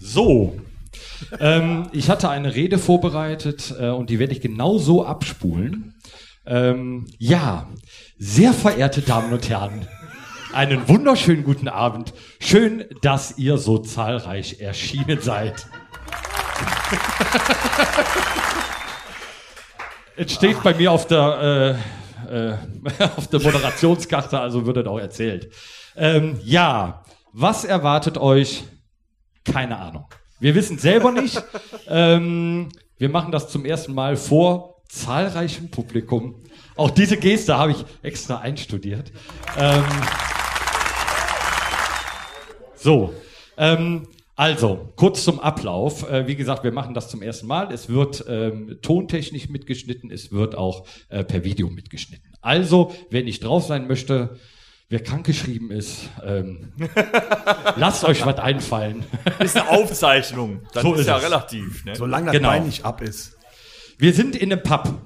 So. Ähm, ich hatte eine Rede vorbereitet äh, und die werde ich genau so abspulen. Ähm, ja, sehr verehrte Damen und Herren, einen wunderschönen guten Abend. Schön, dass ihr so zahlreich erschienen seid. Es steht bei mir auf der, äh, äh, auf der Moderationskarte, also wird es auch erzählt. Ähm, ja, was erwartet euch? Keine Ahnung. Wir wissen selber nicht. ähm, wir machen das zum ersten Mal vor zahlreichem Publikum. Auch diese Geste habe ich extra einstudiert. Ähm, so, ähm, also, kurz zum Ablauf. Äh, wie gesagt, wir machen das zum ersten Mal. Es wird ähm, tontechnisch mitgeschnitten, es wird auch äh, per Video mitgeschnitten. Also, wer nicht drauf sein möchte, wer krankgeschrieben ist, ähm, lasst euch was einfallen. Ist eine Aufzeichnung. Das So ist ist ja es. relativ. Ne? Solange das Genau. Bein nicht ab ist. Wir sind in einem Pub.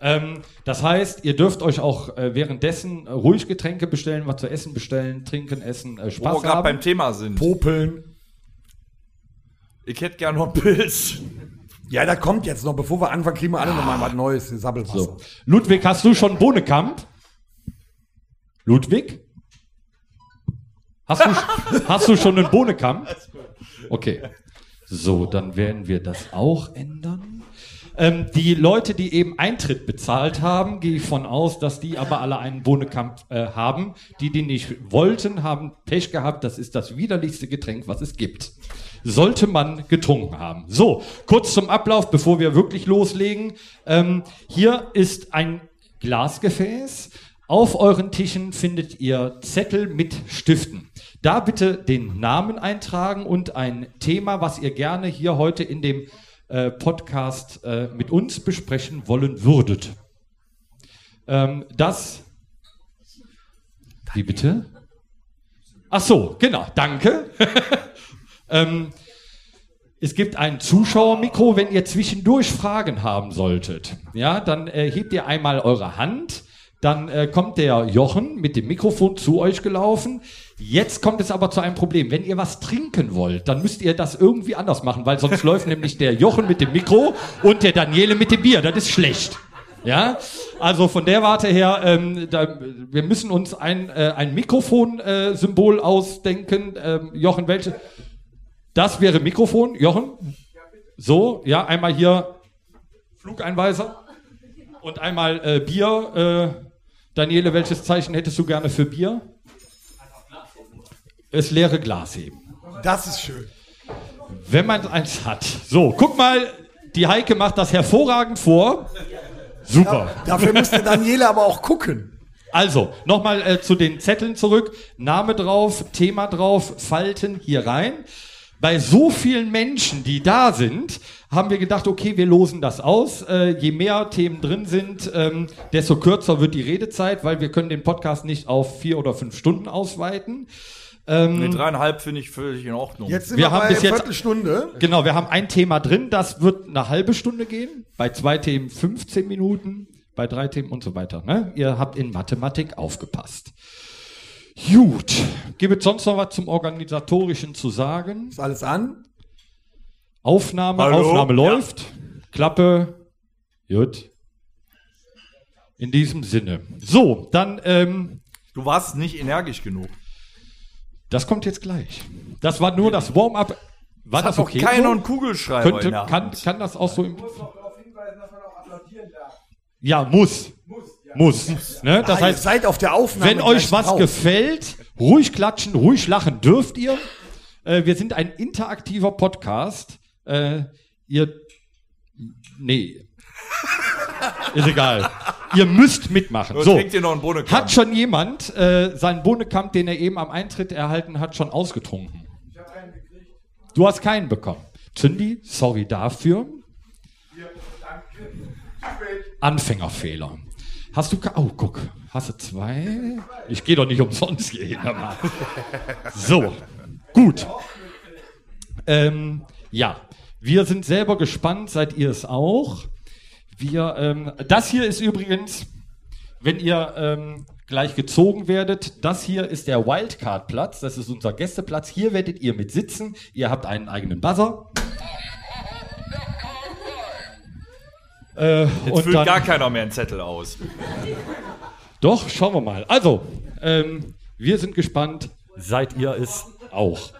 Ähm, das heißt, ihr dürft euch auch äh, währenddessen äh, ruhig Getränke bestellen, was zu essen bestellen, trinken, essen, äh, Wo wir Spaß gerade beim. Thema sind. Popeln. Ich hätte gern noch Pilz. Ja, da kommt jetzt noch. Bevor wir anfangen, kriegen wir alle noch mal was Neues. Sabbelwasser. So. Ludwig, hast du schon Bohnekamp? Ludwig? Hast du, hast du schon einen Bohnekamp? Okay. So, dann werden wir das auch ändern. Ähm, die Leute, die eben Eintritt bezahlt haben, gehe ich von aus, dass die aber alle einen Bohnekamp äh, haben. Die, die nicht wollten, haben Pech gehabt. Das ist das widerlichste Getränk, was es gibt. Sollte man getrunken haben. So, kurz zum Ablauf, bevor wir wirklich loslegen. Ähm, hier ist ein Glasgefäß. Auf euren Tischen findet ihr Zettel mit Stiften. Da bitte den Namen eintragen und ein Thema, was ihr gerne hier heute in dem äh, Podcast äh, mit uns besprechen wollen würdet. Ähm, das. Wie bitte? Ach so, genau, danke. ähm, es gibt ein Zuschauermikro, wenn ihr zwischendurch Fragen haben solltet. Ja, dann äh, hebt ihr einmal eure Hand. Dann äh, kommt der Jochen mit dem Mikrofon zu euch gelaufen. Jetzt kommt es aber zu einem Problem. Wenn ihr was trinken wollt, dann müsst ihr das irgendwie anders machen, weil sonst läuft nämlich der Jochen mit dem Mikro und der Daniele mit dem Bier. Das ist schlecht. Ja, also von der Warte her, ähm, da, wir müssen uns ein, äh, ein Mikrofon-Symbol ausdenken. Ähm, Jochen, welche? Das wäre Mikrofon, Jochen. So, ja, einmal hier Flugeinweiser und einmal äh, Bier. Daniele, welches Zeichen hättest du gerne für Bier? Das leere Glas heben. Das ist schön. Wenn man eins hat. So, guck mal, die Heike macht das hervorragend vor. Super. Dafür müsste Daniele aber auch gucken. Also, nochmal äh, zu den Zetteln zurück. Name drauf, Thema drauf, Falten hier rein. Bei so vielen Menschen, die da sind, haben wir gedacht, okay, wir losen das aus. Äh, je mehr Themen drin sind, ähm, desto kürzer wird die Redezeit, weil wir können den Podcast nicht auf vier oder fünf Stunden ausweiten. Nee, dreieinhalb finde ich völlig in Ordnung. Jetzt sind Wir wir, haben bei bis jetzt- Viertelstunde. Genau, wir haben ein Thema drin, das wird eine halbe Stunde gehen. Bei zwei Themen 15 Minuten, bei drei Themen und so weiter. Ne? Ihr habt in Mathematik aufgepasst. Gut, gibt es sonst noch was zum Organisatorischen zu sagen? Ist alles an? Aufnahme, Hallo? Aufnahme Ja. läuft. Klappe. Gut. In diesem Sinne. So, dann, ähm, Du warst nicht energisch genug. das kommt jetzt gleich. Das war nur das Warm-up. War das Hat okay? keiner so? einen Kugelschreiber Könnte, kann, kann das auch so im. Ja, muss. Muss. Ne? Das heißt, seid auf der Aufnahme. wenn euch was drauf. gefällt, ruhig klatschen, ruhig lachen dürft ihr. Äh, wir sind ein interaktiver Podcast. Äh, ihr. Nee. Ist egal. Ihr müsst mitmachen. So. So. Trinkt ihr noch einen Bohnekamp? Hat schon jemand äh, seinen Bohnekamp, den er eben am Eintritt erhalten hat, schon ausgetrunken? Du hast keinen bekommen. Zündi, sorry dafür. Anfängerfehler. Hast du. Oh, guck. Hast du zwei? Ich gehe doch nicht umsonst hin. Mann. So, gut. Ähm, ja, wir sind selber gespannt. Seid ihr es auch? Wir, ähm, das hier ist übrigens, wenn ihr ähm, gleich gezogen werdet. Das hier ist der Wildcard-Platz. Das ist unser Gästeplatz. Hier werdet ihr mit sitzen. Ihr habt einen eigenen Buzzer. Äh, Jetzt und füllt dann, gar keiner mehr einen Zettel aus. doch, schauen wir mal. Also, ähm, wir sind gespannt. Seid ihr es auch?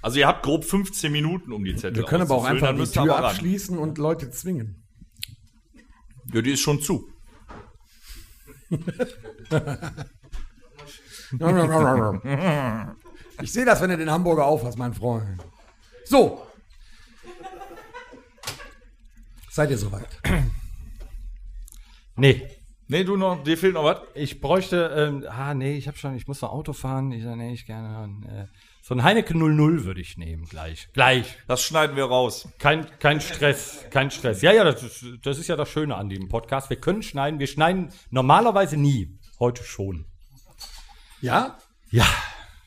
Also ihr habt grob 15 Minuten, um die Zettel Wir können aber auch einfach die ihr Tür ran. abschließen und Leute zwingen. Ja, die ist schon zu. Ich sehe das, wenn du den Hamburger aufhast, mein Freund. So. Seid ihr soweit? Nee. Nee, du noch, dir fehlt noch was? Ich bräuchte, ähm, ah, nee, ich habe schon, ich muss noch Auto fahren. Ich sag, nee, ich gerne. Äh, so ein Heineken 00 würde ich nehmen, gleich. Gleich. Das schneiden wir raus. Kein, kein Stress, kein Stress. Ja, ja, das ist, das ist ja das Schöne an dem Podcast. Wir können schneiden. Wir schneiden normalerweise nie. Heute schon. Ja? Ja.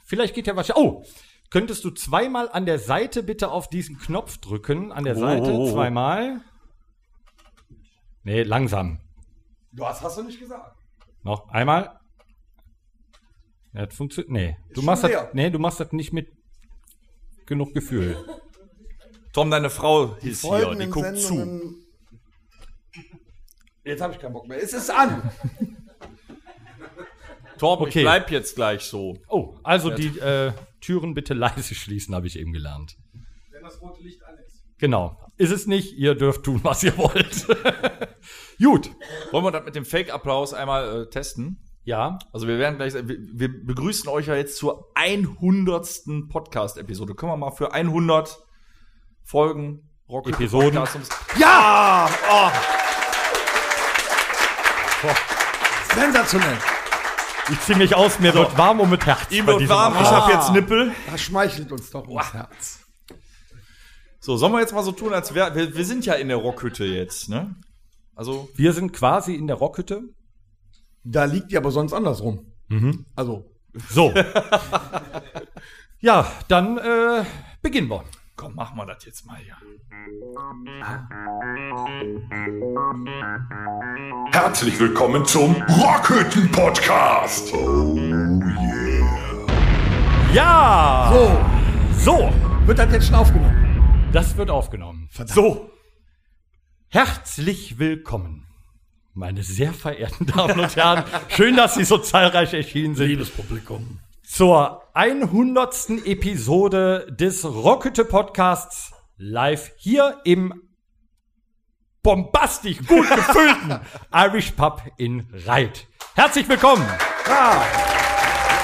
Vielleicht geht ja was. Oh, könntest du zweimal an der Seite bitte auf diesen Knopf drücken? An der Seite, oh, oh. zweimal. Nee, langsam. Du hast, hast du nicht gesagt. Noch einmal. Ja, das funktioniert. Nee. Du machst das, nee, du machst das nicht mit genug Gefühl. Tom, deine Frau ist hier, die guckt zu. Jetzt habe ich keinen Bock mehr. Es ist an. Torben, Okay. ich bleib jetzt gleich so. Oh, also die äh, Türen bitte leise schließen, habe ich eben gelernt. Wenn das rote Licht an ist. Genau. Ist es nicht, ihr dürft tun, was ihr wollt. Gut. Wollen wir das mit dem Fake-Applaus einmal äh, testen? Ja. Also wir werden gleich, wir, wir begrüßen euch ja jetzt zur 100. Podcast-Episode. Können wir mal für 100 Folgen Rock Episoden. Podcast ums- Ja! Sensationell. Ich zieh mich aus, mir wird warm und mit Herz. Ihm wird warm, ich habe jetzt Nippel. Das schmeichelt uns doch ins Herz. So, sollen wir jetzt mal so tun, als wäre, wir, wir sind ja in der Rockhütte jetzt, ne? Also, Wir sind quasi in der Rockhütte. Da liegt die aber sonst andersrum. Also, So. ja, dann äh, beginnen wir. komm, machen wir das jetzt mal hier. Herzlich willkommen zum Rockhütten Podcast. Ja! so. So, Wird das jetzt schon aufgenommen? Das wird aufgenommen. Verdammt. So. Herzlich willkommen, meine sehr verehrten Damen und Herren. Schön, dass Sie so zahlreich erschienen sind. Liebes Publikum. zur 100. Episode des Rockete Podcasts live hier im bombastisch gut gefüllten Irish Pub in Reit. Herzlich willkommen. Ah,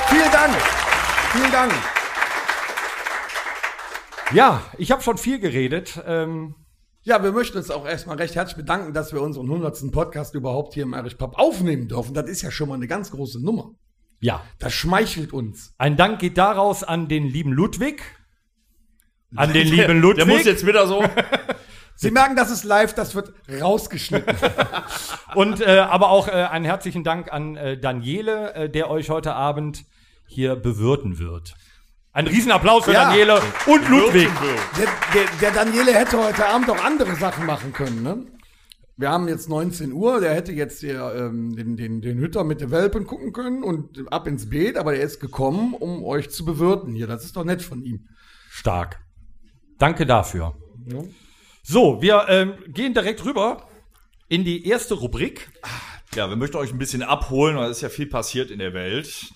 vielen Dank. Vielen Dank. Ja, ich habe schon viel geredet. Ähm, Ja, wir möchten uns auch erstmal recht herzlich bedanken, dass wir unseren 100. Podcast überhaupt hier im Irish Pub aufnehmen dürfen. Das ist ja schon mal eine ganz große Nummer. ja, Das schmeichelt uns. ein Dank geht daraus an den lieben Ludwig. An den lieben Ludwig. Der muss jetzt wieder so. Sie merken, das ist live, das wird rausgeschnitten. Und äh, aber auch äh, einen herzlichen Dank an äh, Daniele, äh, der euch heute Abend hier bewirten wird. Ein Riesenapplaus für Ja. Daniele und Ludwig. Der, der, der Daniele hätte heute Abend auch andere Sachen machen können, ne? Wir haben jetzt 19 Uhr, der hätte jetzt hier, ähm, den, den, den Hütter mit den Welpen gucken können und ab ins Beet, aber der ist gekommen, um euch zu bewirten hier. Das ist doch nett von ihm. Stark. Danke dafür. So, wir ähm, gehen direkt rüber in die erste Rubrik. Ja, wir möchten euch ein bisschen abholen, weil es ist ja viel passiert in der Welt.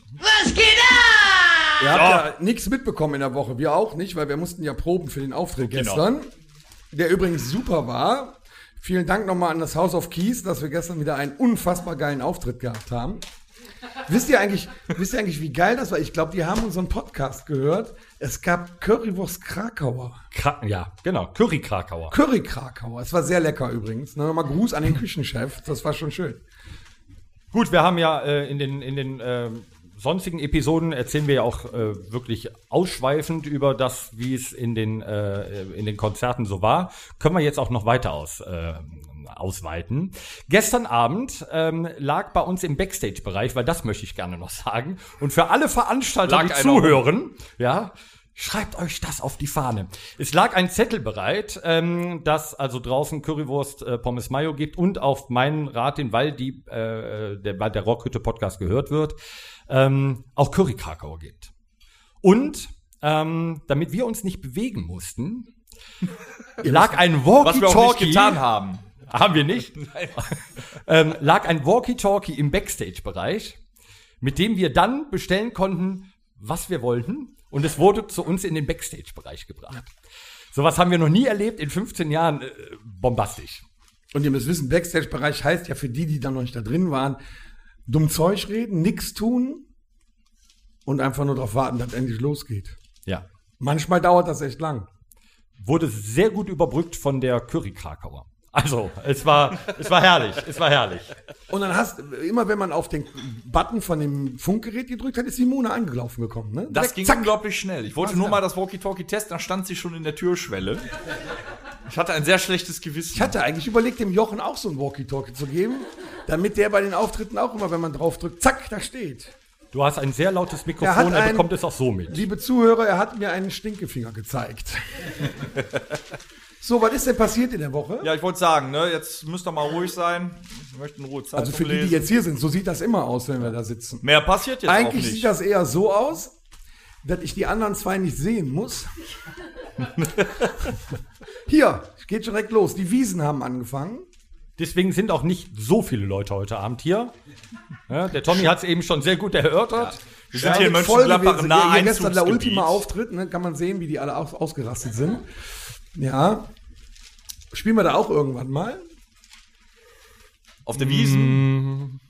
Ihr habt ja nichts mitbekommen in der Woche, wir auch nicht, weil wir mussten ja proben für den Auftritt Genau. gestern, der übrigens super war. Vielen Dank nochmal an das House of Keys, dass wir gestern wieder einen unfassbar geilen Auftritt gehabt haben. Wisst ihr eigentlich, wisst ihr eigentlich, wie geil das war? Ich glaube, die haben unseren Podcast gehört. Es gab Currywurst Krakauer. Kra ja, genau. Curry Krakauer. Curry Krakauer. Es war sehr lecker übrigens. Ne, Nochmal Gruß an den Küchenchef. Das war schon schön. Gut, wir haben ja äh, in den, in den äh, sonstigen Episoden erzählen wir ja auch äh, wirklich ausschweifend über das, wie es in den, äh, in den Konzerten so war. Können wir jetzt auch noch weiter aus, äh, ausweiten. Gestern Abend ähm, lag bei uns im Backstage-Bereich, weil das möchte ich gerne noch sagen. Und für alle Veranstalter, Lag die zuhören, ja, Schreibt euch das auf die Fahne. Es lag ein Zettel bereit, ähm, dass also draußen Currywurst äh, Pommes Mayo gibt und auf meinen Rat hin, weil die äh, der, weil der Rockhütte Podcast gehört wird, ähm, auch Curry Krakauer gibt. Und ähm, damit wir uns nicht bewegen mussten, lag ein Walkie-Talkie getan haben. haben wir nicht. ähm, lag ein Walkie-Talkie im Backstage-Bereich, mit dem wir dann bestellen konnten, was wir wollten. Und es wurde zu uns in den Backstage-Bereich gebracht. Sowas haben wir noch nie erlebt in 15 Jahren. Äh, bombastisch. Und ihr müsst wissen, Backstage-Bereich heißt ja für die, die dann noch nicht da drin waren, dumm Zeug reden, nix tun und einfach nur darauf warten, dass endlich losgeht. Ja. Manchmal dauert das echt lang. Wurde sehr gut überbrückt von der Curry-Krakauer. Also, es war, es war herrlich, es war herrlich. Und dann hast immer, wenn man auf den Button von dem Funkgerät gedrückt hat, ist Simone angelaufen gekommen. Ne? Das Direkt, ging zack. unglaublich schnell. Ich wollte War's nur da. mal das Walkie-Talkie testen, dann stand sie schon in der Türschwelle. Ich hatte ein sehr schlechtes Gewissen. Ich hatte eigentlich überlegt, dem Jochen auch so ein Walkie-Talkie zu geben, damit der bei den Auftritten auch immer, wenn man drauf drückt, zack, da steht. Du hast ein sehr lautes Er Mikrofon, hat er ein- bekommt es auch so mit. Liebe Zuhörer, er hat mir einen Stinkefinger gezeigt. so, was ist denn passiert in der Woche? Ja, ich wollte sagen, ne, jetzt müsst ihr mal ruhig sein. Ich möchte in Ruhe Zeit also für die, die jetzt hier sind, so sieht das immer aus, wenn wir da sitzen. Mehr passiert jetzt auch Eigentlich nicht. sieht das eher so aus, dass ich die anderen zwei nicht sehen muss. Hier, geht schon direkt los. Die Wiesen haben angefangen. Deswegen sind auch nicht so viele Leute heute Abend hier. Ja, der Tommy hat es eben schon sehr gut erörtert. Wir sind hier in Mönchengladbach Hier, hier gestern der. Ultima Auftritt, ne, kann man sehen, wie die alle aus, ausgerastet sind. Ja. Spielen wir da auch irgendwann mal? Auf der Wiesen.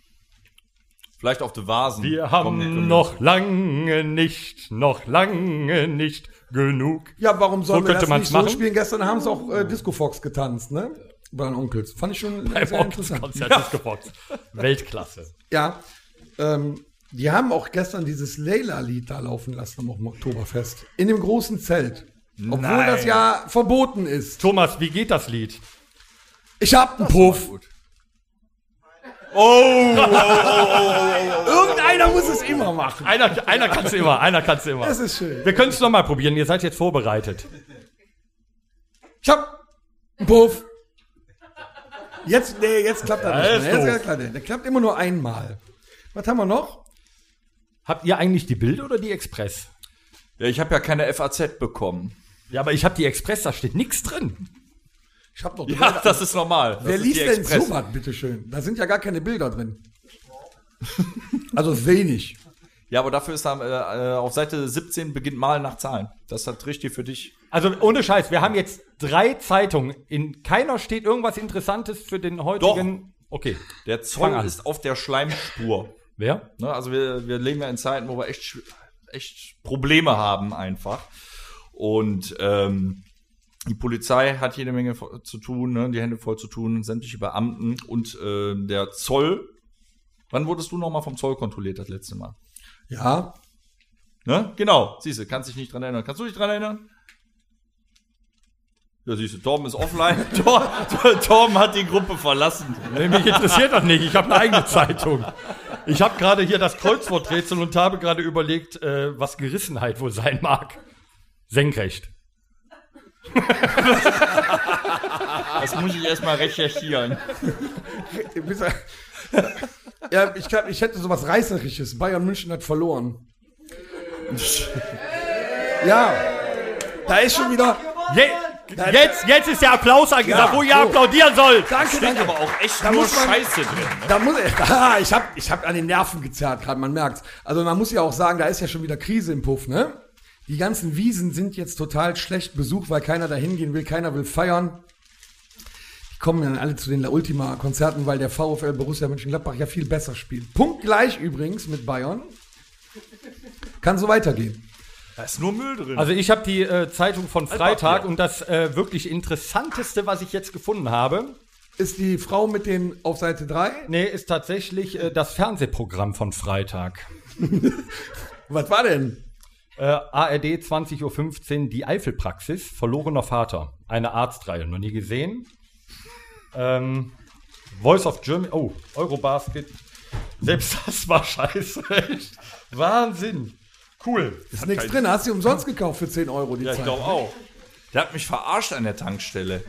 Vielleicht auf der Vasen. Wir haben noch lange nicht, noch lange nicht genug. Ja, warum sollen So wir könnte das nicht so machen. spielen? Gestern haben sie auch äh, Disco Fox getanzt, ne? Bei den Onkels. Fand ich schon Beim sehr interessant. Konzert des Gefox. Weltklasse. Ja. Ähm, die haben auch gestern dieses Leila-Lied da laufen lassen am Oktoberfest. In dem großen Zelt. Obwohl Nein. das ja verboten ist. Thomas, wie geht das Lied? Ich hab einen Puff. Oh, Irgendeiner muss es immer machen. Einer, einer kann's immer, einer kann's immer. Das ist schön. Wir können es noch mal probieren, ihr seid jetzt vorbereitet. Ich hab einen Puff. Jetzt, nee, jetzt klappt er Ja, nicht mehr. Jetzt klappt er. Der klappt immer nur einmal. Was haben wir noch? Habt ihr eigentlich die Bild oder die Express? Ja, ich habe ja keine FAZ bekommen. Ja, aber ich habe die Express, da steht nichts drin. Ich hab doch Ja, das ist normal. Das Wer ist liest denn sowas, bitteschön? Da sind ja gar keine Bilder drin. Also wenig. Ja, aber dafür ist da, äh, auf Seite 17 beginnt Malen nach Zahlen. Das hat richtig für dich. Also ohne Scheiß, wir haben jetzt drei Zeitungen. In keiner steht irgendwas Interessantes für den heutigen. Okay. Der Zoll ist auf der Schleimspur. Wer? Ne? Also wir, wir leben ja in Zeiten, wo wir echt, echt Probleme haben einfach. Und ähm, die Polizei hat jede Menge zu tun, ne? die Hände voll zu tun, sämtliche Beamten und äh, der Zoll. Wann wurdest du nochmal vom Zoll kontrolliert das letzte Mal? Ja, Ne? Genau, siehst du, kannst dich nicht dran erinnern. Kannst du dich dran erinnern? Ja, siehst du, Torben ist offline. Tor, Torben hat die Gruppe verlassen. Nee, mich interessiert das nicht. Ich habe eine eigene Zeitung. Ich habe gerade hier das Kreuzworträtsel und habe gerade überlegt, äh, was Gerissenheit wohl sein mag. Senkrecht. Das muss ich erstmal recherchieren. Ja ich, glaub, ich hätte sowas Reißerisches. Bayern München hat verloren. ja, da ist schon wieder. Je, jetzt, jetzt ist der Applaus angesagt, Ja, wo ihr so. applaudieren sollt. Danke, Steht danke. aber auch echt Da nur muss man- Scheiße drin. Ne? Da muss ah, ich habe ich hab an den Nerven gezerrt gerade, man merkt's. Also man muss ja auch sagen, da ist ja schon wieder Krise im Puff, ne? Die ganzen Wiesen sind jetzt total schlecht besucht, weil keiner da hingehen will, keiner will feiern. Die kommen dann alle zu den La Ultima Konzerten, weil der VfL Borussia Mönchengladbach ja viel besser spielt. Punktgleich übrigens mit Bayern. Kann so weitergehen. Da ist nur Müll drin. Also ich habe die äh, Zeitung von Freitag und das äh, wirklich interessanteste, was ich jetzt gefunden habe, Ist die Frau mit den auf Seite 3? nee, ist tatsächlich äh, das Fernsehprogramm von Freitag. Was war denn? Äh, ARD 20.15 Uhr, die Eifelpraxis, verlorener Vater. Eine Arztreihe, noch nie gesehen. Ähm, Voice of Germany, oh, Eurobasket. Selbst das war scheiße, echt. Wahnsinn. Cool. Ist nichts drin, hast du umsonst gekauft für 10 Euro die Ja, ich Zeit. glaube auch. Der hat mich verarscht an der Tankstelle.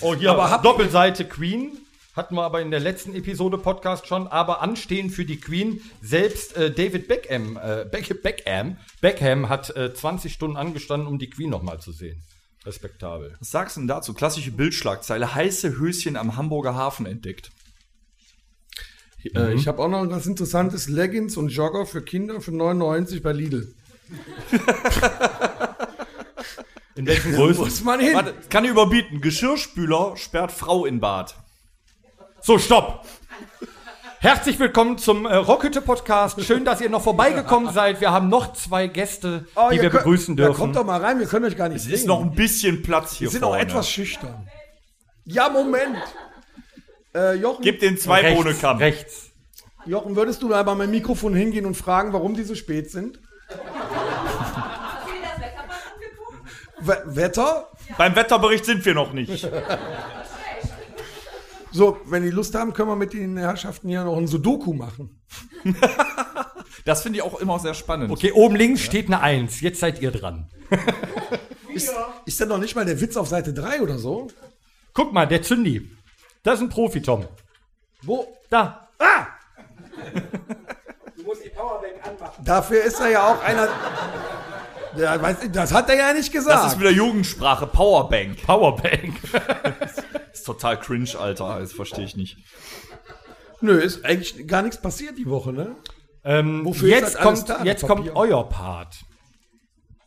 Oh, hier, Aber Doppelseite Queen. Hatten wir aber in der letzten Episode Podcast schon, aber anstehen für die Queen. Selbst äh, David Beckham, äh, Beck, Beckham, Beckham hat äh, 20 Stunden angestanden, um die Queen nochmal zu sehen. Respektabel. Was sagst du denn dazu? Klassische Bildschlagzeile. Heiße Höschen am Hamburger Hafen entdeckt. Äh, ich habe auch noch was Interessantes: Leggings und Jogger für Kinder für 99 bei Lidl. In welchen Größen? Muss man hin. Warte, kann ich überbieten. Geschirrspüler sperrt Frau in Bad. So, stopp! Herzlich willkommen zum äh, Rockhütte Podcast. Schön, dass ihr noch vorbeigekommen seid. Wir haben noch zwei Gäste, Oh, die ihr wir könnt- begrüßen Ja, dürfen. kommt doch mal rein, wir können euch gar nicht Es sehen. ist noch ein bisschen Platz hier wir sind vorne. auch etwas schüchtern. Ja, Moment. Äh, Jochen, Gib den zwei rechts, Bohnenkamm. rechts. Jochen, würdest du da bei meinem Mikrofon hingehen und fragen, warum die so spät sind? We Wetter? Beim Wetterbericht sind wir noch nicht. So, wenn die Lust haben, können wir mit den Herrschaften hier noch ein Sudoku machen. Das finde ich auch immer sehr spannend. Okay, oben links steht eine Eins. Jetzt seid ihr dran. Ist, ist denn noch nicht mal der Witz auf Seite 3 oder so? Guck mal, der Zündi. Das ist ein Profi, Tom. Wo? Da. Dafür ist er ja auch einer. Ja, weiß ich, das hat er ja nicht gesagt. Das ist wieder Jugendsprache. Powerbank. Powerbank. ist total cringe, Alter. Das verstehe ich nicht. Nö, ist eigentlich gar nichts passiert die Woche, ne? ähm, Wofür ist jetzt das alles kommt, da, jetzt kommt euer Part.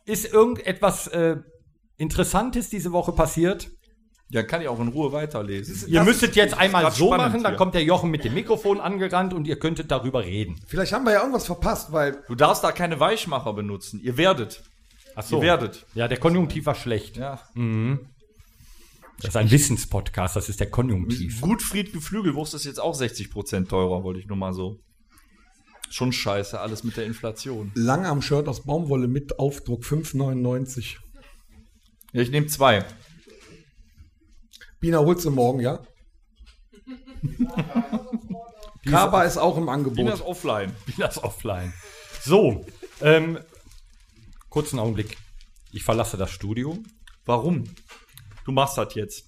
Ist irgendetwas äh, Interessantes diese Woche passiert? Ja, kann ich auch in Ruhe weiterlesen. Ihr Das müsstet jetzt einmal so machen, dann hier. kommt der Jochen mit dem Mikrofon angerannt und ihr könntet darüber reden. Vielleicht haben wir ja irgendwas verpasst, weil Du darfst da keine Weichmacher benutzen. Ihr werdet. Ach so. Ihr werdet. Ja, der Konjunktiv war schlecht. Ja. Das ist ein Wissenspodcast, das ist der Konjunktiv. Gutfried Geflügelwurst ist jetzt auch 60% teurer, wollte ich nur mal so. Schon scheiße, alles mit der Inflation. Langarm-Shirt aus Baumwolle mit Aufdruck 5,99. Ja, ich nehme zwei. Bina, holst du morgen, ja? Kaba ist auch im Angebot. Dina ist offline. Das offline. So, ähm, kurzen Augenblick. Ich verlasse das Studio. Warum? Du machst das jetzt.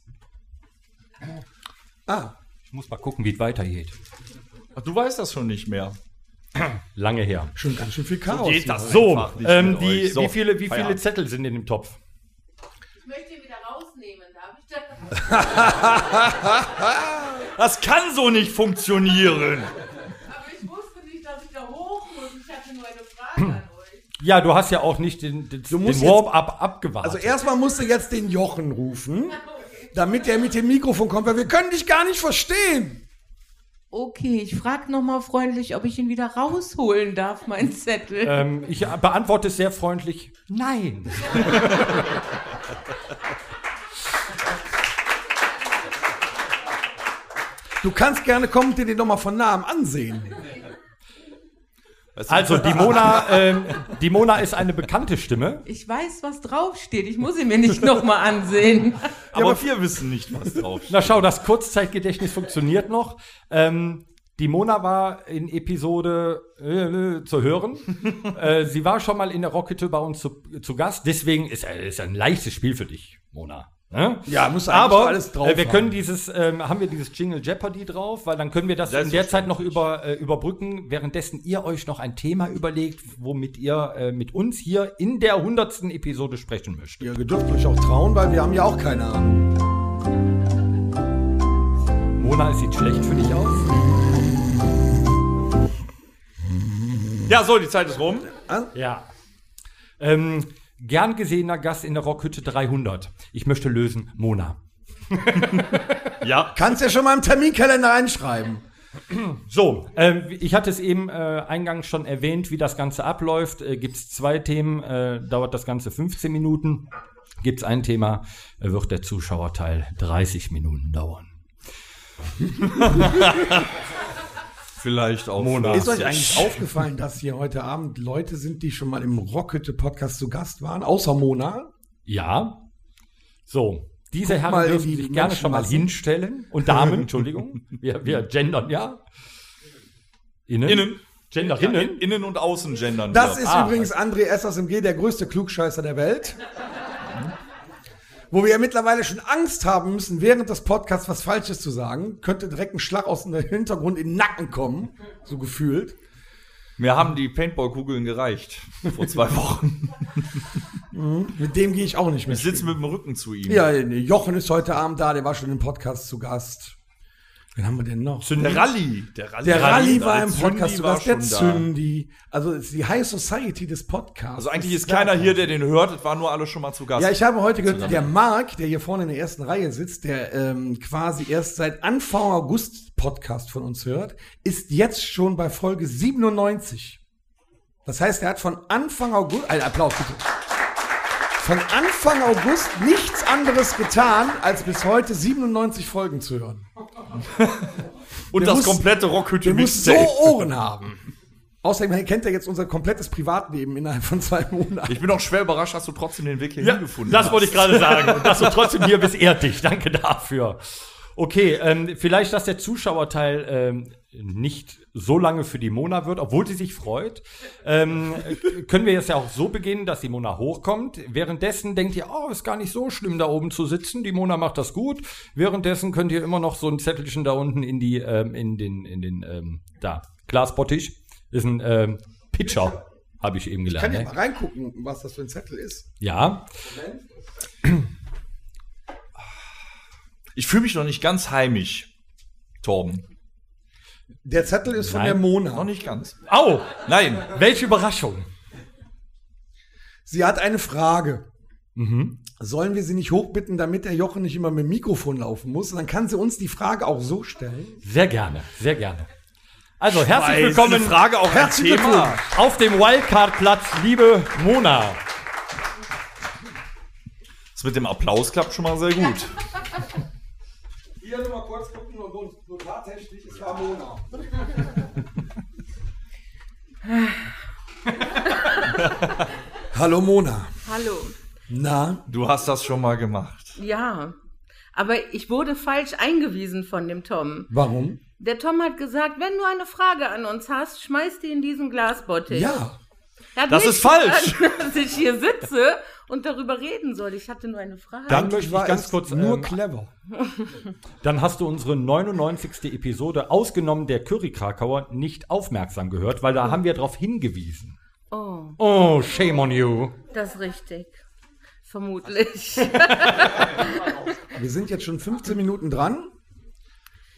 Ah, Ich muss mal gucken, wie es weitergeht. Ach, du weißt das schon nicht mehr. Lange her. schon ganz schön viel Chaos. geht hier. das. So, ähm, die. So, wie viele, wie viele. Zettel sind in dem Topf? Ich möchte ihn wieder rausnehmen, darf ich das? Das kann so nicht funktionieren. Aber ich wusste nicht, dass ich da hoch muss. Ich hatte nur eine Frage an euch. Ja, du hast ja auch nicht den, den, den musst Warm-up abgewartet. Also erstmal musst du jetzt den Jochen rufen, damit er mit dem Mikrofon kommt, weil wir können dich gar nicht verstehen. Okay, ich frage nochmal freundlich, ob ich ihn wieder rausholen darf, mein Zettel. ähm, ich beantworte es sehr freundlich. Nein. Du kannst gerne kommen und dir den nochmal von nahem ansehen. Also, die Mona, ähm, die Mona ist eine bekannte Stimme. Ich weiß, was draufsteht. Ich muss ihn mir nicht nochmal ansehen. Aber wir wissen nicht, was drauf steht. Na schau, das Kurzzeitgedächtnis funktioniert noch. Ähm, die Mona war in Episode äh, zu hören. äh, sie war schon mal in der Rockhütte bei uns zu, zu Gast. Deswegen ist ist ein leichtes Spiel für dich, Mona. Ne? Ja, eigentlich Aber alles drauf äh, wir haben. können dieses, ähm, haben wir dieses Jingle Jeopardy drauf, weil dann können wir das in der Zeit noch über, äh, überbrücken, währenddessen ihr euch noch ein Thema überlegt, womit ihr äh, mit uns hier in der hundertsten Episode sprechen möchtet. Ihr dürft euch auch trauen, weil wir haben ja auch keine Ahnung. Mona, es sieht schlecht für dich aus. Ja, so, die Zeit ist rum. Ja. Ähm, gern gesehener Gast in der Rockhütte 300. Ich möchte lösen, Mona. Ja. Kannst ja schon mal im Terminkalender reinschreiben. So, ähm, ich hatte es eben äh, eingangs schon erwähnt, wie das Ganze abläuft. Äh, Gibt es zwei Themen, äh, dauert das Ganze 15 Minuten. Gibt es ein Thema, äh, wird der Zuschauerteil 30 Minuten dauern. Vielleicht auch. Mona. Ist euch eigentlich aufgefallen, dass hier heute Abend Leute sind, die schon mal im Rockhütte-Podcast zu Gast waren, außer Mona? Ja. So, diese Guck Herren dürfen die sich gerne schon mal hinstellen. Und Damen, Entschuldigung. Wir, wir gendern, ja. Innen. Innen. Genderinnen? Innen und Außen gendern. Das wir. ist Ah. übrigens André SSMG, der größte Klugscheißer der Welt. Wo wir ja mittlerweile schon Angst haben müssen, während des Podcasts was Falsches zu sagen, könnte direkt ein Schlag aus dem Hintergrund in den Nacken kommen, so gefühlt. Mir haben die Paintball-Kugeln gereicht. Vor zwei Wochen. Mit dem gehe ich auch nicht mehr. Ich sitze mit dem Rücken zu ihm. Ja, Jochen ist heute Abend da, der war schon im Podcast zu Gast. Wen haben wir denn noch? Der Rallye. Der Rallye, Der Rallye war im Zündi Podcast war der schon da. Zündi. Also die High Society des Podcasts. Also eigentlich ist keiner hier, der den hört. Es waren nur alle schon mal zu Gast. Ja, ich habe heute gehört, der Marc, der hier vorne in der ersten Reihe sitzt, der ähm, quasi erst seit Anfang August Podcast von uns hört, ist jetzt schon bei Folge 97. Das heißt, er hat von Anfang August, ein Applaus bitte, von Anfang August nichts anderes getan, als bis heute 97 Folgen zu hören. und der das muss- komplette Rockhütte Der muss so. Ohren haben. Außerdem kennt er jetzt unser komplettes Privatleben innerhalb von zwei Monaten. Ich bin auch schwer überrascht, dass du trotzdem den Weg hier hingefunden das hast. wollte ich gerade sagen. Und dass du trotzdem hier bist, ehrt dich. Danke dafür. Okay, ähm, vielleicht, dass der Zuschauerteil ähm, nicht so lange für die Mona wird, obwohl sie sich freut. Ähm, äh, können wir jetzt ja auch so beginnen, dass die Mona hochkommt. Währenddessen denkt ihr, oh, ist gar nicht so schlimm, da oben zu sitzen. Die Mona macht das gut. Währenddessen könnt ihr immer noch so ein Zettelchen da unten in die, ähm, in den, in den, ähm, da, Glasbottich. Ist ein ähm, Pitcher, habe ich eben Ich kann gelernt. ja Ne? mal reingucken, was das für ein Zettel ist. Ja, Ich fühle mich noch nicht ganz heimisch, Torben. Der Zettel ist von Nein. der Mona. Noch nicht ganz. Au! Nein. Welche Überraschung! Sie hat eine Frage. Sollen wir sie nicht hochbitten, damit der Jochen nicht immer mit dem Mikrofon laufen muss? Und dann kann sie uns die Frage auch so stellen. Sehr gerne, sehr gerne. Also, herzlich Weil willkommen eine Frage auch Herzlich willkommen. auf dem Wildcard-Platz, liebe Mona. Das mit dem Applaus klappt schon mal sehr gut. Hier nur mal kurz gucken, notartechnisch, es war Mona. Hallo Mona. Hallo. Na, Du hast das schon mal gemacht. Ja. Aber ich wurde falsch eingewiesen von dem Tom. warum? Der Tom hat gesagt, wenn du eine Frage an uns hast, schmeiß die in diesen Glasbottich. Ja. Er hat Das ist falsch. gesagt, Dass ich hier sitze und darüber reden soll. Ich hatte nur eine Frage. Dann möchte war ich ganz kurz, nur ähm, clever. dann hast du unsere 99. Episode, ausgenommen der Curry-Krakauer, nicht aufmerksam gehört, weil da haben wir darauf hingewiesen. oh, Oh, shame on you. das ist richtig. Vermutlich. Wir sind jetzt schon 15 Minuten dran.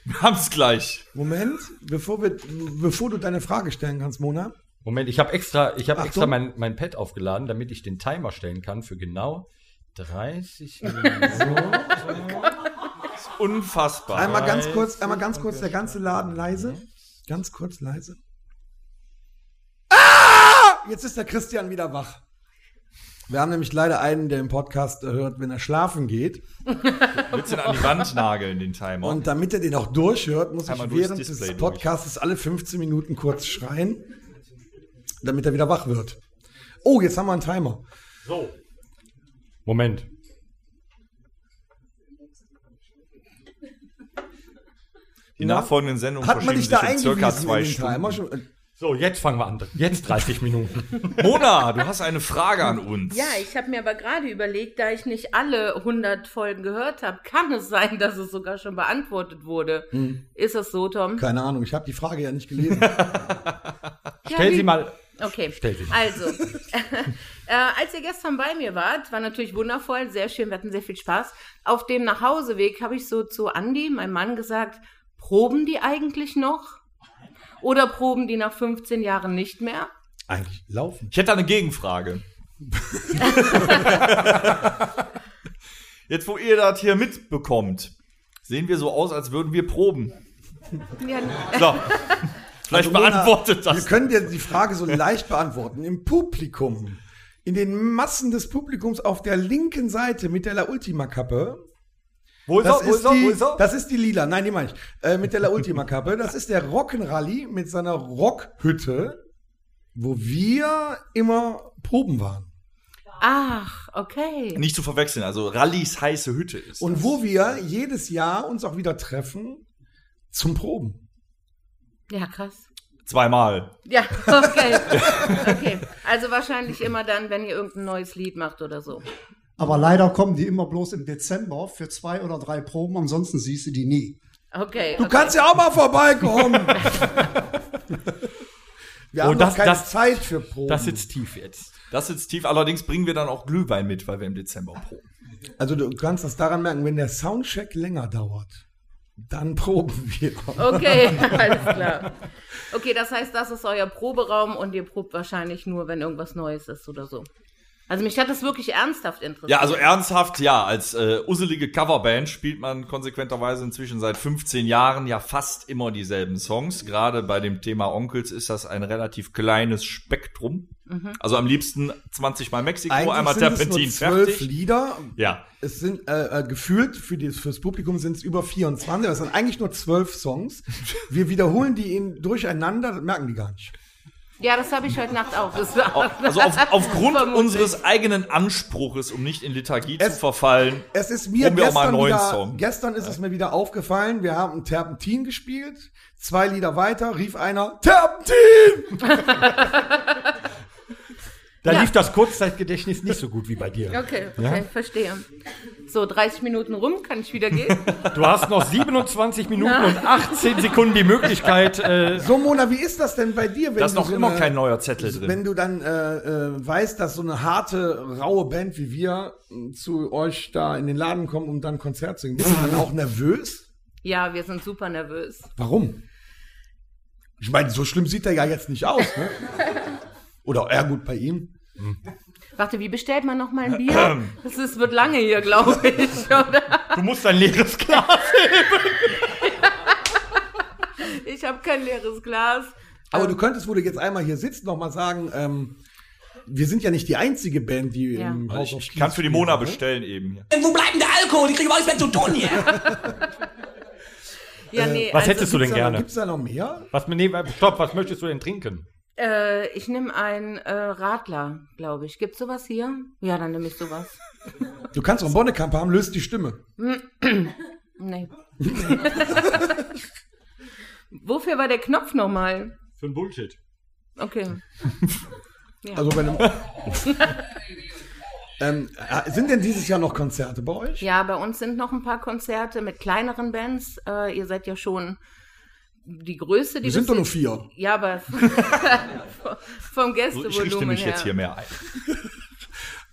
Wir haben es gleich. Moment, bevor, wir, bevor du deine Frage stellen kannst, Mona. Moment, ich habe extra, ich habe extra mein, mein Pad aufgeladen, damit ich den Timer stellen kann für genau 30 Minuten. Unfassbar. Einmal ganz kurz, einmal ganz kurz der ganze Laden leise. Ganz kurz leise. Ah! Jetzt ist der Christian wieder wach. Wir haben nämlich leider einen, der im Podcast hört, wenn er schlafen geht. Willst du ihn an die Wand nageln, den Timer? Und damit er den auch durchhört, muss ich Einmal durchs während des durch. Podcasts alle 15 Minuten kurz schreien, damit er wieder wach wird. Oh, jetzt haben wir einen Timer. So. Moment. die nachfolgenden Sendungen Hat man dich da sich in circa zwei in den Timer? Stunden. Schon, So, jetzt fangen wir an. Jetzt 30 Minuten. Mona, du hast eine Frage an uns. Ja, ich habe mir aber gerade überlegt, da ich nicht alle 100 Folgen gehört habe, kann es sein, dass es sogar schon beantwortet wurde. Ist das so, Tom? keine Ahnung, ich habe die Frage ja nicht gelesen. Stell wie- sie mal. Okay, Stell sie. also, äh, als ihr gestern bei mir wart, war natürlich wundervoll, sehr schön, wir hatten sehr viel Spaß. Auf dem Nachhauseweg habe ich so zu Andi, meinem Mann, gesagt, proben die eigentlich noch? Oder proben die nach 15 Jahren nicht mehr? Eigentlich laufen. Ich hätte eine Gegenfrage. Jetzt, wo ihr das hier mitbekommt, sehen wir so aus, als würden wir proben. Ja, So. Vielleicht Also, Mona, beantwortet Wir das. können dir die Frage so leicht beantworten. Im Publikum, in den Massen des Publikums auf der linken Seite mit der La Ultima Kappe. Wo ist Das er? Wo ist, er? Wo die, ist er? das ist die lila, nein, die meine ich. Äh, mit der La Ultima Kappe. Das ist der Rockenrally mit seiner Rockhütte, wo wir immer proben waren. ach, okay. Nicht zu verwechseln, also Rallys heiße Hütte ist. Und das. wo wir jedes Jahr uns auch wieder treffen zum Proben. Ja, krass. Zweimal. Ja, okay. Okay. Also wahrscheinlich immer dann, wenn ihr irgendein neues Lied macht oder so. Aber leider kommen die immer bloß im Dezember für zwei oder drei Proben, ansonsten siehst du die nie. Okay. Du okay. kannst ja auch mal vorbeikommen. Wir haben Oh, das- noch keine das- Zeit für Proben. Das sitzt tief jetzt. Das ist tief. Allerdings bringen wir dann auch Glühwein mit, weil wir im Dezember proben. also du kannst das daran merken, wenn der Soundcheck länger dauert, dann proben wir. Okay, alles klar. Okay, das heißt, das ist euer Proberaum und ihr probt wahrscheinlich nur, wenn irgendwas Neues ist oder so. Also mich hat das wirklich ernsthaft interessiert. Ja, also ernsthaft, ja, als äh, usselige Coverband spielt man konsequenterweise inzwischen seit 15 Jahren ja fast immer dieselben Songs. Gerade bei dem Thema Onkels ist das ein relativ kleines Spektrum. Also am liebsten 20 Mal Mexiko, einmal sind es nur Terpentin zwölf fertig. Lieder. Ja. Es sind äh, äh, gefühlt für das fürs Publikum sind es über 24. Das sind eigentlich nur zwölf Songs. Wir wiederholen die in, durcheinander, das merken die gar nicht. Ja, das habe ich heute Nacht auch. Das war, Also auf, aufgrund Vermutlich. unseres eigenen Anspruches, um nicht in Lethargie Es- zu verfallen, Es ist mir Proben wir auch mal gestern, einen neuen wieder, Song. gestern ist es mir wieder aufgefallen, wir haben Terpentin gespielt, zwei Lieder weiter rief einer Terpentin! Da Ja. lief das Kurzzeitgedächtnis nicht so gut wie bei dir. okay, okay, verstehe. So, 30 Minuten rum, kann ich wieder gehen? Du hast noch 27 Minuten und 18 Sekunden die Möglichkeit, äh, So Mona, wie ist das denn bei dir, wenn da ist du noch so immer eine, kein neuer Zettel drin. wenn du dann äh, äh, weißt, dass so eine harte, raue Band wie wir äh, zu euch da in den Laden kommt, um dann ein Konzert zu singen, bist du dann auch nervös? Ja, wir sind super nervös. Warum? Ich meine, so schlimm sieht er ja jetzt nicht aus, ne? Oder eher gut bei ihm. Warte, wie bestellt man noch mal ein Bier? Das ist, wird lange hier, glaube ich, oder? du musst ein leeres Glas. Ich habe kein leeres Glas. Aber du könntest, wo du jetzt einmal hier sitzt, noch mal sagen, ähm, wir sind ja nicht die einzige Band, die Ja. im Haus ich of ich kann für die Mona ne? bestellen eben hier. Wo bleibt denn der Alkohol? Ich kriege überhaupt nichts mehr zu tun hier. Ja, nee, Was also, hättest du denn gerne? Gibt's da noch mehr? Was, nee, stopp, was möchtest du denn trinken? Äh, ich nehme einen äh, Radler, glaube ich. Gibt's sowas hier? Ja, dann nehme ich sowas. Du kannst auch einen Bonnekamp haben, löst die Stimme. Nee. Wofür war der Knopf nochmal? Für ein Bullshit. Okay. Also wenn du, ähm, äh, sind denn dieses Jahr noch Konzerte bei euch? Ja, bei uns sind noch ein paar Konzerte mit kleineren Bands. Äh, ihr seid ja schon die größte, die Wir sind doch nur vier. Ja, aber vom So, ich richte Gästevolumen mich her. jetzt hier mehr ein.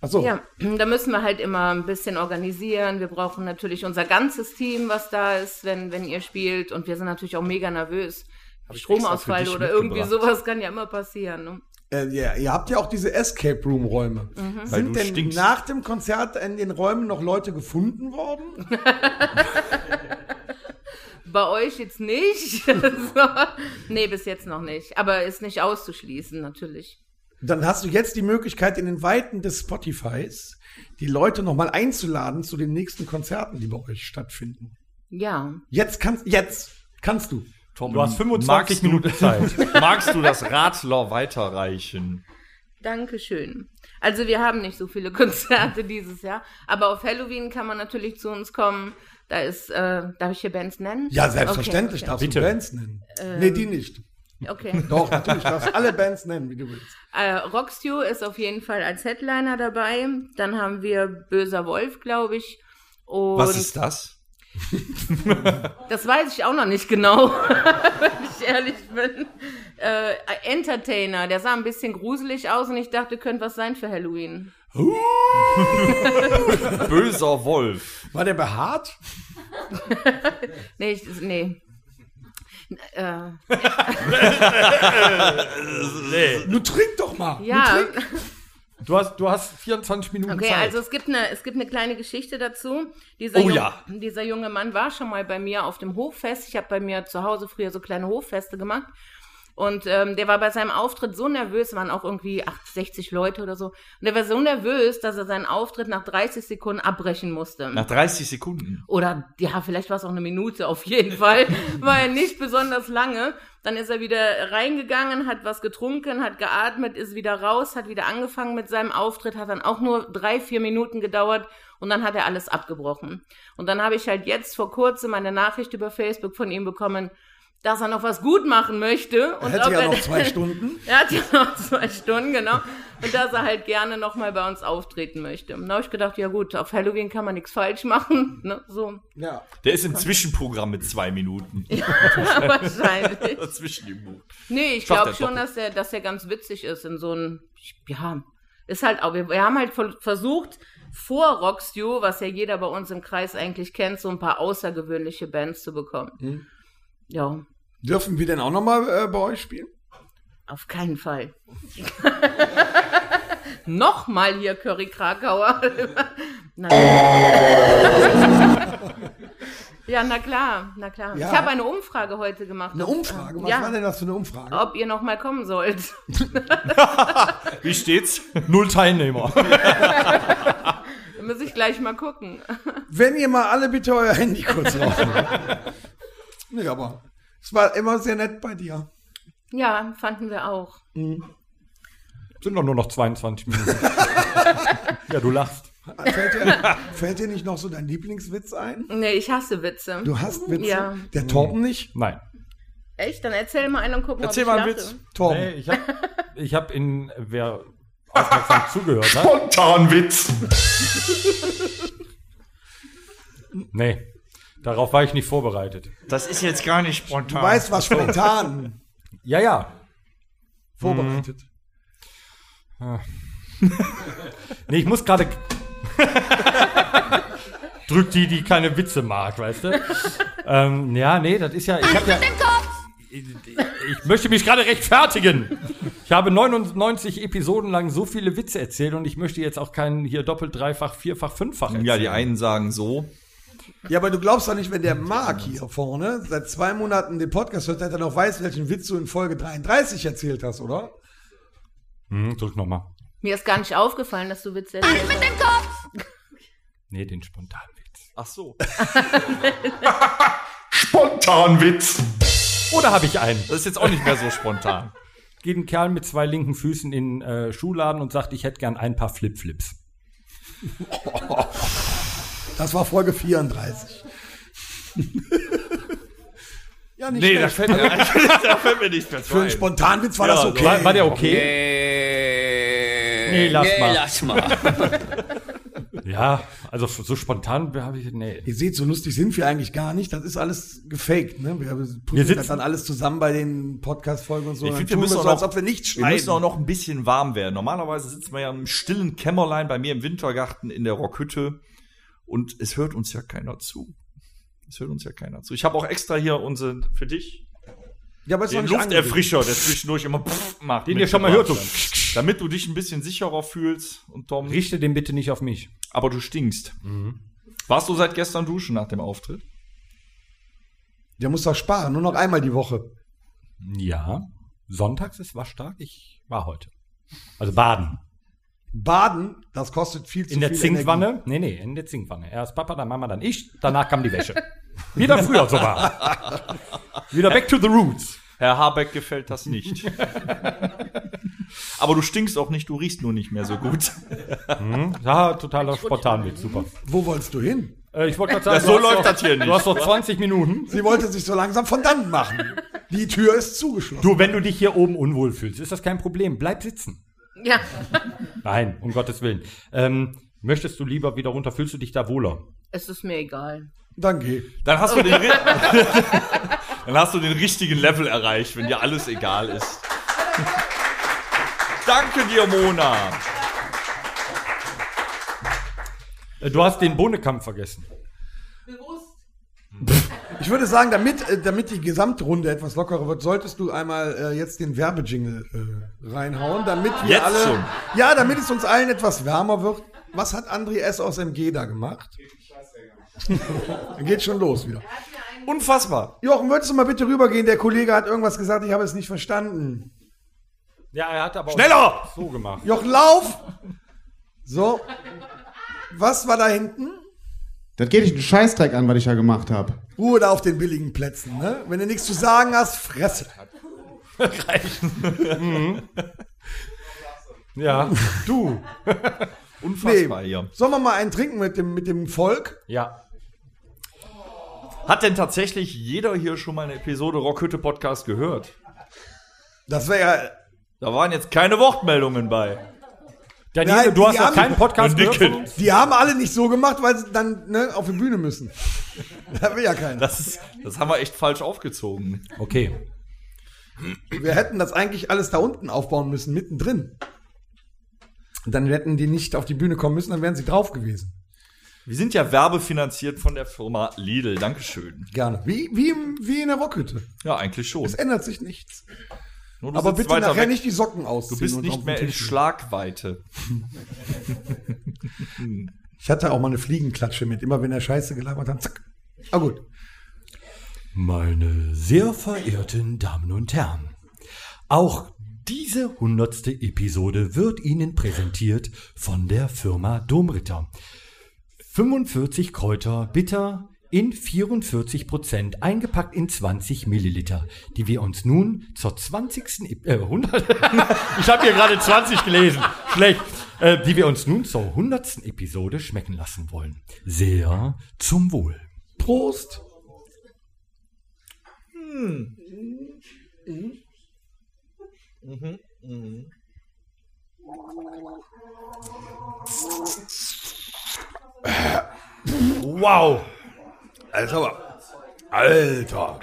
Achso, Ja, da müssen wir halt immer ein bisschen organisieren. Wir brauchen natürlich unser ganzes Team, was da ist, wenn, wenn ihr spielt. Und wir sind natürlich auch mega nervös. Stromausfall oder irgendwie sowas kann ja immer passieren. Ne? äh, ja, ihr habt ja auch diese Escape Room Räume. Mhm. Sind denn stinkst. nach dem Konzert in den Räumen noch Leute gefunden worden? Bei euch jetzt nicht. so. Nee, bis jetzt noch nicht. Aber ist nicht auszuschließen, natürlich. Dann hast du jetzt die Möglichkeit, in den Weiten des Spotifys die Leute nochmal einzuladen zu den nächsten Konzerten, die bei euch stattfinden. Ja. Jetzt kannst, jetzt kannst du. Tom, Du hast 25 magst du- Minuten Zeit. Magst du das Radler weiterreichen? Dankeschön. Also wir haben nicht so viele Konzerte dieses Jahr, aber auf Halloween kann man natürlich zu uns kommen. Da ist, äh, darf ich hier Bands nennen? Ja, selbstverständlich Okay, darfst Bitte. du Bands nennen. nee, die nicht. okay. okay. Doch, natürlich, du darfst alle Bands nennen, wie du willst. Äh, Rockstew ist auf jeden Fall als Headliner dabei. Dann haben wir Böser Wolf, glaube ich. Und Was ist das? das weiß ich auch noch nicht genau, wenn ich ehrlich bin. Äh, Entertainer, der sah ein bisschen gruselig aus und ich dachte, könnte was sein für Halloween. Böser Wolf. War der behaart? Nee, ich, nee. Äh, Du trink doch mal. ja, Du hast, du hast 24 Minuten okay, Zeit. also es gibt eine, es gibt eine kleine Geschichte dazu. Dieser, Oh jung- ja. dieser junge Mann war schon mal bei mir auf dem Hoffest. Ich habe bei mir zu Hause früher so kleine Hoffeste gemacht. Und ähm, der war bei seinem Auftritt so nervös, waren auch irgendwie 80, 60 Leute oder so. Und der war so nervös, dass er seinen Auftritt nach 30 Sekunden abbrechen musste. Nach 30 Sekunden. Oder ja, vielleicht war es auch eine Minute auf jeden Fall. War er nicht besonders lange. Dann ist er wieder reingegangen, hat was getrunken, hat geatmet, ist wieder raus, hat wieder angefangen mit seinem Auftritt, hat dann auch nur drei, vier Minuten gedauert und dann hat er alles abgebrochen. Und dann habe ich halt jetzt vor kurzem eine Nachricht über Facebook von ihm bekommen, dass er noch was gut machen möchte. Und Hätte ob ja er- noch zwei Stunden. Er hat ja noch zwei Stunden, genau. Und dass er halt gerne noch mal bei uns auftreten möchte. Und da habe ich gedacht, ja gut, auf Halloween kann man nichts falsch machen. Ne? So, Ja. Der ist im Zwischenprogramm mit zwei Minuten. wahrscheinlich. Dazwischen im Buch. Nee, ich glaube er schon, dass er, dass er ganz witzig ist in so einem, ja, ist halt auch, wir, wir haben halt ver- versucht, vor Rockstew, was ja jeder bei uns im Kreis eigentlich kennt, so ein paar außergewöhnliche Bands zu bekommen. Hm. Ja, Dürfen wir denn auch nochmal äh, bei euch spielen? auf keinen Fall. Nochmal hier Curry Krakauer. Nein. ja, na klar, na klar. Ja. Ich habe eine Umfrage heute gemacht. Eine Umfrage? Was ja, war denn das für eine Umfrage? ob ihr nochmal kommen sollt. Wie steht's? Null Teilnehmer. Da muss ich gleich mal gucken. Wenn ihr mal alle bitte euer Handy kurz raus. nee, aber es war immer sehr nett bei dir. Ja, fanden wir auch. Sind doch nur noch 22 Minuten. ja, du lachst. Fällt dir, fällt dir nicht noch so dein Lieblingswitz ein? Nee, ich hasse Witze. Du hast Witze? Ja. Der Torben nicht? Nein. Echt? Dann erzähl mal einen und gucken, Erzähl ob mal ich einen lache. Witz. Torben. Nee, ich habe ich hab in, wer aufmerksam zugehört hat. Spontanwitz. Nee, darauf war ich nicht vorbereitet. Das ist jetzt gar nicht Du spontan. weißt, was spontan Ja, ja. vorbereitet. Nee, ich muss gerade. Drück die, die keine Witze mag, weißt du? ähm, ja, nee, das ist ja. Ich, hab ja ich möchte mich gerade rechtfertigen. Ich habe 99 Episoden lang so viele Witze erzählt und ich möchte jetzt auch keinen hier doppelt, dreifach, vierfach, fünffach erzählen. Ja, die einen sagen so. Ja, aber du glaubst doch nicht, wenn der Marc hier vorne seit zwei Monaten den Podcast hört, dass er noch weiß, welchen Witz du in Folge 33 erzählt hast, oder? Hm, drück nochmal. Mir ist gar nicht aufgefallen, dass du Witze erzählst. Nee, den Spontanwitz. Ach so. Spontanwitz. Oder habe ich einen? Das ist jetzt auch nicht mehr so spontan. Geht ein Kerl mit zwei linken Füßen in äh, Schuhladen und sagt, ich hätte gern ein paar Flipflips. Das war Folge 34. ja, nicht Nee, da fällt, mir, da fällt mir nichts mehr zu Für einen ein. Spontanwitz war Ja, das so okay. War, war der okay? Nee, lass mal. lass mal. Ja, also so spontan habe ich. Nee. Ihr seht, so lustig sind wir eigentlich gar nicht. Das ist alles gefaked. Ne? Wir sitzen- das dann alles zusammen bei den Podcast-Folgen und so. Ich finde, wir so, als ob wir nicht wir müssen auch noch ein bisschen warm werden. Normalerweise sitzen wir ja im stillen Kämmerlein bei mir im Wintergarten in der Rockhütte und es hört uns ja keiner zu. Es hört uns ja keiner zu. Ich habe auch extra hier unsere, für dich, Ja, aber noch den. Lufterfrischer, der zwischendurch immer macht. Den ihr schon mal hört, so. Damit du dich ein bisschen sicherer fühlst und Tom. Richte den bitte nicht auf mich. Aber du stinkst. Warst du seit gestern duschen nach dem Auftritt? Der muss doch sparen, nur noch einmal die Woche. Ja. Sonntags ist waschtag. Ich war heute. Also baden. Baden, das kostet viel zu In der viel Zinkwanne? Nee, nee, in der Zinkwanne. Erst Papa, dann Mama, dann ich. Danach kam die Wäsche. Wieder früher so war. Wieder back to the roots. Herr Habeck gefällt das nicht. Aber du stinkst auch nicht, du riechst nur nicht mehr so gut. Ja, totaler Spontanwitz. Super. Energie. Wo wolltest du hin? Äh, ich wollte gerade sagen, so läuft noch- das hier nicht. Du hast noch 20 Minuten. Sie wollte sich so langsam von dann machen. Die Tür ist zugeschlossen. Du, wenn du dich hier oben unwohl fühlst, ist das kein Problem. Bleib sitzen. Ja. Nein, um Gottes Willen. Ähm, möchtest du lieber wieder runter? Fühlst du dich da wohler? Es ist mir egal. Dann geh. Dann hast du den, dann hast du den richtigen Level erreicht, wenn dir alles egal ist. Danke dir, Mona. Äh, du hast den Bohnenkampf vergessen. Ich würde sagen, damit, äh, damit die Gesamtrunde etwas lockerer wird, solltest du einmal äh, jetzt den Werbejingle äh, reinhauen, damit wir Jetzt alle. schon? Ja, damit es uns allen etwas wärmer wird. Was hat André S. aus MG da gemacht? Geht schon los wieder. Unfassbar. Jochen, würdest du mal bitte rübergehen? Der Kollege hat irgendwas gesagt, ich habe es nicht verstanden. Ja, er hat aber Schneller! auch so gemacht. Jochen, lauf! So. Was war da hinten? Das geht dich einen Scheißdreck an, was ich da gemacht habe. Ruhe da auf den billigen Plätzen, ne? Wenn du nichts zu sagen hast, Fresse. Ja, du. Unfassbar hier. Sollen wir mal einen trinken mit dem, mit dem Volk? Ja. Hat denn tatsächlich jeder hier schon mal eine Episode Rockhütte Podcast gehört? Das wäre ja. Da waren jetzt keine Wortmeldungen bei. Daniele, Nein, du hast haben- keinen Podcast gehört von Nicken. uns? Die haben alle nicht so gemacht, weil sie dann ne, auf die Bühne müssen. Da will ja keiner. Das, ist, das haben wir echt falsch aufgezogen. Okay. Wir hätten das eigentlich alles da unten aufbauen müssen, mittendrin. Dann hätten die nicht auf die Bühne kommen müssen, dann wären sie drauf gewesen. Wir sind ja werbefinanziert von der Firma Lidl. Dankeschön. Gerne. Wie, wie, wie in der Rockhütte. Ja, eigentlich schon. Es ändert sich nichts. Nur du Aber bitte nachher weg. nicht die Socken Du ausziehen. bist und auf nicht mehr in. Schlagweite. Ich hatte auch mal eine Fliegenklatsche mit. Immer wenn er Scheiße gelabert hat, zack. Ah gut. Meine sehr verehrten Damen und Herren, auch diese hundertste Episode wird Ihnen präsentiert von der Firma Domritter. 45 Kräuter bitter in 44 Prozent, eingepackt in 20 Milliliter, die wir uns nun zur 20. Ep- Äh, 100 ich habe hier gerade 20 gelesen, schlecht, äh, die wir uns nun zur 100. Episode schmecken lassen wollen. Sehr zum Wohl. Prost. Wow. Alter, aber. Alter.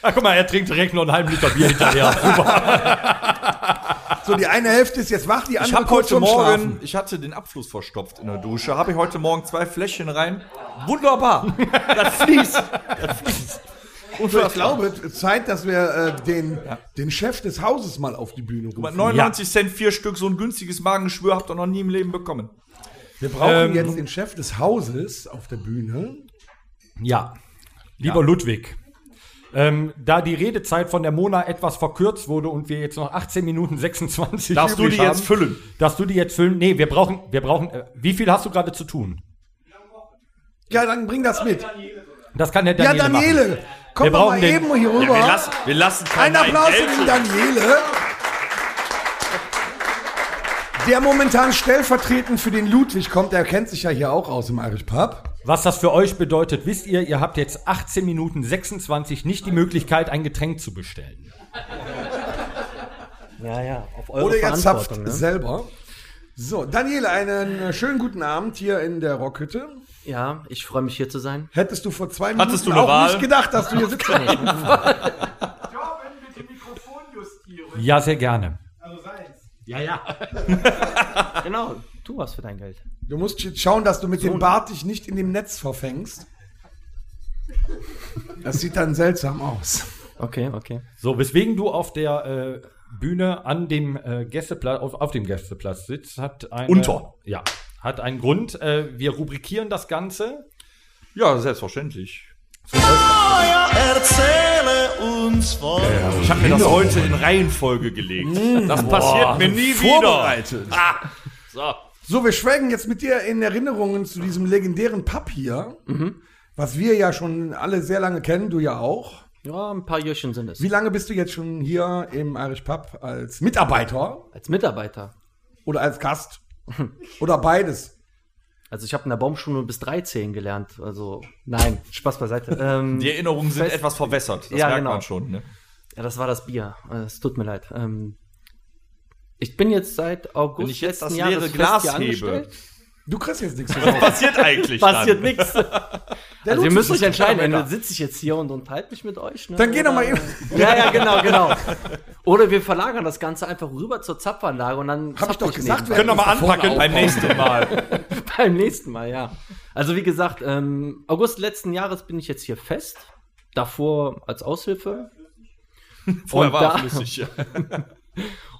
Ach, guck mal, er trinkt direkt noch einen halben Liter Bier hinterher. Super. So, die eine Hälfte ist jetzt wach, die Ich andere habe kurz heute Morgen, Schlafen. ich hatte den Abfluss verstopft in der Dusche, habe ich heute Morgen zwei Fläschchen rein. Wunderbar. Das fließt. Das fließt. So, ich glaube, Zeit, dass wir äh, den, den Chef des Hauses mal auf die Bühne rufen. 99 Cent, vier Stück, so ein günstiges Magengeschwür habt ihr noch nie im Leben bekommen. Wir brauchen Ähm, jetzt den Chef des Hauses auf der Bühne. Ja, lieber Ludwig. Ähm, da die Redezeit von der Mona etwas verkürzt wurde und wir jetzt noch 18 Minuten 26 Darfst du übrig die jetzt füllen? Darfst du die jetzt füllen? Nee, wir brauchen, wir brauchen, äh, wie viel hast du gerade zu tun? Ja, dann bring das mit. Das kann der Ja, Daniele Daniele, machen. komm Wir mal den- eben hier rüber. wir lassen, wir lassen Ein keinen Applaus für den. Daniele. Der momentan stellvertretend für den Ludwig kommt, der kennt sich ja hier auch aus im Irish Pub. Was das für euch bedeutet, wisst ihr, ihr habt jetzt 18 Minuten 26 nicht die Möglichkeit, ein Getränk zu bestellen. Ja, ja, auf eure Oder ihr zapft Verantwortung. Ne? selber. So, Daniele, einen schönen guten Abend hier in der Rockhütte. Ja, ich freue mich hier zu sein. Hättest du vor zwei Minuten Hattest du eine auch Wahl? nicht gedacht, dass du hier sitzt? Ja, sehr gerne. Genau, tu was für dein Geld. Du musst jetzt schauen, dass du mit dem Bart dich nicht in dem Netz verfängst. Das sieht dann seltsam aus. Okay, okay. So, weswegen du auf der äh, Bühne an dem äh, Gästeplatz, auf, auf dem Gästeplatz sitzt, hat eine, Unter. Ja, hat einen Grund. Äh, wir rubrikieren das Ganze. Ja, selbstverständlich. Erzähle uns von Ich habe mir das heute in Reihenfolge gelegt. Das passiert mir nie Vorbereitet. wieder. Ah, so. So, wir schwelgen jetzt mit dir in Erinnerungen zu diesem legendären Pub hier, was wir ja schon alle sehr lange kennen, du ja auch. Ja, ein paar Jährchen sind es. Wie lange bist du jetzt schon hier im Irish Pub als Mitarbeiter Als Mitarbeiter. oder als Gast? Oder beides? Also ich habe in der Baumschule bis 13 gelernt. Also nein, Spaß beiseite. Ähm, Die Erinnerungen sind etwas verwässert. Das Ja, merkt genau. man schon. Ne? ja, das war das Bier. Äh, Es tut mir leid. Ähm, ich bin jetzt seit August Wenn ich jetzt das letzten leere Jahres Glas hebe. angestellt. Du kriegst jetzt nichts. Was passiert eigentlich Passiert dann? nichts. Also ihr müsst euch entscheiden, entweder sitze ich jetzt hier und unterhalte mich mit euch. Ne, Dann geh doch mal eben. Ja, ja, genau, genau. Oder wir verlagern das Ganze einfach rüber zur Zapfanlage und dann Hab ich doch gesagt, wir Können wir mal hätten das anpacken beim nächsten Mal. Beim nächsten Mal, ja. Also wie gesagt, ähm, August letzten Jahres bin ich jetzt hier fest. Davor als Aushilfe. Vorher Und war da- flüssig.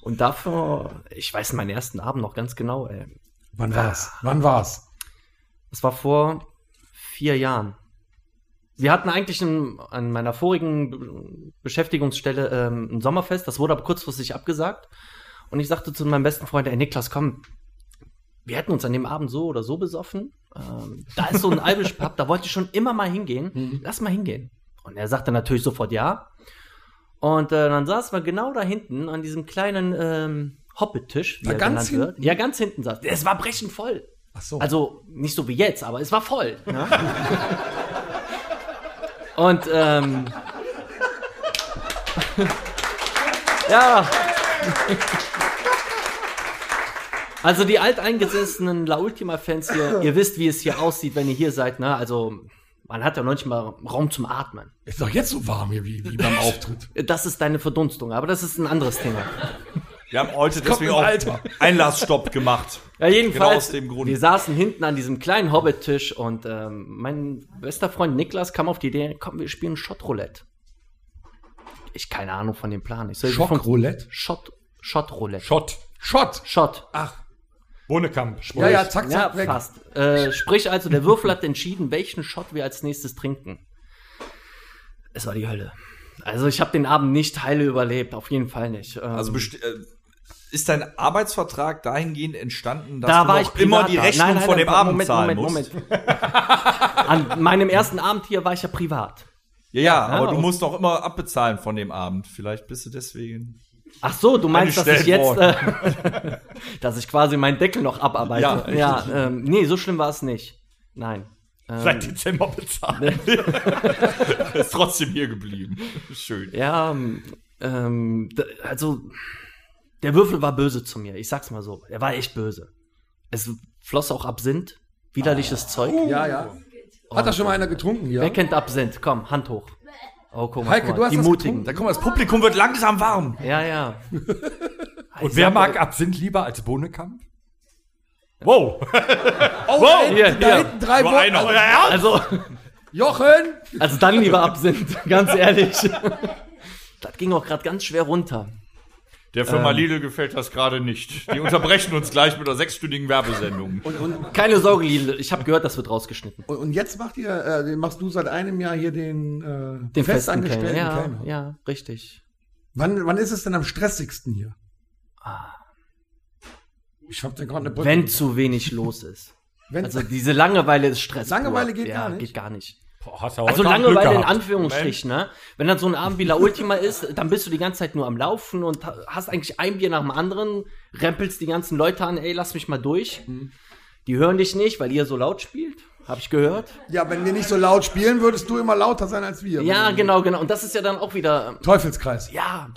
Und davor, ich weiß meinen ersten Abend noch ganz genau, ey. Wann war's? Wann war's? Das war vor vier Jahren. Wir hatten eigentlich in, an meiner vorigen Be- Beschäftigungsstelle ähm, ein Sommerfest, das wurde aber kurzfristig abgesagt. Und ich sagte zu meinem besten Freund, ey Niklas, komm, wir hätten uns an dem Abend so oder so besoffen. Ähm, da ist so ein Irish Pub, da wollte ich schon immer mal hingehen. Lass mal hingehen. Und er sagte natürlich sofort ja. Und äh, dann saßen wir genau da hinten an diesem kleinen ähm, Hoppetisch, wie Da er ganz genannt wird. Ja, ganz hinten saß. Es war brechend voll. Ach so. Also nicht so wie jetzt, aber es war voll. Ne? Und ähm, ja. Also die alteingesessenen La Ultima-Fans hier, ihr wisst, wie es hier aussieht, wenn ihr hier seid, ne? Also man hat ja noch nicht mal Raum zum Atmen. Ist doch jetzt so warm hier wie, wie beim Auftritt. Das ist deine Verdunstung, aber das ist ein anderes Thema. Wir haben heute deswegen auch Alter. Einlassstopp gemacht. Ja, jedenfalls, Genau aus dem Grund. wir saßen hinten an diesem kleinen Hobbit-Tisch und ähm, mein bester Freund Niklas kam auf die Idee, komm, wir spielen Shot-Roulette. Ich keine Ahnung von dem Plan. Ich Schockroulette? Shot, Shot-Roulette. Shot. Shot. Shot. Bohnekamp. Sprich. Ja, ja, zack, Ja, zack, weg. fast. Äh, sprich also, der Würfel hat entschieden, welchen Shot wir als nächstes trinken. Es war die Hölle. Also ich habe den Abend nicht heile überlebt, auf jeden Fall nicht. Ähm, Also äh, ist dein Arbeitsvertrag dahingehend entstanden, dass da du war noch ich immer die. Rechnung Nein, nein, von nein, dem Abend Moment, zahlen Moment, musst? Moment. An meinem ersten Abend hier war ich ja privat. Ja, ja, aber du musst doch immer abbezahlen von dem Abend. Vielleicht bist du deswegen. Ach so, du meinst, dass ich jetzt, äh, dass ich quasi meinen Deckel noch abarbeite. Ja, Ja, ähm, nee, so schlimm war es nicht. Nein. Ähm, Seit Dezember bezahlt. Ist trotzdem hier geblieben. Schön. Ja, ähm, ähm, also der Würfel war böse zu mir. Ich sag's mal so. Er war echt böse. Es floss auch Absinth, widerliches Zeug. Ja, ja. Hat da schon mal einer getrunken hier? Wer kennt Absinth? Komm, Hand hoch. Oh, guck mal, Heike, guck du mal. hast die das Mutigen. Da guck mal, das Publikum wird langsam warm. Ja, ja. Und wer mag Absinth lieber als Bohnekamp? Wow. Oh, Wow. Hier, da hier. hinten drei Nur Worte. einer. Also, Jochen! also dann lieber Absinth, ganz ehrlich. Das ging auch gerade ganz schwer runter. Der Firma Lidl gefällt das gerade nicht. Die unterbrechen uns gleich mit einer sechsstündigen Werbesendung. Keine Sorge, Lidl. Ich habe gehört, das wird rausgeschnitten. Und, und jetzt macht ihr, äh, den machst du seit einem Jahr hier den, äh, Den festangestellten Kellner. Ja, Kellner. ja, richtig. Wann, wann ist es denn am stressigsten hier? Ich hab da gerade eine Brücke. Wenn zu wenig los ist. Wenn- Also diese Langeweile ist Stress. Langeweile geht ja, gar nicht? Geht gar nicht. Boah, hast du Also Langeweile in. Anführungsstrichen, ne? Wenn dann so ein Abend wie La Ultima ist, dann bist du die ganze Zeit nur am Laufen und ha- hast eigentlich ein Bier nach dem anderen, rempelst die ganzen Leute an, ey, lass mich mal durch. Mhm. Die hören dich nicht, weil ihr so laut spielt. Hab ich gehört. ja, wenn wir nicht so laut spielen, würdest du immer lauter sein als wir. Ja, genau, genau. Und das ist ja dann auch wieder, ähm, Teufelskreis. ja,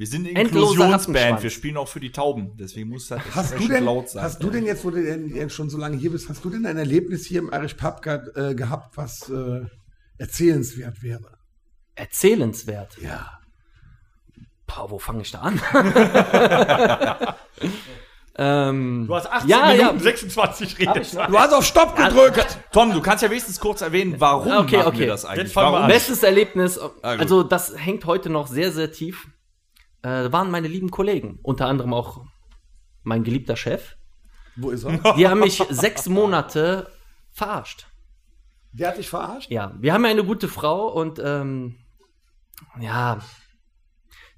Wir sind eine Inklusionsband. Wir spielen auch für die Tauben. Deswegen muss das Hast du denn, laut sein. hast du denn jetzt, wo du denn jetzt schon so lange hier bist, hast du denn ein Erlebnis hier im Irish Pub ge äh, gehabt, was äh, erzählenswert wäre? erzählenswert. Ja. Boah, wo fange ich da an? ähm, Du hast 18 ja, Minuten ja. 26 Redezeit. Du hast auf Stopp gedrückt! Tom, du kannst ja wenigstens kurz erwähnen, warum Okay, machen okay. wir das eigentlich? Jetzt fangen wir Warum? an. Bestes Erlebnis, also das hängt heute noch sehr, sehr tief, äh, waren meine lieben Kollegen. Unter anderem auch mein geliebter Chef. Wo ist er? Die haben mich sechs Monate verarscht. Der hat dich verarscht? Ja, wir haben ja eine gute Frau und ähm, ja,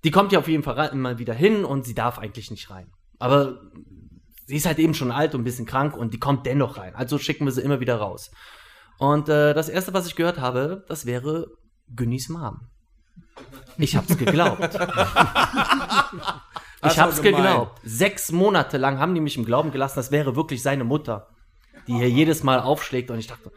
die kommt ja auf jeden Fall immer wieder hin und sie darf eigentlich nicht rein. Aber sie ist halt eben schon alt und ein bisschen krank und die kommt dennoch rein. Also schicken wir sie immer wieder raus. Und äh, das erste, was ich gehört habe, das wäre Günnis Mom. Ich hab's geglaubt. Ich hab's gemein. geglaubt. Sechs Monate lang haben die mich im Glauben gelassen, das wäre wirklich seine Mutter, die hier jedes Mal aufschlägt. Und ich dachte,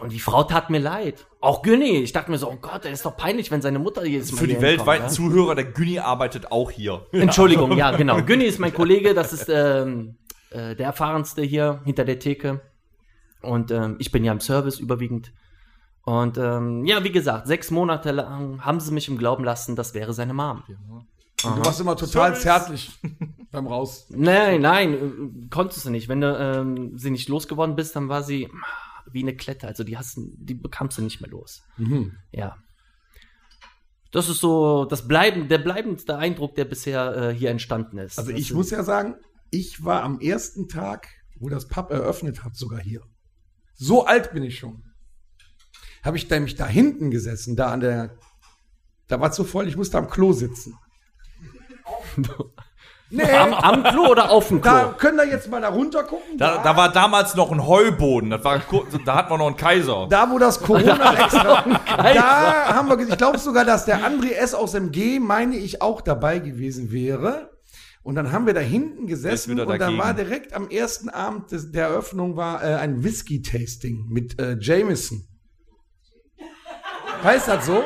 und die Frau tat mir leid. Auch Günni. Ich dachte mir so, oh Gott, das ist doch peinlich, wenn seine Mutter jedes Mal Für die weltweiten ne? Zuhörer, der Günni arbeitet auch hier. Entschuldigung, ja, genau. Günni ist mein Kollege, das ist ähm, äh, der erfahrenste hier hinter der Theke. Und ähm, ich bin ja im Service überwiegend. Und ähm, ja, wie gesagt, sechs Monate lang haben sie mich im Glauben lassen, das wäre seine Mom. Und du warst immer total zärtlich beim Raus. Nein, nein, äh, konntest du nicht. Wenn du ähm, sie nicht losgeworden bist, dann war sie wie eine Klette. Also die hast, die bekamst du nicht mehr los. Ja. Das ist so das bleiben, der bleibendste Eindruck, der bisher äh, hier entstanden ist. Also Das ich ist- muss ja sagen, ich war am ersten Tag, wo das Pub eröffnet hat, sogar hier. So alt bin ich schon. Habe ich nämlich da hinten gesessen, da an der, da war es so voll, ich musste am Klo sitzen. Nee, am, am Klo oder auf dem Klo? da können wir jetzt mal da runter gucken. Da, da war damals noch ein Heuboden. Das war, da hatten wir noch einen Kaiser. Da, wo das Corona extra. da haben wir, ich glaube sogar, dass der André S. aus MG, meine ich, auch dabei gewesen wäre. Und dann haben wir da hinten gesessen und dann dagegen. war direkt am ersten Abend des, der Eröffnung war äh, ein Whisky-Tasting mit äh, Jameson. Heißt das so?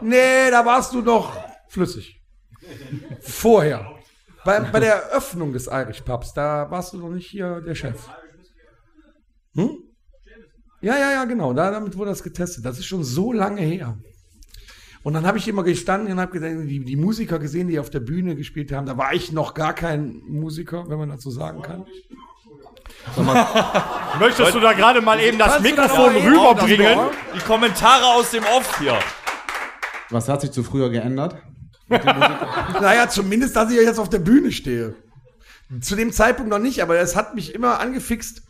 Nee, da warst du noch flüssig. Vorher. Bei, bei der Eröffnung des Irish Pubs, da warst du noch nicht hier der Chef. Hm? Ja, ja, ja, genau. Da, damit wurde das getestet. Das ist schon so lange her. Und dann habe ich immer gestanden und habe die, die Musiker gesehen, die auf der Bühne gespielt haben. Da war ich noch gar kein Musiker, wenn man dazu sagen kann. Möchtest du da gerade mal eben das Mikrofon rüberbringen? Die Kommentare aus dem Off hier. Was hat sich zu früher geändert? Naja, zumindest, dass ich jetzt auf der Bühne stehe. Zu dem Zeitpunkt noch nicht, aber es hat mich immer angefixt,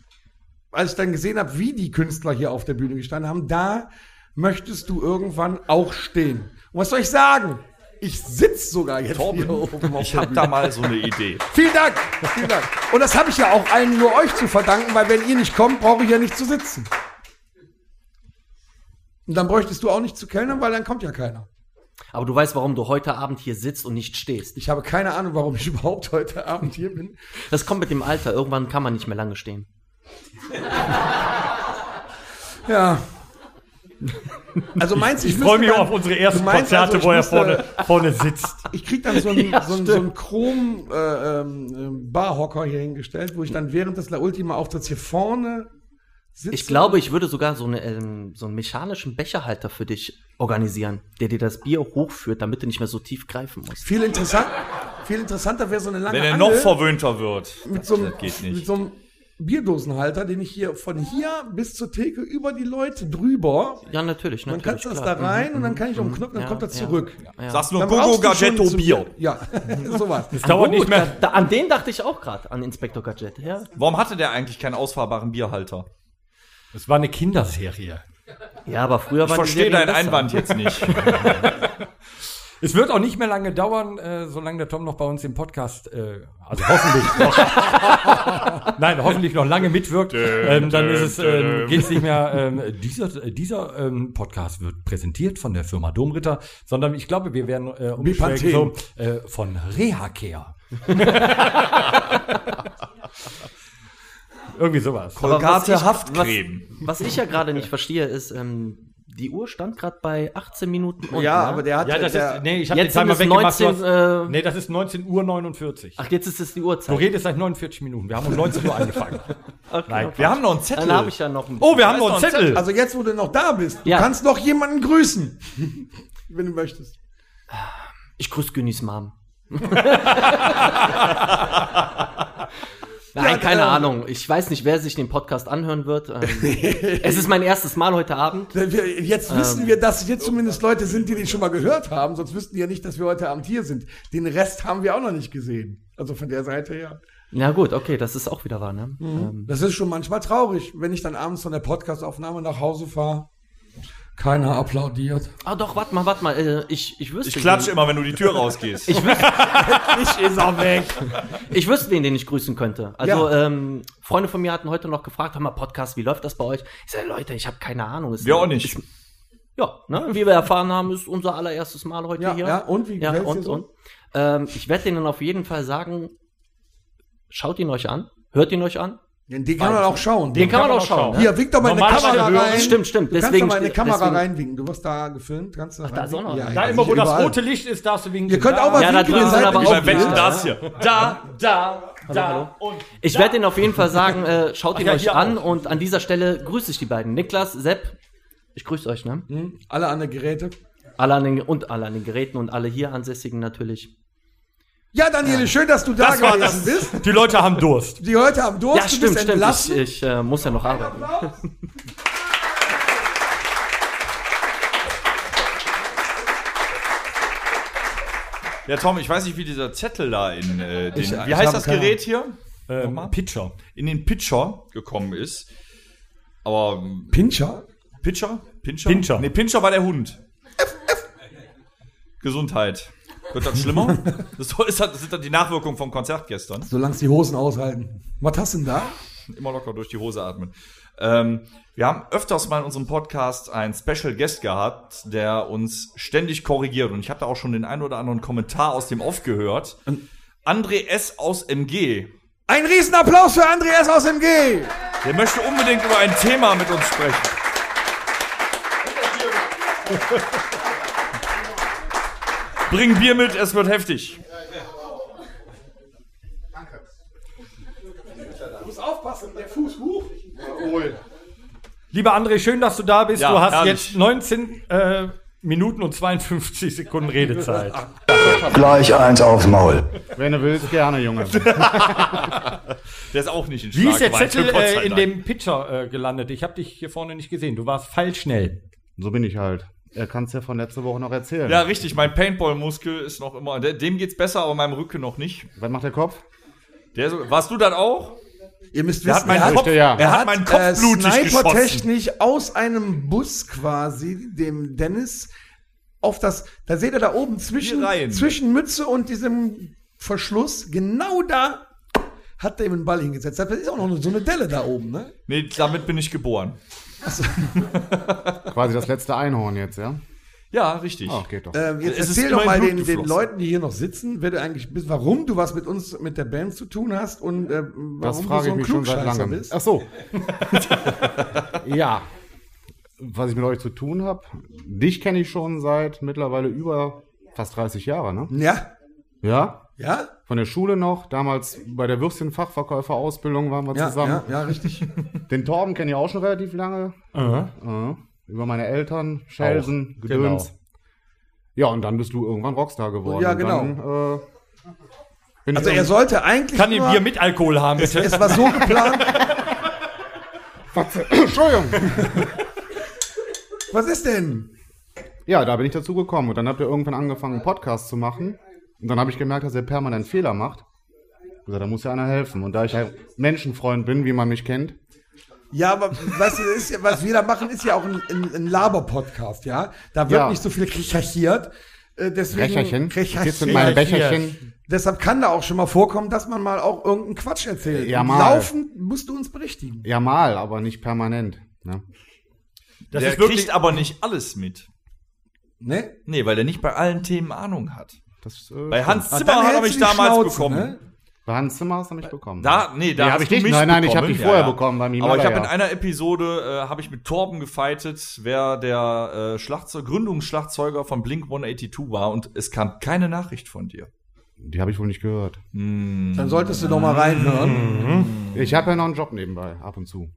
als ich dann gesehen habe, wie die Künstler hier auf der Bühne gestanden haben. Da möchtest du irgendwann auch stehen. Und was soll ich sagen? Ich sitze sogar jetzt hier oben auf Ich habe da mal so eine Idee. Vielen Dank, vielen Dank. Und das habe ich ja auch allen nur euch zu verdanken, weil wenn ihr nicht kommt, brauche ich ja nicht zu sitzen. Und dann bräuchtest du auch nicht zu kellnern, weil dann kommt ja keiner. Aber du weißt, warum du heute Abend hier sitzt und nicht stehst. Ich habe keine Ahnung, warum ich überhaupt heute Abend hier bin. Das kommt mit dem Alter. Irgendwann kann man nicht mehr lange stehen. Ja. Also meinst du, ich Ich freue mich dann- auf unsere ersten meinst Konzerte, also, wo ich er vorne, vorne sitzt. Ich krieg dann so einen, Ja, so einen, so einen Chrom äh, ähm, Barhocker hier hingestellt, wo ich dann während des La Ultima Auftritts hier vorne sitze. Ich glaube, ich würde sogar so, eine, ähm, so einen mechanischen Becherhalter für dich organisieren, der dir das Bier hochführt, damit du nicht mehr so tief greifen musst. viel interessant, viel interessanter wäre so eine lange Wenn er Angel noch verwöhnter wird. mit so, einem, das geht nicht. mit so einem Bierdosenhalter, den ich hier von hier bis zur Theke über die Leute drüber. Ja, natürlich. Dann natürlich, kannst du das klar. da rein Mhm, und dann kann ich um mhm, Knopf, dann ja, kommt er ja, zurück. Ja. Sagst nur Dann Gogo Gadgetto Bier. Ja, sowas. Es dauert Gut, nicht mehr. Da, an den dachte ich auch gerade, an Inspektor Gadget. Ja. Warum hatte der eigentlich keinen ausfahrbaren Bierhalter? Es war eine Kinderserie. ja, aber früher Ich war verstehe deinen Einwand jetzt nicht. Es wird auch nicht mehr lange dauern, äh, solange der Tom noch bei uns im Podcast, äh, also hoffentlich noch, nein, hoffentlich noch lange mitwirkt. Ähm, dann ist es, ähm, geht's nicht mehr. Ähm, dieser dieser ähm, Podcast wird präsentiert von der Firma Domritter, sondern ich glaube, wir werden äh, umschwenken so, äh, von Rehacare. Irgendwie sowas. Ich- Haftcreme. Was, was ich ja gerade nicht verstehe, ist, ähm, die Uhr stand gerade bei 18 Minuten unten. Ja, ne? aber der hat Ja, das der, ist, nee, ich habe Jetzt den Timer weggemacht. 19, du hast- äh, nee, das ist 19 Uhr 49. Ach, jetzt ist es die Du Uhrzeit. redest seit 49 Minuten. Wir haben um 19 Uhr angefangen. Okay, Nein, okay. Wir haben noch einen Zettel. Dann habe ich ja noch ein Oh, wir haben noch einen ein Zettel. Also jetzt, wo du noch da bist, du Ja. kannst noch jemanden grüßen, wenn du möchtest. Ich grüße Günnis Mom. Nein, Ja, keine ähm, Ahnung. Ich weiß nicht, wer sich den Podcast anhören wird. Ähm, es ist mein erstes Mal heute Abend. Jetzt wissen wir, dass hier zumindest Leute sind, die den schon mal gehört haben, sonst wüssten die ja nicht, dass wir heute Abend hier sind. Den Rest haben wir auch noch nicht gesehen. Also von der Seite her. Na gut, okay, das ist auch wieder wahr, ne? Ähm, Das ist schon manchmal traurig, wenn ich dann abends von der Podcastaufnahme nach Hause fahre. Keiner applaudiert. ah, doch, warte mal, warte mal. Äh, ich, ich wüsste. Ich klatsche immer, wenn du die Tür rausgehst. Ich wüsste, Ich ist er weg. ich wüsste, wen den ich grüßen könnte. Also, ähm, Freunde von mir hatten heute noch gefragt, hör mal, Podcast, wie läuft das bei euch? Ich sage, Leute, ich habe keine Ahnung. Es Wir auch nicht. Ist, ja, ne? wie wir erfahren haben, ist unser allererstes Mal heute Ja, hier. ja, und wie Ja, und, so? und. Ähm, ich werde denen auf jeden Fall sagen, schaut ihn euch an, hört ihn euch an. Den, den kann man auch schauen. Den kann man auch schauen. Hier, wink doch mal in eine Normal Kamera hören. rein. Stimmt, stimmt. Du kannst Deswegen doch mal in eine Kamera deswegen- reinwinken. Du wirst da gefilmt. Kannst du da ist auch noch- reinwinken? Da ja, immer, wo das überall. rote Licht ist, darfst du winken. Ihr könnt auch mal Ja, da winken, drüben ihr sind aber auch das hier. Da, da, da hallo. und Ich werde Ihnen auf jeden Fall sagen, äh, schaut ihn ja, euch an auch. und an dieser Stelle grüße ich die beiden. Niklas, Sepp, ich grüße euch, ne? Hm? Alle an der Geräte. Alle an den, und alle an den Geräten und alle hier Ansässigen natürlich. Ja, Daniele, schön, dass du da das gewesen das. bist. Die Leute haben Durst. Die heute am Durst, Ja, du stimmt, bist stimmt. entlassen. Ich, ich äh, muss ja noch arbeiten. Ja, Tom, ich weiß nicht, wie dieser Zettel da in äh, den, Ich- wie ich heißt das keine Gerät hier? Ähm? Pitcher. In den Pitcher gekommen ist. Aber ähm, Pincher? Pitcher? Pincher? Pinscher. Nee, Pinscher war der Hund. Gesundheit. Wird das schlimmer? das ist das sind dann die Nachwirkungen vom Konzert gestern. Solange die Hosen aushalten. Was hast du denn da? Immer locker durch die Hose atmen. Ähm, wir haben öfters mal in unserem Podcast einen Special Guest gehabt, der uns ständig korrigiert. Und ich habe da auch schon den einen oder anderen Kommentar aus dem Off gehört. André S. aus MG. Ein Riesenapplaus für Andreas aus MG. Der möchte unbedingt über ein Thema mit uns sprechen. Bring Bier mit, es wird heftig. Du musst aufpassen, der Fuß hoch. Lieber André, schön, dass du da bist. Ja, du hast herrlich. jetzt 19 äh, Minuten und 52 Sekunden Redezeit. Gleich eins aufs Maul. Wenn du willst, gerne, Junge. Der ist auch nicht in Wie ist der Zettel äh, in dem Pitcher äh, gelandet? Ich habe dich hier vorne nicht gesehen. Du warst feilschnell. So bin ich halt. Er kann es ja von letzter Woche noch erzählen. Ja, richtig. Mein Paintball-Muskel ist noch immer. Dem geht's besser, aber meinem Rücken noch nicht. Was macht der Kopf? Der so, warst du das auch? Ihr müsst wissen, hat meinen er hat, Kopf, ja. er hat meinen Kopf äh, blutig geschossen. Sniper-technisch aus einem Bus quasi, dem Dennis, auf das, da seht ihr da oben zwischen, zwischen Mütze und diesem Verschluss, genau da hat er ihm einen Ball hingesetzt. Das ist auch noch so eine Delle da oben, ne? Nee, damit bin ich geboren. Quasi das letzte Einhorn jetzt, ja? Ja, richtig. Oh, geht doch. Ähm, jetzt Es erzähl doch mal den, den. Leuten, die hier noch sitzen, wer du eigentlich bist, warum du was mit uns, mit der Band zu tun hast und äh, warum das du frage so ich ein mich schon seit langem. bist. Ach so. ja. Was ich mit euch zu tun habe, dich kenne ich schon seit mittlerweile über fast 30 Jahre, ne? Ja? Ja? Ja? Von der Schule noch, damals bei der Würstchenfachverkäuferausbildung waren wir Ja, zusammen. ja, ja, richtig. Den Torben kenne ich auch schon relativ lange. Äh, über meine Eltern, Schelsen, Auch, Gedöns. Ja, und dann bist du irgendwann Rockstar geworden. Ja, genau. Dann, äh, bin Also ich er sollte eigentlich Kann den nur, Bier mit Alkohol haben, bitte? es war so geplant. Entschuldigung. Was ist denn? Ja, da bin ich dazu gekommen. Und dann habt ihr irgendwann angefangen, einen Podcast zu machen. Und dann habe ich gemerkt, dass er permanent Fehler macht. Ich gesagt, da muss ja einer helfen. Und da ich ein Menschenfreund bin, wie man mich kennt, Ja, aber du, ist was wir da machen, ist ja auch ein, ein, ein Laber-Podcast, ja? Da wird Ja. nicht so viel recherchiert. Äh, deswegen, Recherchen. Meinem Becherchen. Deshalb kann da auch schon mal vorkommen, dass man mal auch irgendeinen Quatsch erzählt. Ja, mal. Laufen musst du uns berichtigen. Ja, mal, aber nicht permanent. Ne? Das der ist wirklich kriegt aber nicht alles mit. Ne? Nee, weil der nicht bei allen Themen Ahnung hat. Das, äh, Bei Hans Ah, Zimmer er du die damals Schnauze, bekommen. ne? Bei Hans Zimmer hast du mich bekommen. Da, nee, da Nee, hast hab ich mich Nein, nein, ich hab bekommen. dich vorher bekommen beim Aber ich habe in einer Episode äh, habe ich mit Torben gefeitet, wer der äh, Schlagzeug, Gründungsschlagzeuger von Blink 182 war und es kam keine Nachricht von dir. Die habe ich wohl nicht gehört. Dann solltest du doch mal reinhören. Ich habe ja noch einen Job nebenbei, ab und zu.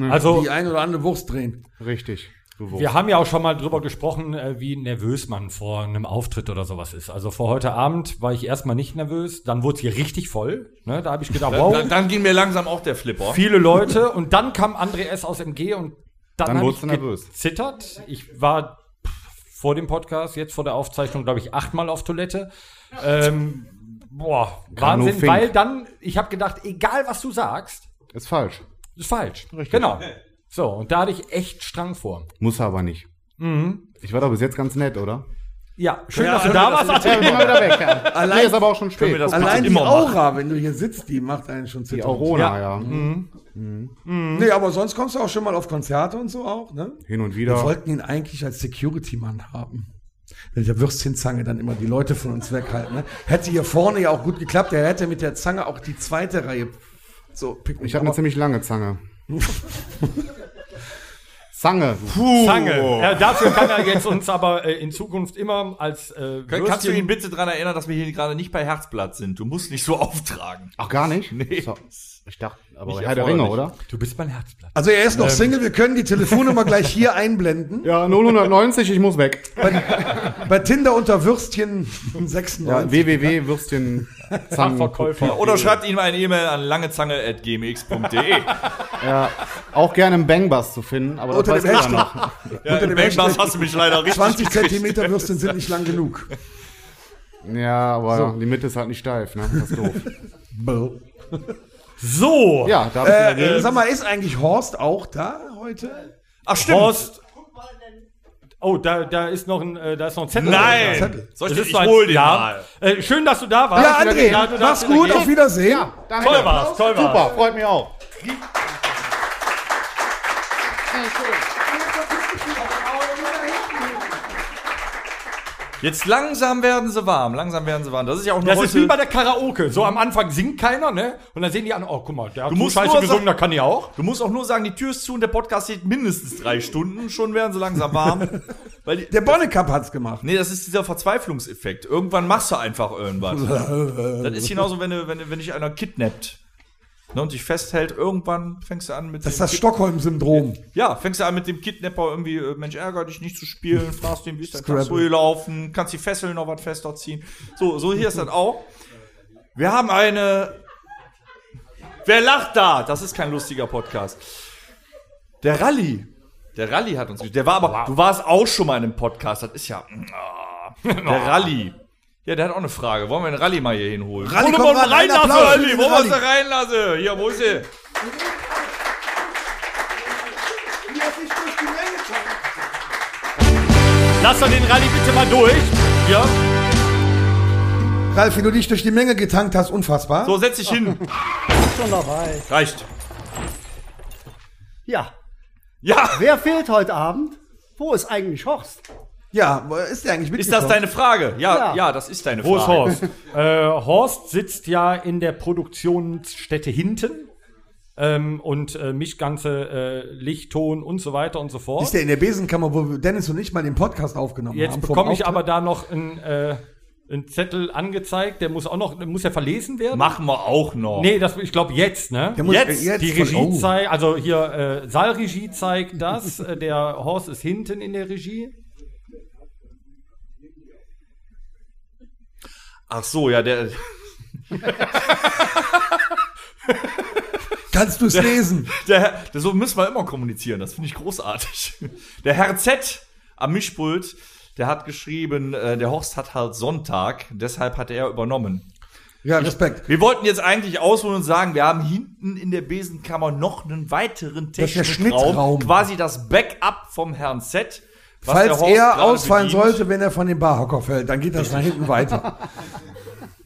Also, Die ein oder andere Wurst drehen. Richtig. Wurst. wir haben ja auch schon mal drüber gesprochen, äh, wie nervös man vor einem Auftritt oder sowas ist. Also vor heute Abend war ich erstmal nicht nervös, dann wurde es hier richtig voll. Ne? Da habe ich gedacht, wow, Dann, dann ging mir langsam auch der Flipper. viele Leute. Und dann kam André S. aus MG und dann, Dann hab wurdest ich nervös. gezittert. Ich war vor dem Podcast, jetzt vor der Aufzeichnung, glaube ich, achtmal auf Toilette. Ähm, boah, Kanu Wahnsinn, Fink. weil dann, ich habe gedacht, egal was du sagst, Ist falsch. ist falsch. Genau. So, und da hatte ich echt Strang vor. Muss er aber nicht. Ich war doch bis jetzt ganz nett, oder? Ja, schön, Ja, dass du da wir das warst. Ja, wir wieder weg. Ja. Allein- nee, ist aber auch schon spät. wir Allein die immer machen. Aura, wenn du hier sitzt, die macht einen schon die zittern. Aurora, ja. Nee, aber sonst kommst du auch schon mal auf Konzerte und so auch, ne? Hin und Wir wieder. wollten ihn eigentlich als Security-Mann haben. Wenn der Würstchenzange dann immer die Leute von uns weghalten. Ne? Hätte hier vorne ja auch gut geklappt. Er hätte mit der Zange auch die zweite Reihe so picken. Ich habe eine ziemlich lange Zange. Zange. Zange. Ja, dafür kann er jetzt uns aber äh, in Zukunft immer als äh, Kann- Kannst du ihn bitte daran erinnern, dass wir hier gerade nicht bei Herzblatt sind? Du musst nicht so auftragen. Ach, gar nicht? Nee. So. Ich dachte, aber Nicht Herr der Ringe, oder? Du bist mein Herzblatt. Also er ist noch Single. Wir können die Telefonnummer gleich hier einblenden. Ja, 090, ich muss weg. Bei Tinder unter Würstchen 96. Ja, www.würstchen Fachverkäufer. Oder schreibt ihm eine E-Mail an langezange.gmx.de. Ja, auch gerne im Bangbus zu finden, aber das Unter weißt dem ja Hashtag. noch. ja, Unter dem Hashtag hast du mich leider richtig 20 gekriegt. Zentimeter Würstchen sind nicht lang genug. Ja, aber die Mitte ist halt nicht steif, ne? Das ist doof. So, Ja, da Äh, äh, sag mal, ist eigentlich Horst auch da heute? Ach stimmt. Horst. Oh, da, da ist noch ein, äh, da ist noch ein Zettel. Nein. Zettel. Soll ich, Das ich ist so ein- hol den ja. mal. Äh, schön, dass du da warst. Ja, André, Ja, du mach's gut, auf Wiedersehen. Ja, danke. Toll war's, toll war's. Super, freut mich auch. Jetzt langsam werden sie warm, langsam werden sie warm. Das ist ja auch nur Das ist wie bei der Karaoke. So am Anfang singt keiner, ne? Und dann sehen die an, oh, guck mal, der hat Du so musst scheiße nur gesungen, sagen- da kann ich auch. Du musst auch nur sagen, die Tür ist zu und der Podcast geht mindestens drei Stunden. Schon werden sie langsam warm. Weil die, Der Bonnekamp hat's gemacht. nee, das ist dieser Verzweiflungseffekt. Irgendwann machst du einfach irgendwas. das ist genauso, wenn, du, wenn, du- wenn dich einer kidnappt ne, und dich festhält. Irgendwann fängst du an mit Das ist dem das Stockholm-Syndrom. Ja, fängst du an mit dem Kidnapper irgendwie, äh, Mensch, ärger dich nicht zu spielen, fragst du ihn, wie ist dein Tag so gelaufen, kannst die Fesseln noch was fester ziehen. So, so hier ist das auch. Wir haben eine. Wer lacht da? Das ist kein lustiger Podcast. Der Rallye. Der Rallye hat uns. Der war aber. Du warst auch schon mal in einem Podcast. Das ist ja. ah, Der Rallye. Ja, der hat auch eine Frage. Wollen wir den Rallye mal hier hinholen? Rallye, Wollen wir einen reinlassen, Rallye? Wollen wir Rallye. sie reinlassen? Hier, wo ist sie? Lass doch den Rallye bitte mal durch. Ja. Ralf, wie du dich durch die Menge getankt hast, unfassbar. So, setz dich hin. Schon dabei. Reicht. Ja. Ja. Wer fehlt heute Abend? Wo ist eigentlich Horst? Ja, wo ist der eigentlich Ist das deine Frage? Ja, ja, Ja. das ist deine Wo ist Frage. Horst? äh, Horst sitzt ja in der Produktionsstätte hinten. Ähm, und äh, mich ganze äh, Lichtton und so weiter und so fort. Ist der in der Besenkammer, wo Dennis und ich mal den Podcast aufgenommen Jetzt haben? vom bekomme ich aber da noch einen, äh, einen Zettel angezeigt, der muss auch noch, muss ja verlesen werden. Machen wir auch noch. Nee, das, ich glaube jetzt, ne? Der muss, Jetzt? äh, Die Regie oh. zeigt, also hier äh, Saalregie zeigt das, äh, der Horst ist hinten in der Regie. Ach so, ja, der. Kannst du es lesen? der, der so müssen wir immer kommunizieren. Das finde ich großartig. Der Herr Z am Mischpult, der hat geschrieben, äh, der Horst hat halt Sonntag, deshalb hat er übernommen. Ja, Respekt. Wir wollten jetzt eigentlich ausholen und sagen, wir haben hinten in der Besenkammer noch einen weiteren Das ist der Technikraum, Schnittraum. quasi das Backup vom Herrn Z. Falls er ausfallen bedient. sollte, wenn er von dem Barhocker fällt, dann geht das nach hinten weiter.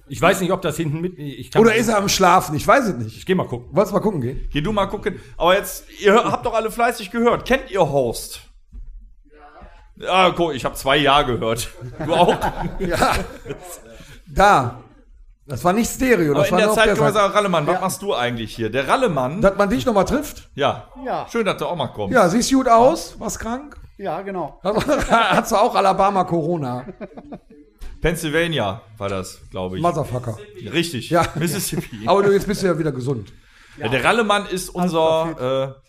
Ich weiß nicht, ob das hinten mit. Ich kann Oder ist er am Schlafen? Ich weiß es nicht. Ich geh mal gucken. Wolltest du mal gucken gehen? Geh du mal gucken. Aber jetzt, ihr habt doch alle fleißig gehört. Kennt ihr Horst? Ja. Ja, guck, ich habe zwei Ja gehört. Du auch? Ja. Da. Das war nicht Stereo. Aber Das in war der Zeit können wir sagen, Rallemann, was machst du eigentlich hier? Der Rallemann, Dass man dich nochmal trifft? ja. Ja. Schön, dass du auch mal kommst. Ja, siehst gut aus. Was krank? Ja, genau. Hast du auch Alabama Corona? Pennsylvania war das, glaube ich. Motherfucker. Richtig. Ja. Mississippi. Aber du, jetzt bist du ja wieder gesund. Ja, der Rallemann ist unser, äh,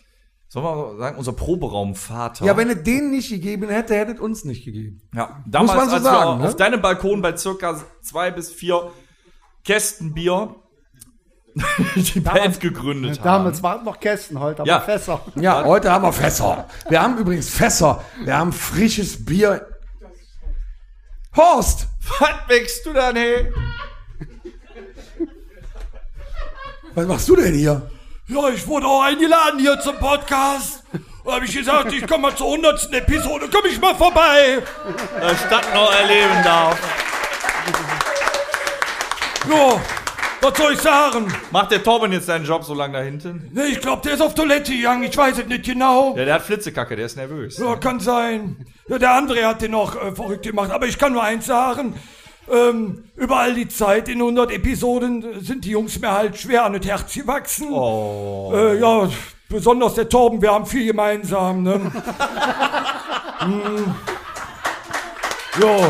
sollen wir sagen, unser Proberaumvater. Ja, wenn es den nicht gegeben hätte, hätte es uns nicht gegeben. Ja, damals, man so als sagen, wir ne? auf deinem Balkon bei circa zwei bis vier Kästen Bier die Band gegründet haben. Damals waren noch Kästen, heute aber Ja. Fässer. Ja, heute haben wir Fässer. Wir haben übrigens Fässer. Wir haben frisches Bier. Horst! Was wächst du dann, hey? Was machst du denn hier? Ja, ich wurde auch eingeladen hier zum Podcast. Da habe ich gesagt, ich komme mal zur 100. Episode, komme ich mal vorbei. Das Stadt noch erleben darf. Ja, was soll ich sagen? Macht der Torben jetzt seinen Job so lange da hinten? Nee, ich glaube, der ist auf Toilette gegangen, ich weiß es nicht genau. Ja, der hat Flitzekacke, der ist nervös. Ja, kann sein. Ja, der andere hat den noch äh, verrückt gemacht. Aber ich kann nur eins sagen. Ähm, über all die Zeit in 100 Episoden äh, sind die Jungs mir halt schwer an das Herz gewachsen. Oh. Äh, ja, besonders der Torben, wir haben viel gemeinsam. Ne? hm. Ja.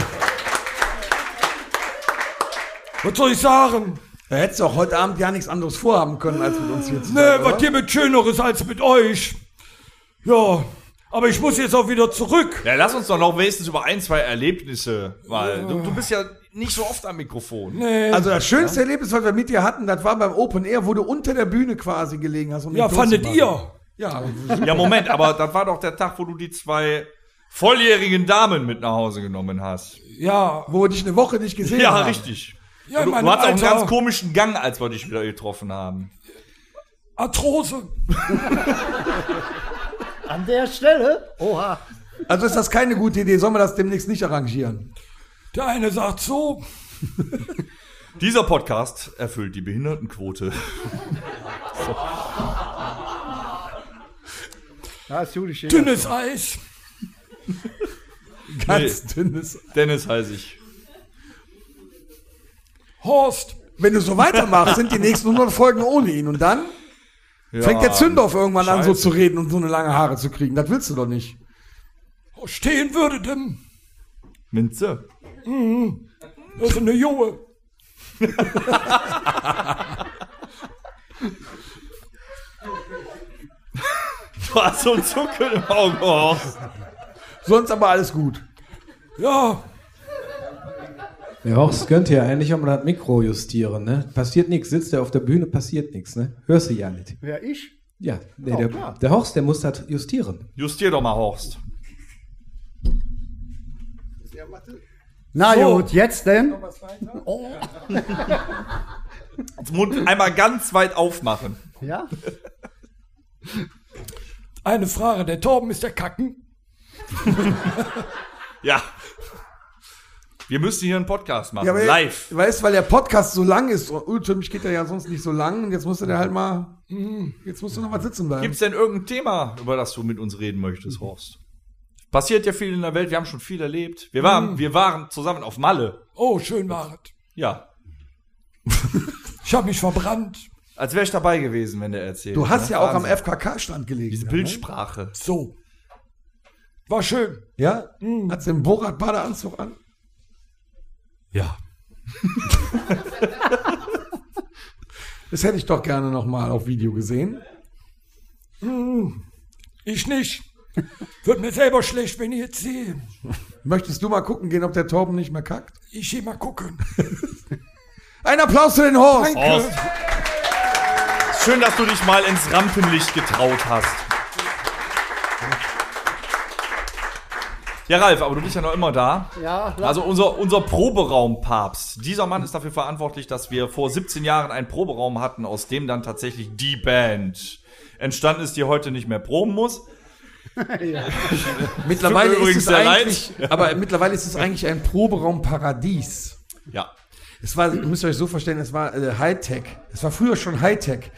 Was soll ich sagen? Da hättest du auch heute Abend ja nichts anderes vorhaben können, als mit uns hier zu sein, was oder? hier mit Schöneres als mit euch. Ja, aber ich muss jetzt auch wieder zurück. Ja, lass uns doch noch wenigstens über ein, zwei Erlebnisse mal. Du, du bist ja nicht so oft am Mikrofon. Nee. Also das schönste Erlebnis, was wir mit dir hatten, das war beim Open Air, wo du unter der Bühne quasi gelegen hast. Um ja, fandet ihr? Ja, Ja, Moment, aber das war doch der Tag, wo du die zwei volljährigen Damen mit nach Hause genommen hast. Ja, wo wir dich eine Woche nicht gesehen Ja, haben. richtig. Ja Du, du hattest auch einen ganz komischen Gang, als wir dich wieder getroffen haben. Arthrose. An der Stelle, oha, Also ist das keine gute Idee. Sollen wir das demnächst nicht arrangieren? Der eine sagt so, Dieser Podcast erfüllt die Behindertenquote. da ist Juli Schäfer. dünnes Eis. Ganz dünnes. Dennis heiße ich. Horst, wenn du so weitermachst, sind die nächsten 100 Folgen ohne ihn. Und dann fängt der Zündorf irgendwann an, so scheiße. zu reden und so eine lange Haare zu kriegen. Das willst du doch nicht. Stehen würde denn. Minze. Das ist eine Junge. Du hast so ein Zuckeln im Auge, Horst. Sonst aber alles gut. Ja, Der Horst könnte ja eigentlich auch mal das Mikro justieren, ne? Passiert nichts, sitzt er auf der Bühne, passiert nichts, ne? Hörst du ja nicht. Ja, ich? Ja, nee, Oh, der, klar. der Horst, der muss das justieren. Justier doch mal, Horst. Na So. gut, jetzt denn? Das Mund einmal ganz weit aufmachen. Ja? eine Frage. Der Torben ist der Kacken. Ja. Wir müssen hier einen Podcast machen. Ja, aber live. Weißt du, weil der Podcast so lang ist. Für mich geht der ja sonst nicht so lang. Und jetzt musst du der halt mal. hm, Jetzt musst du noch mal sitzen bleiben. Gibt es denn irgendein Thema, über das du mit uns reden möchtest, Horst? Passiert ja viel in der Welt, wir haben schon viel erlebt. Wir waren, wir waren zusammen auf Malle. Oh, schön war es. Ja. Ich habe mich verbrannt. Als wäre ich dabei gewesen, wenn der erzählt. Du hast ne? ja auch am Wahnsinn. FKK-Stand gelegen. Diese ja, Bildsprache. So. War schön. Ne? Ja? Hat's den Borat-Badeanzug an? Ja. Das hätte ich doch gerne noch mal auf Video gesehen. Ich nicht. Wird mir selber schlecht, wenn ich jetzt sehe. Möchtest du mal gucken gehen, ob der Torben nicht mehr kackt? Ich geh mal gucken. Ein Applaus für den Horst! Horst. Schön, dass du dich mal ins Rampenlicht getraut hast. Ja, Ralf, aber du bist ja noch immer da. Ja, Also unser, unser Proberaumpapst. Dieser Mann ist dafür verantwortlich, dass wir vor 17 Jahren einen Proberaum hatten, aus dem dann tatsächlich die Band entstanden ist, die heute nicht mehr proben muss. Mittlerweile Tut mir ist es eigentlich, aber mittlerweile ist es eigentlich ein Proberaum-Paradies. Ja. Es war, ihr müsst euch so vorstellen, es war äh, Hightech. Es war früher schon Hightech.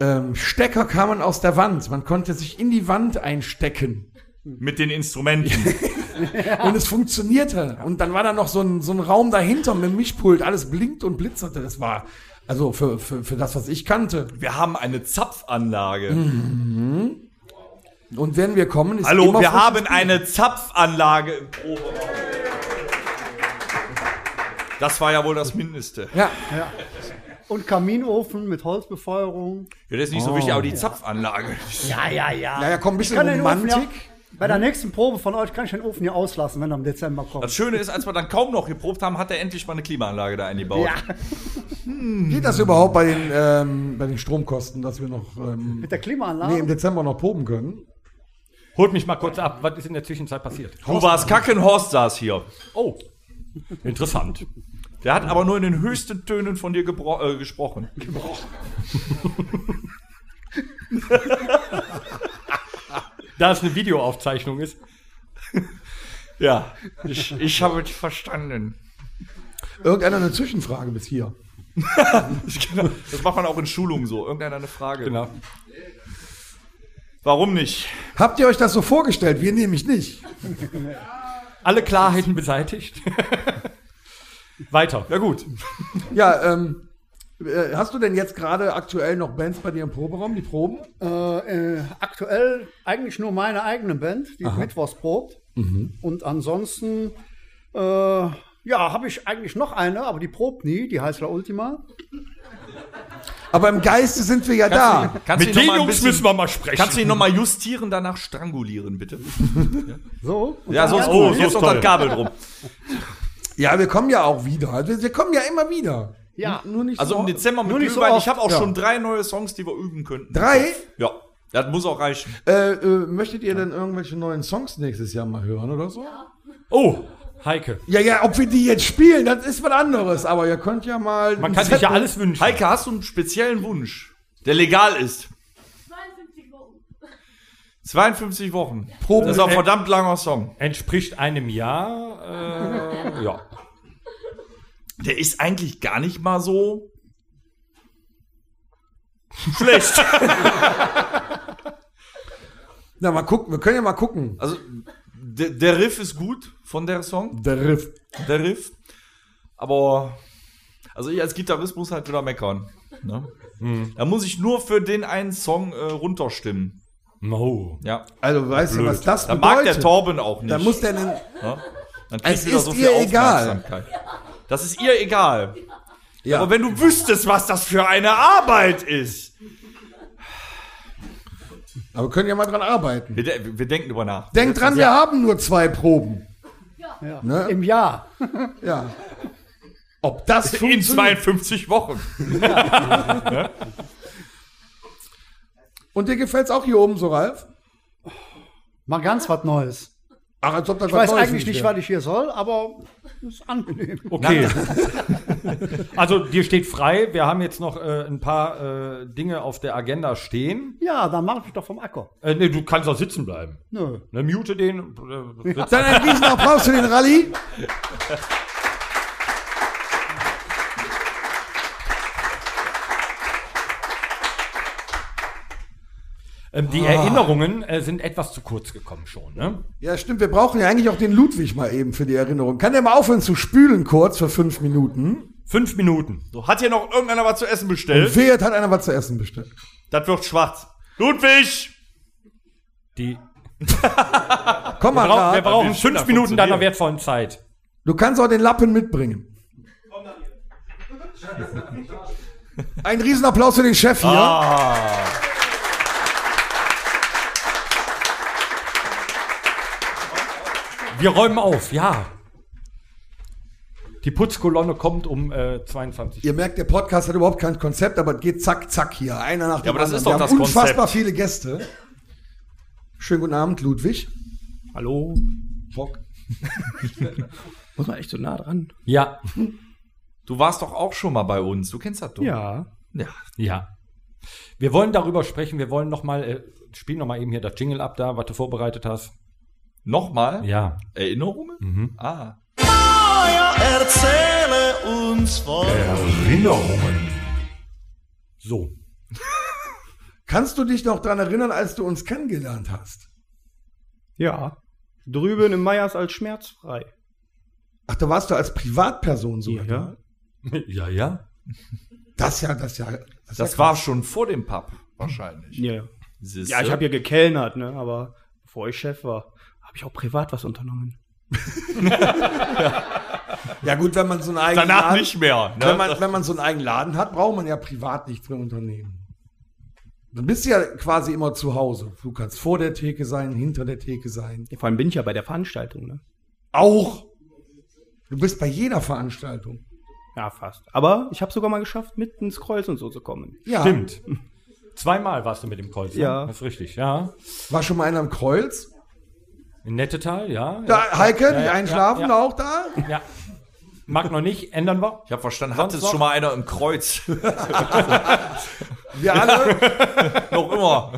Ähm, Stecker kamen aus der Wand. Man konnte sich in die Wand einstecken. Mit den Instrumenten. Und es funktionierte. Und dann war da noch so ein, so ein Raum dahinter mit dem Mischpult. Alles blinkt und blitzerte. Das war, also für, für, für das, was ich kannte. Wir haben eine Zapfanlage. Und wenn wir kommen, ist Hallo, immer wir haben Bier. eine Zapfanlage im Proberaum. Das war ja wohl das Mindeste. Ja, Und Kaminofen mit Holzbefeuerung. Ja, das ist nicht so wichtig, aber die Zapfanlage. Ja, ja, ja. ja, ja, komm, ein bisschen Romantik. Bei der nächsten Probe von euch kann ich den Ofen hier auslassen, wenn er im Dezember kommt. Das Schöne ist, als wir dann kaum noch geprobt haben, hat er endlich mal eine Klimaanlage da eingebaut. Ja, Geht das überhaupt bei den, ähm, bei den Stromkosten, dass wir noch ähm, mit der Klimaanlage. nee, im Dezember noch proben können? Holt mich mal kurz ab. Was ist in der Zwischenzeit passiert? Du warst kacken, Horst saß hier. Oh. Interessant. Der hat aber nur in den höchsten Tönen von dir gebro- äh, gesprochen. Da es eine Videoaufzeichnung ist. Ja, ich, ich habe dich verstanden. Irgendeiner eine Zwischenfrage bis hier. Genau. Das macht man auch in Schulungen so. Irgendeiner eine Frage. Genau. Warum nicht? Habt ihr euch das so vorgestellt? Wir nämlich nicht. Alle Klarheiten beseitigt. Weiter. Ja gut. Ja, ähm, äh, hast du denn jetzt gerade aktuell noch Bands bei dir im Proberaum, die proben? Äh, äh, aktuell eigentlich nur meine eigene Band, die mittwochs probt. Und ansonsten, äh, ja, habe ich eigentlich noch eine, aber die probt nie, die heißt La Ultima. Aber im Geiste sind wir ja da. Kannst Mit du ihn den Jungs bisschen- müssen wir mal sprechen. Kannst du ihn nochmal justieren, danach strangulieren, bitte? So. Und Ja, sonst, oh, ruhig. jetzt noch das Kabel drum. Ja, wir kommen ja auch wieder. Also, wir kommen ja immer wieder. Ja. Nur nicht Also so im Dezember mit so Glühwein. oft. ich habe auch Ja. schon drei neue Songs, die wir üben könnten. Drei? Ja, das muss auch reichen. Äh, äh, möchtet ihr denn irgendwelche neuen Songs nächstes Jahr mal hören oder so? Oh, Heike. Ja, ja, ob wir die jetzt spielen, das ist was anderes. Aber ihr könnt ja mal. Man kann sich ja Zettel- alles wünschen. Heike, hast du einen speziellen Wunsch, der legal ist? 52 Wochen. 52 Wochen. Proben. Das ist auch ein verdammt langer Song. Entspricht einem Jahr. Äh, ja. Der ist eigentlich gar nicht mal so schlecht. Na, mal gucken. Wir können ja mal gucken. Also der, der Riff ist gut von der Song. Der Riff. Der Riff. Aber, also ich als Gitarrist muss halt wieder meckern. Ne? Da muss ich nur für den einen Song äh, runterstimmen. No. Ja. Also weißt du, was das Da bedeutet? mag der Torben auch nicht. Da muss der einen, Ja? Dann Es ist ihr egal. Das ist ihr egal. Ja. Aber wenn du wüsstest, was das für eine Arbeit ist. Aber wir können ja mal dran arbeiten. Wir, de wir denken drüber nach. Denk dran, wir haben nur zwei Proben. Ja. Ne? Im Jahr. Ja. Ob das In funktioniert. 52 Wochen. Und dir gefällt's auch hier oben so, Ralf? Mal ganz was Neues. Ach, als ob das Ich was weiß Neues eigentlich nicht, wäre. was ich hier soll, aber es ist angenehm. Okay. also dir steht frei. Wir haben jetzt noch äh, ein paar äh, Dinge auf der Agenda stehen. Ja, dann mach ich doch vom Acker. Äh, nee, du kannst auch sitzen bleiben. Nö. Ne, mute den. Äh, sitz- Dann ein riesen Applaus für den Rallye. ähm, die Erinnerungen äh, sind etwas zu kurz gekommen schon. Ne? Ja, stimmt. Wir brauchen ja eigentlich auch den Ludwig mal eben für die Erinnerung. Kann der mal aufhören zu spülen kurz für fünf Minuten? Fünf Minuten. So, hat hier noch irgendeiner was zu essen Und bestellt? Wert hat einer was zu essen bestellt. Das wird schwarz. Ludwig! Die, Komm mal, wir, brauch, wir brauchen fünf Minuten deiner wertvollen Zeit. Du kannst auch den Lappen mitbringen. Ein Riesenapplaus für den Chef hier. Ah. Wir räumen auf, ja. Die Putzkolonne kommt um äh, 22 Ihr merkt, der Podcast hat überhaupt kein Konzept, aber es geht zack, zack hier. Einer nach dem aber das anderen. ist doch Wir das haben unfassbar Konzept. viele Gäste. Schönen guten Abend, Ludwig. Hallo. Bock. Muss man echt so nah dran. Ja, Du warst doch auch schon mal bei uns. Du kennst das doch. Ja. Ja. ja. Wir wollen darüber sprechen. Wir wollen noch mal, äh, spiel noch mal eben hier das Jingle ab da, was du vorbereitet hast. Nochmal? Ja. Erinnerungen? Mhm. Ah. Erzähle uns von Erinnerungen. So. Kannst du dich noch dran erinnern, als du uns kennengelernt hast? Ja. Drüben im Meyers als schmerzfrei. Ach, da warst du als Privatperson sogar Ja. Ja, ja. Das ja, das ja. Das, Das ja war schon vor dem Pub, wahrscheinlich. Ja. Siehste? Ja, ich habe hier gekellnert, ne? Aber bevor ich Chef war, habe ich auch privat was unternommen. Ja gut, wenn man so einen eigenen Danach Laden, nicht mehr. Ne? wenn, man, wenn man so einen eigenen Laden hat, braucht man ja privat nichts mehr unternehmen. Du bist ja quasi immer zu Hause. Du kannst vor der Theke sein, hinter der Theke sein. Ja, vor allem bin ich ja bei der Veranstaltung, ne? Auch. Du bist bei jeder Veranstaltung. Ja, fast. Aber ich habe sogar mal geschafft, mit ins Kreuz und so zu kommen. Ja. Stimmt. Zweimal warst du mit dem Kreuz. ne? Ja. Das ist richtig, ja. War schon mal einer im Kreuz? In Nettetal, ja. Da, ja. Heike, Ja, die ja, einschlafen, ja, auch da? ja. Mag noch nicht, ändern wir. Ich habe verstanden, hat es schon mal einer im Kreuz. Wir alle. Noch immer.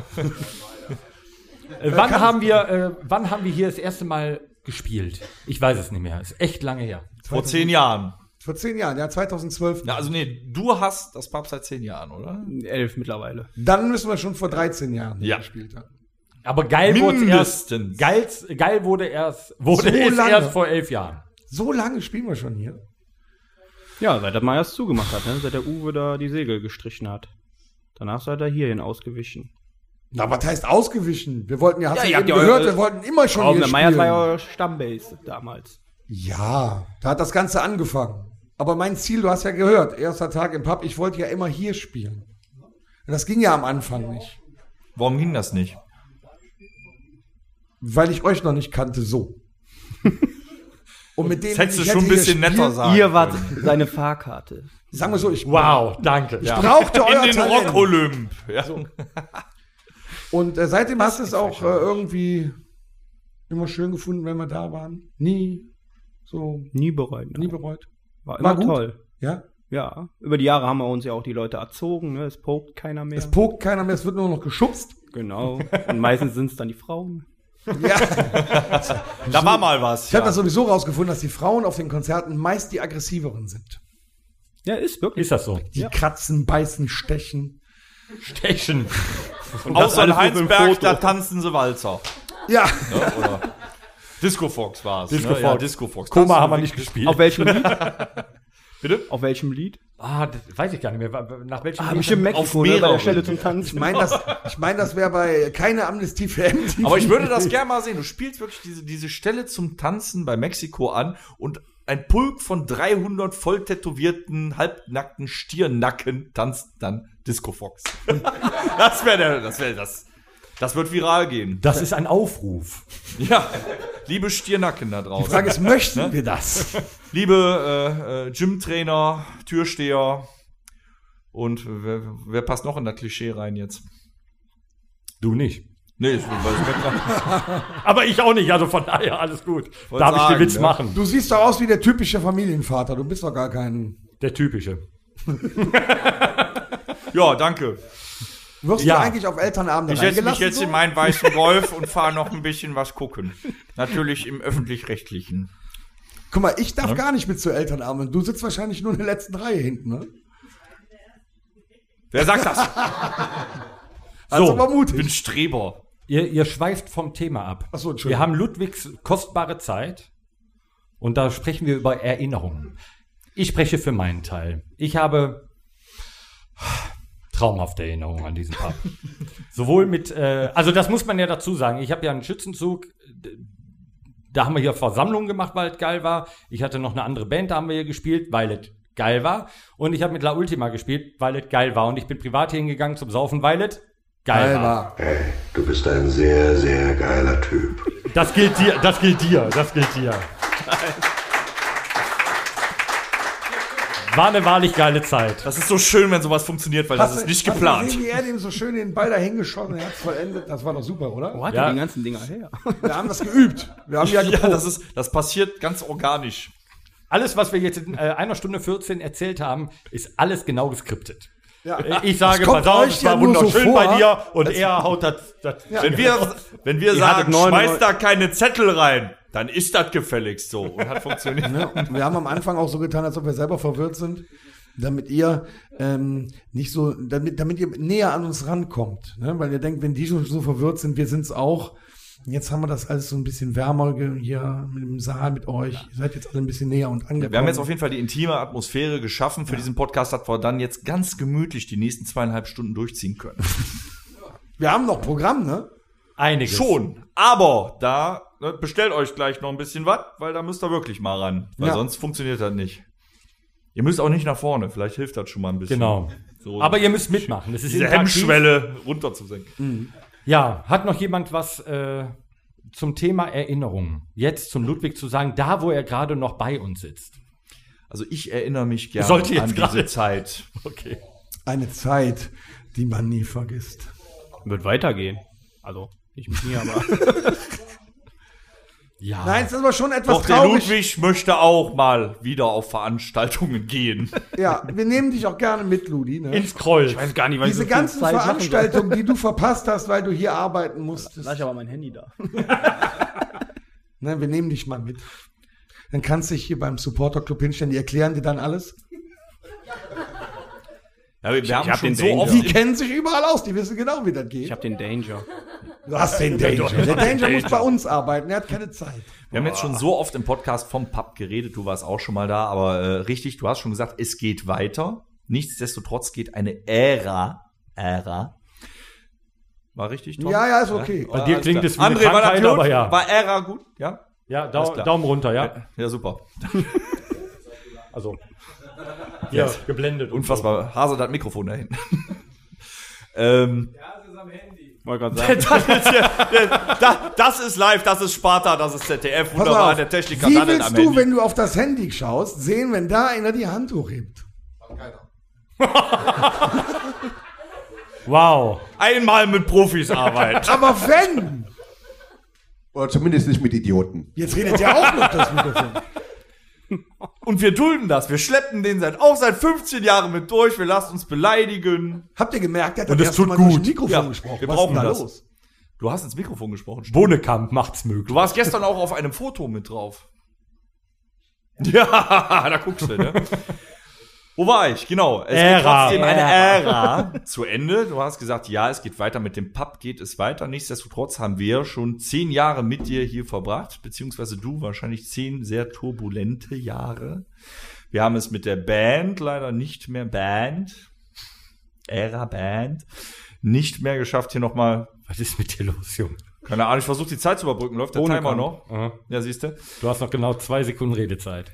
Äh, wann haben wir, äh, wann haben wir hier das erste Mal gespielt? Ich weiß es nicht mehr. Ist echt lange her. Vor zehn Jahren. Vor zehn Jahren, ja, 2012. Ja, also nee, du hast das Pub seit zehn Jahren, oder? Elf mittlerweile. Dann müssen wir schon vor 13 Jahren Ja. gespielt haben. Aber geil wurde erst. Geil, geil wurde erst, wurde So es lange. erst vor elf Jahren. So lange spielen wir schon hier. Ja, seit der Meyers zugemacht hat, ne? Seit der Uwe da die Segel gestrichen hat. Danach seid ihr hierhin ausgewichen. Na, was heißt ausgewichen? Wir wollten ja, hast Ja, ja gehört, eure- wir wollten immer schon Warum? hier Der Meyers war ja euer Stammbase damals. Ja, da hat das Ganze angefangen. Aber mein Ziel, du hast ja gehört, erster Tag im Pub, ich wollte ja immer hier spielen. Und das ging ja am Anfang nicht. Warum ging das nicht? Weil ich euch noch nicht kannte, so. Und mit denen Das hättest du ich schon ein bisschen hier netter sagen Ihr wart seine Fahrkarte. Sagen wir so, ich Wow, danke. Ich brauchte euer In den Talent. Rock-Olymp. Ja. Und äh, seitdem hast du es auch äh, irgendwie immer schön gefunden, wenn wir da waren. Nie so, Nie bereut. Ne? nie bereut. War immer War gut. toll. Ja? Ja, über die Jahre haben wir uns ja auch die Leute erzogen, ne? Es pokt keiner mehr. Es pokt keiner mehr, es wird nur noch geschubst. genau. Und meistens sind es dann die Frauen. Ja. Da war mal was. Ich habe Ja. das sowieso rausgefunden, dass die Frauen auf den Konzerten meist die aggressiveren sind. Ja, ist wirklich. Ist das so? Die kratzen, beißen, stechen. Stechen. Außer in Heinsberg, da tanzen sie Walzer. Ja, Ne? Oder Disco Fox war es. Disco ne? Fox. Ja, Disco Fox. Koma haben wir nicht gespielt. Auf welchem Lied? Bitte? Auf welchem Lied? Ah, das weiß ich gar nicht mehr. Nach welchem Ah, bestimmt Mexiko, Auf ne, bei der Stelle zum Tanzen. Ich meine, das, ich mein, das wäre bei keine Amnestie für MTV. Aber ich würde das gerne mal sehen. Du spielst wirklich diese, diese Stelle zum Tanzen bei Mexiko an und ein Pulk von 300 voll tätowierten, halbnackten Stirnacken tanzt dann Disco Fox. das wäre der, das wäre das. Das wird viral gehen. Das ist ein Aufruf. Ja, liebe Stirnacken da Die draußen. Frage ist, möchten wir das? Liebe äh, äh, Gymtrainer, Türsteher und wer, wer passt noch in das Klischee rein jetzt? Du nicht. Nee, ich, weil ich mir grad- Aber ich auch nicht, also von daher alles gut. Wollte Darf ich sagen, den Witz ne? machen? Du siehst doch aus wie der typische Familienvater. Du bist doch gar kein. Der typische. ja, danke. Wirst Ja. du eigentlich auf Elternabende Ich setze mich jetzt so? in meinen weißen Golf und fahre noch ein bisschen was gucken. Natürlich im öffentlich-rechtlichen. Guck mal, ich darf gar nicht mit zu Elternabenden. Du sitzt wahrscheinlich nur in der letzten Reihe hinten, ne? Wer sagt das? Also So, aber Ich bin mutig. Streber. Ihr, ihr schweift vom Thema ab. Ach so, Entschuldigung. Wir haben Ludwigs kostbare Zeit und da sprechen wir über Erinnerungen. Ich spreche für meinen Teil. Ich habe traumhafte Erinnerungen an diesen Pub. Sowohl mit, äh, also das muss man ja dazu sagen. Ich habe ja einen Schützenzug. Da haben wir hier Versammlungen gemacht, weil es geil war. Ich hatte noch eine andere Band, da haben wir hier gespielt, weil es geil war. Und ich habe mit La Ultima gespielt, weil es geil war. Und ich bin privat hingegangen zum Saufen, weil es geil, Geil war. war. Hey, du bist ein sehr, sehr geiler Typ. Das gilt dir, das gilt dir, das gilt dir. War eine wahrlich geile Zeit. Das ist so schön, wenn sowas funktioniert, weil das ist nicht hast du geplant. gesehen, wie er dem so schön den Ball dahin geschossen er hat es vollendet? Das war doch super, oder? Wo hat Ja. er die ganzen Dinger her? Wir haben das geübt. Wir haben ja Ja, geprobt. das, ist, das passiert ganz organisch. Alles, was wir jetzt in äh, einer Stunde 14 erzählt haben, ist alles genau geskriptet. ja. Äh, Ich sage, pass auf, es ja war so wunderschön vor. bei dir und er haut das. das Wenn wir, wenn wir sagen, schmeiß da keine Zettel rein, dann ist das gefälligst so. Und hat funktioniert. Ne? Und wir haben am Anfang auch so getan, als ob wir selber verwirrt sind, damit ihr ähm, nicht so, damit, damit ihr näher an uns rankommt. Ne? Weil ihr denkt, wenn die schon so verwirrt sind, wir sind es auch. Jetzt haben wir das alles so ein bisschen wärmer hier mit dem Saal mit euch. Ihr seid jetzt alle ein bisschen näher und angekommen. Wir haben jetzt auf jeden Fall die intime Atmosphäre geschaffen für diesen Podcast, dass wir dann jetzt ganz gemütlich die nächsten zweieinhalb Stunden durchziehen können. wir haben noch Programm, ne? einiges. Schon. Aber da ne, bestellt euch gleich noch ein bisschen was, weil da müsst ihr wirklich mal ran. Weil Ja. sonst funktioniert das nicht. Ihr müsst auch nicht nach vorne. Vielleicht hilft das schon mal ein bisschen. Genau. So Aber ihr müsst mitmachen. Das ist diese. Hemmschwelle runterzusenken. Ja, hat noch jemand was äh, zum Thema Erinnerung? Jetzt zum Ludwig zu sagen, da wo er gerade noch bei uns sitzt. Also ich erinnere mich gerne Sollte jetzt an gerade- diese Zeit. Okay. Eine Zeit, die man nie vergisst. Wird weitergehen. Also, nicht mit mir, aber. Ja. Nein, es ist aber schon etwas Doch der traurig. Ludwig möchte auch mal wieder auf Veranstaltungen gehen. Ja, wir nehmen dich auch gerne mit, Ludi. Ne? Ins Kroll. Ich weiß gar nicht, was Diese ich so ganzen. Veranstaltungen, die du verpasst hast, weil du hier arbeiten musstest. Lass ich aber mein Handy da. Ne, wir nehmen dich mal mit. Dann kannst du dich hier beim Supporter Club hinstellen, die erklären dir dann alles. Ja, wir, wir haben hab schon den so Danger. oft Die kennen sich überall aus, die wissen genau, wie das geht. Ich habe den Danger. du hast den Danger. Der Danger muss bei uns arbeiten, er hat keine Zeit. wir haben jetzt schon so oft im Podcast vom Pub geredet, du warst auch schon mal da, aber äh, richtig, du hast schon gesagt, es geht weiter. Nichtsdestotrotz geht eine Ära, Ära. War richtig, Tom? Ja, ja, ist okay. Bei dir alles klingt es wie eine André, war das Krankheit, gut? aber ja. War Ära gut? Ja? Ja, Dau. Daumen runter, ja. Ja, super. Also. Ja, geblendet. und Unfassbar. Hase das Mikrofon da hinten. ähm, Wollte gerade sagen. das, ist hier, das, das ist live, das ist Sparta, das ist ZDF. Wunderbar, auf. der Techniker Wie willst am du, Handy. wenn du auf das Handy schaust, sehen, wenn da einer die Hand hochhebt? Wow. Einmal mit Profis arbeiten. Aber wenn! Oder zumindest nicht mit Idioten. Jetzt redet ja auch noch das Mikrofon. Und wir dulden das. Wir schleppen den seit auch seit 15 Jahren mit durch. Wir lassen uns beleidigen. Habt ihr gemerkt, der hat Und das tut Mal durch gut. ein Mikrofon Ja, gesprochen. wir Was brauchen ist denn da das. los? Du hast ins Mikrofon gesprochen. stimmt. Bohnekamp macht's möglich. Du warst gestern auch auf einem Foto mit drauf. Ja, da guckst du, ne? Wo war ich? Genau. Es Ära. geht trotzdem eine Ära. Zu Ende. Du hast gesagt, ja, es geht weiter. Mit dem Pub geht es weiter. Nichtsdestotrotz haben wir schon zehn Jahre mit dir hier verbracht, beziehungsweise du wahrscheinlich zehn sehr turbulente Jahre. Wir haben es mit der Band leider nicht mehr Band, Ära Band, nicht mehr geschafft, hier nochmal. Was ist mit dir los, Junge? Keine Ahnung, ich versuche die Zeit zu überbrücken. Läuft der Ohne Timer Kampf. noch? Aha. Ja, siehst du. Du hast noch genau zwei Sekunden Redezeit.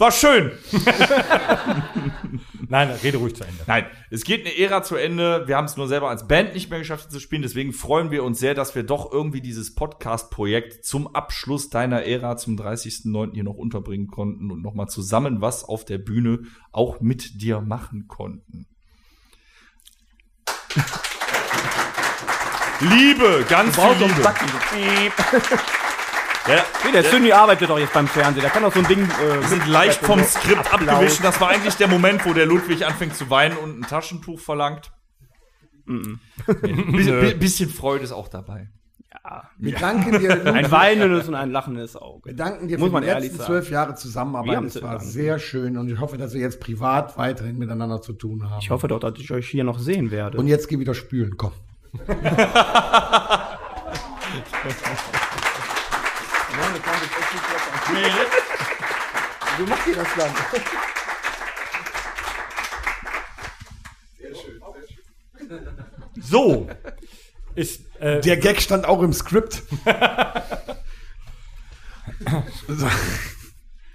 War schön. Nein, rede ruhig zu Ende. Nein, es geht eine Ära zu Ende. Wir haben es nur selber als Band nicht mehr geschafft zu spielen. Deswegen freuen wir uns sehr, dass wir doch irgendwie dieses Podcast-Projekt zum Abschluss deiner Ära zum 30.09. hier noch unterbringen konnten und nochmal zusammen was auf der Bühne auch mit dir machen konnten. Liebe, ganz viel Liebe. Ja, Nee, der Sünni arbeitet doch jetzt beim Fernsehen. Der kann doch so ein Ding. Äh, Wir sind leicht vom Skript Applaus. abgewischt. Das war eigentlich der Moment, wo der Ludwig anfängt zu weinen und ein Taschentuch verlangt. Nee, bisschen, bi- bisschen Freude ist auch dabei. Ja. Wir danken dir. Ein weinendes und ein lachendes Auge. Wir danken dir Muss für man die ehrlich letzten sagen. zwölf Jahre Wir Zusammenarbeit. haben Es zu war danken. sehr schön und ich hoffe, dass wir jetzt privat weiterhin miteinander zu tun haben. Ich hoffe doch, dass ich euch hier noch sehen werde. Und jetzt geh wieder spülen, komm. Wie macht ihr das dann? So. Ist, äh, Der Gag stand auch im Skript. So.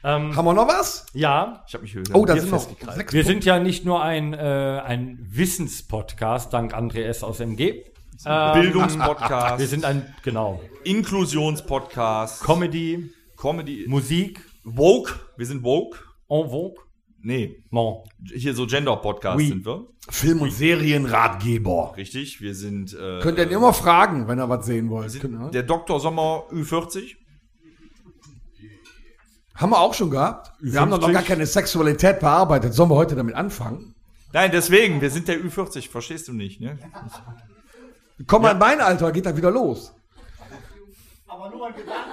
ähm, Haben wir noch was? ja. Ich habe mich höher. Oh, da sind noch Wir Punkte. sind ja nicht nur ein, äh, ein Wissenspodcast, dank André S. aus MG. Ähm, Bildungspodcast, Wir sind ein, genau, Inklusionspodcast, Comedy, Comedy, Musik, Woke. Wir sind Woke. en vogue. Nee, Non. hier so Gender-Podcast Oui. sind wir. Film- und Serienratgeber. Richtig, wir sind, äh, Könnt ihr ihn immer fragen, wenn ihr was sehen wollt. Genau. der Dr. Sommer Ü40. Haben wir auch schon gehabt. Wir haben doch noch gar keine Sexualität bearbeitet. Sollen wir heute damit anfangen? Nein, deswegen, wir sind der Ü40, verstehst du nicht, ne? Komm mal in mein Alter, geht da wieder los.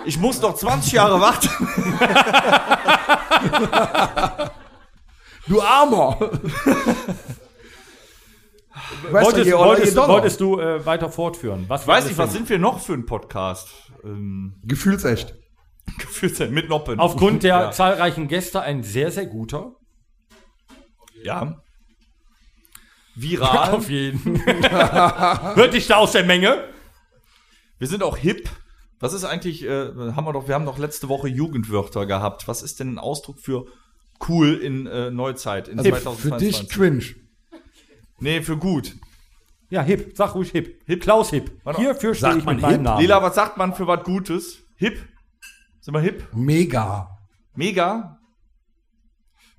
Ich muss noch 20 Jahre warten. Du Armer! Wolltest, oder wolltest, wolltest du äh, weiter fortführen? Was Ich weiß nicht, was sind? wir noch für ein Podcast? Ähm, Gefühlsecht. gefühlt mit Noppen. Aufgrund der ja. zahlreichen Gäste ein sehr, sehr guter. ja. Viral. Auf jeden. Hört dich da aus der Menge? Wir sind auch hip. Was ist eigentlich, äh, haben wir doch, wir haben doch letzte Woche Jugendwörter gehabt. Was ist denn ein Ausdruck für cool in äh, Neuzeit, in Also für 2022? dich cringe. Nee, für gut. Ja, hip. Sag ruhig hip. hip. Klaus Hip. Warte. Hierfür stehe ich man mit meinem hip? Namen. Lila, was sagt man für was Gutes? Hip? Sind wir hip? Mega. Mega?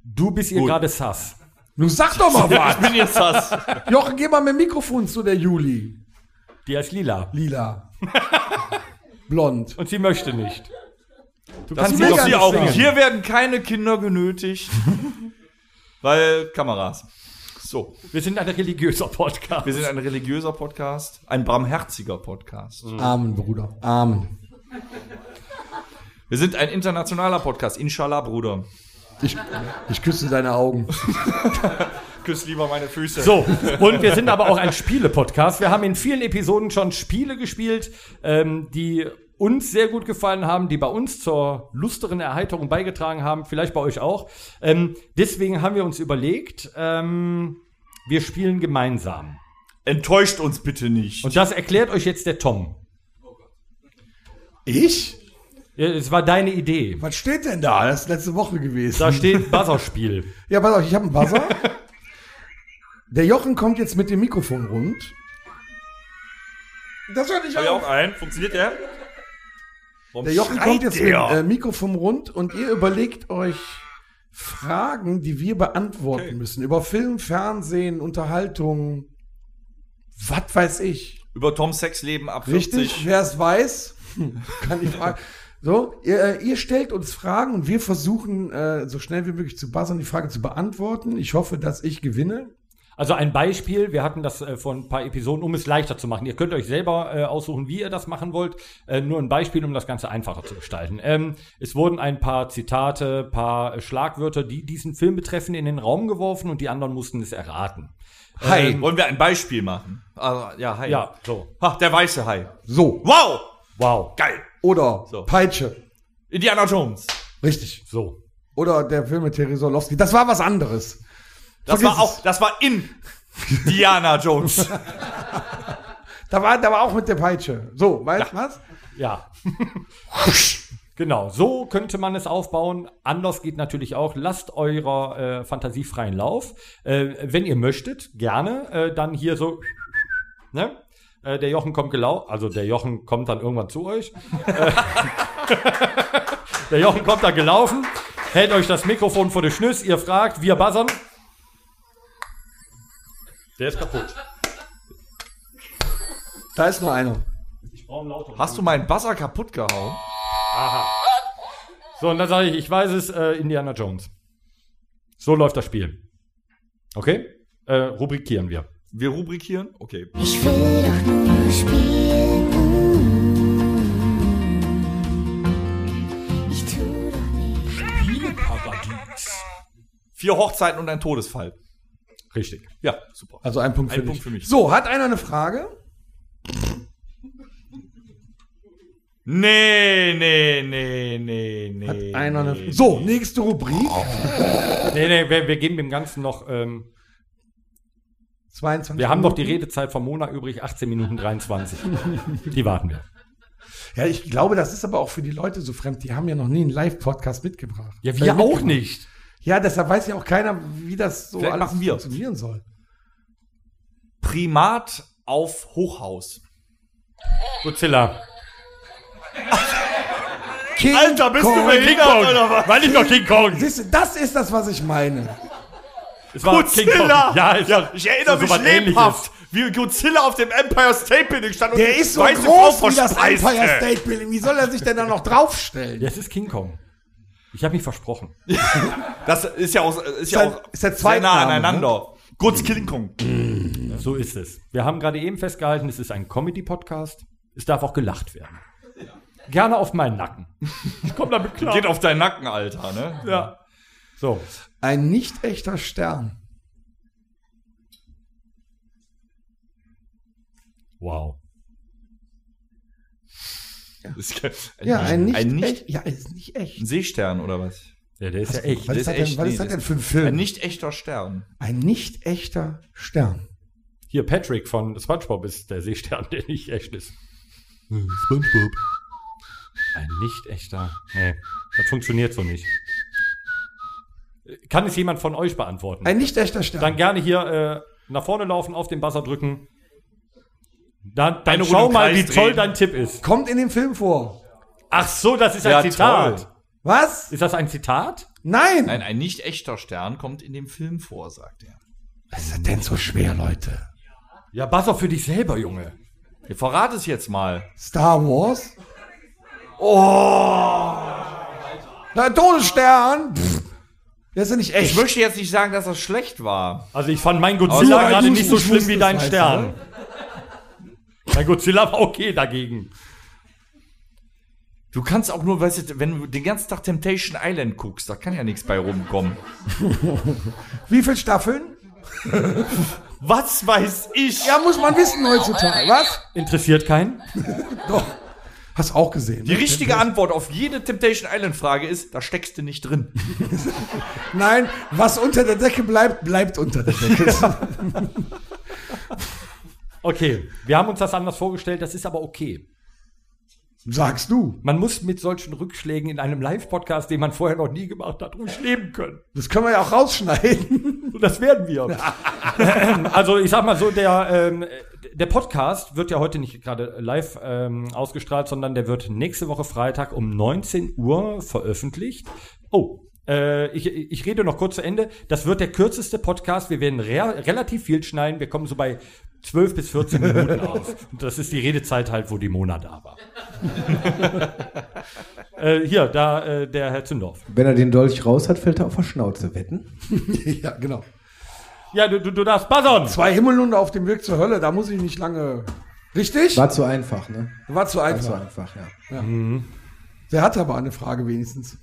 Du bist ihr gerade sass. Nun sag doch mal Ich was. bin jetzt das. Jochen, geh mal mit dem Mikrofon zu der Juli. Die heißt Lila. Lila. Blond. Und sie möchte nicht. Du Das kannst sie nicht auch singen. nicht. Hier werden keine Kinder genötigt. weil Kameras. So. Wir sind ein religiöser Podcast. Wir sind ein religiöser Podcast, ein barmherziger Podcast. Amen, Bruder. Amen. Wir sind ein internationaler Podcast. Inshallah, Bruder. Ich, ich küsse deine Augen. Küss lieber meine Füße. So, und wir sind aber auch ein Spiele-Podcast. Wir haben in vielen Episoden schon Spiele gespielt, ähm, die uns sehr gut gefallen haben, die bei uns zur lusteren Erheiterung beigetragen haben, vielleicht bei euch auch. Ähm, deswegen haben wir uns überlegt, ähm, wir spielen gemeinsam. Enttäuscht uns bitte nicht. Und das erklärt euch jetzt der Tom. Ich? Ja, Es war deine Idee. Was steht denn da? Das ist letzte Woche gewesen. Da steht Buzzerspiel. Ja, pass auf, ich habe einen Buzzer. Der Jochen kommt jetzt mit dem Mikrofon rund. Das hört nicht Hab ich auf. auch einen. Funktioniert der? Warum Der Jochen schreit kommt jetzt der? mit äh, Mikrofon rund und ihr überlegt euch Fragen, die wir beantworten Okay. müssen. Über Film, Fernsehen, Unterhaltung, was weiß ich. Über Toms Sexleben ab 40. Richtig? Wer es weiß, kann ich fragen. So, ihr, äh, ihr stellt uns Fragen und wir versuchen, äh, so schnell wie möglich zu buzzern, die Frage zu beantworten. Ich hoffe, dass ich gewinne. Also ein Beispiel, wir hatten das äh, vor ein paar Episoden, um es leichter zu machen. Ihr könnt euch selber äh, aussuchen, wie ihr das machen wollt. Äh, nur ein Beispiel, um das Ganze einfacher zu gestalten. Ähm, es wurden ein paar Zitate, paar Schlagwörter, die diesen Film betreffen, in den Raum geworfen und die anderen mussten es erraten. Hai, Ähm, wollen wir ein Beispiel machen? Also, ja, Hai. Ja, so. Ha, der weiße Hai. So. Wow! Wow. Geil. Oder So. Peitsche. Indiana Jones. Richtig. So. Oder der Film mit Terry Solowski. Das war was anderes. Das Vergiss war auch, das war in Diana Jones. Da war, da war auch mit der Peitsche. So, weißt du was? Ja. genau, so könnte man es aufbauen. Anders geht natürlich auch. Lasst eurer äh, Fantasie freien Lauf. Äh, wenn ihr möchtet, gerne. Äh, dann hier so. Ne? Äh, der Jochen kommt gelau. Also der Jochen kommt dann irgendwann zu euch. Äh, der Jochen kommt da gelaufen, hält euch das Mikrofon vor die Schnüss, ihr fragt, wir buzzern. Der ist kaputt. Da ist nur einer. Hast du meinen Buzzer kaputt gehauen? Aha. So, und dann sage ich, ich weiß es, äh, Indiana Jones. So läuft das Spiel. Okay? Äh, rubrikieren wir. Wir rubrikieren? Okay. Ich will doch nur spielen. Ich tu doch nicht. Vier Hochzeiten und ein Todesfall. Richtig. Ja, super. Also ein Punkt für, Ein dich. Punkt für mich. So, hat einer eine Frage? Nee, nee, nee, nee, nee. Hat einer eine So, nächste Rubrik. Nee, nee, wir, wir geben dem Ganzen noch. Ähm, 22 wir haben noch die. Redezeit vom Mona übrig, 18 Minuten 23. die warten wir. Ja, ich glaube, das ist aber auch für die Leute so fremd. Die haben ja noch nie einen Live-Podcast mitgebracht. Ja, wir auch nicht. Ja, deshalb weiß ja auch keiner, wie das so Vielleicht alles funktionieren soll. Primat auf Hochhaus. Godzilla. King Alter, bist du Kong. behindert oder was? Weil ich noch King Kong. Siehst du, das ist das, was ich meine. Es war King Kong. Godzilla! Ja, ist, ich erinnere so mich lebhaft, wie Godzilla auf dem Empire State Building stand und Der die ist so weiße groß wie das. Empire State Building. Wie soll er sich denn da noch draufstellen? Ja, es ist King Kong. Ich habe mich versprochen. Das ist ja auch, ist ja auch ist der sehr nah Name, ne? aneinander. Kurz King Kong. So ist es. Wir haben gerade eben festgehalten, es ist ein Comedy-Podcast. Es darf auch gelacht werden. Gerne auf meinen Nacken. Ich komme damit klar. Geht auf deinen Nacken, Alter, ne? Ja. So. Ein nicht echter Stern. Wow. Ja, ein nicht, ein nicht echt. Ja, ist nicht echt. ein Seestern oder was? Ja, der ist ja echt. Was ist das denn, was ist das denn für ein Film? Ein nicht echter Stern. Ein nicht echter Stern. Hier, Patrick von SpongeBob ist der Seestern, der nicht echt ist. SpongeBob. Ein nicht echter. Nee, das funktioniert so nicht. Kann es jemand von euch beantworten? Ein nicht echter Stern. Dann gerne hier äh, nach vorne laufen, auf den Buzzer drücken. Dann, dann schau mal, wie toll dein Tipp ist. Kommt in dem Film vor. Ach so, das ist ein Ja, Zitat. toll. Was? Ist das ein Zitat? Nein. Nein, ein nicht echter Stern kommt in dem Film vor, sagt er. Was ist das denn so schwer, Leute? Ja, Buzzer für dich selber, Junge. Ihr verrat es jetzt mal. Star Wars? Oh! Na, Todesstern! Pff. Der ist ja nicht echt. Ich möchte jetzt nicht sagen, dass das schlecht war. Also ich fand mein Godzilla gerade nicht so schlimm wie dein Stern. Mein Godzilla war okay dagegen. Du kannst auch nur, weißt du, wenn du den ganzen Tag Temptation Island guckst, da kann ja nichts bei rumkommen. Wie viele Staffeln? Was weiß ich? Ja, muss man wissen heutzutage. Was? Interessiert keinen? Doch. Hast auch gesehen. Die ne? richtige Antwort auf jede Temptation Island Frage ist, da steckst du nicht drin. Nein, was unter der Decke bleibt, bleibt unter der Decke. Okay, wir haben uns das anders vorgestellt, das ist aber okay. Sagst du. Man muss mit solchen Rückschlägen in einem Live-Podcast, den man vorher noch nie gemacht hat, ruhig leben können. Das können wir ja auch rausschneiden. Und das werden wir. also ich sag mal so, der, ähm, der Podcast wird ja heute nicht gerade live ähm, ausgestrahlt, sondern der wird nächste Woche Freitag um 19 Uhr veröffentlicht. Oh, äh, ich, ich rede noch kurz zu Ende. Das wird der kürzeste Podcast. Wir werden re relativ viel schneiden. Wir kommen so bei 12 bis 14 Minuten auf. Und das ist die Redezeit halt, wo die Mona da war. äh, hier, da äh, der Herr Zündorf. Wenn er den Dolch raus hat, fällt er auf der Schnauze. Wetten? ja, genau. Ja, du, du, du darfst buzzern. Zwei Himmelhunde auf dem Weg zur Hölle, da muss ich nicht lange. Richtig? War zu einfach, ne? War zu War einfach. zu einfach, ja. Ja. Der hat aber eine Frage wenigstens.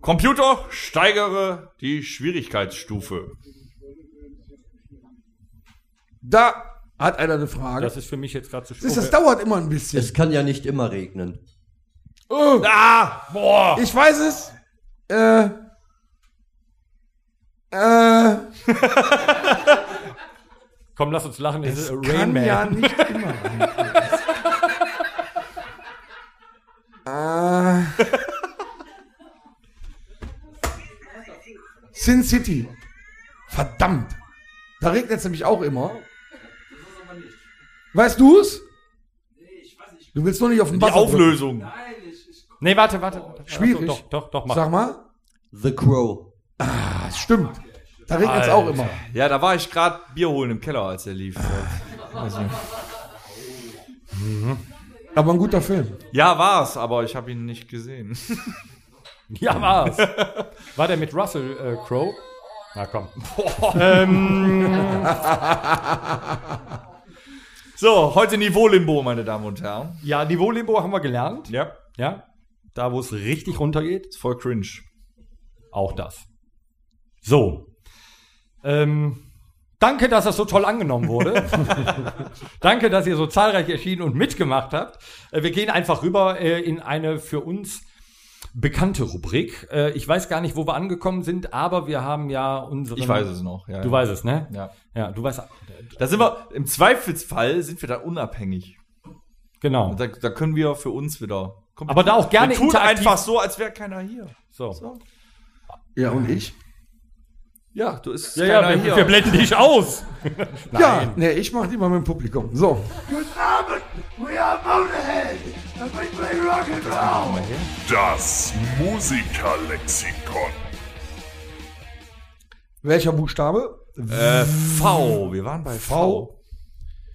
Computer, steigere die Schwierigkeitsstufe. Da hat einer eine Frage. Das ist für mich jetzt gerade zu Das, das dauert immer ein bisschen. Es kann ja nicht immer regnen. Oh. Ah, boah. Ich weiß es. Äh. Äh. Komm, lass uns lachen. Es ist Es Rain kann Man. ja nicht immer regnen. äh. Sin City. Verdammt. Da regnet es nämlich auch immer. Weißt du es? Du willst nur nicht auf den Die Buzzer drücken. Auflösung. Nee, warte, warte. warte. Schwierig. Achso, doch, doch, doch, mach. Sag mal. The Crow. Ah, stimmt. Da regnet es auch immer. Ja, da war ich gerade Bier holen im Keller, als er lief. Also, Aber ein guter Film. ja, war's, aber ich habe ihn nicht gesehen. Ja, war's. War der mit Russell äh, Crowe? Na komm. ähm, So, heute Niveau-Limbo, meine Damen und Herren. ja, Niveau-Limbo haben wir gelernt. Ja. Ja. Da, wo es richtig runtergeht. Ist voll cringe. Auch das. So. Ähm, danke, dass das so toll angenommen wurde. danke, dass ihr so zahlreich erschienen und mitgemacht habt. Äh, wir gehen einfach rüber äh, in eine für uns bekannte Rubrik. Äh, ich weiß gar nicht, wo wir angekommen sind, aber wir haben ja unseren. Ich weiß es noch. Ja, du ja. weißt es, ne? Ja. Ja, du weißt. Da sind wir, im Zweifelsfall sind wir da unabhängig. Genau. Da, da können wir für uns wieder. Komm, Aber da auch gerne wir tun interaktiv- einfach so, als wäre keiner hier. So. Ja, und ich? Ja, du ist Ja, ja, wir, wir blenden dich aus. Ja, nee, ich mach die mal mit dem Publikum. So. Das Musikerlexikon. Welcher Buchstabe? Äh, V. Wir waren bei V.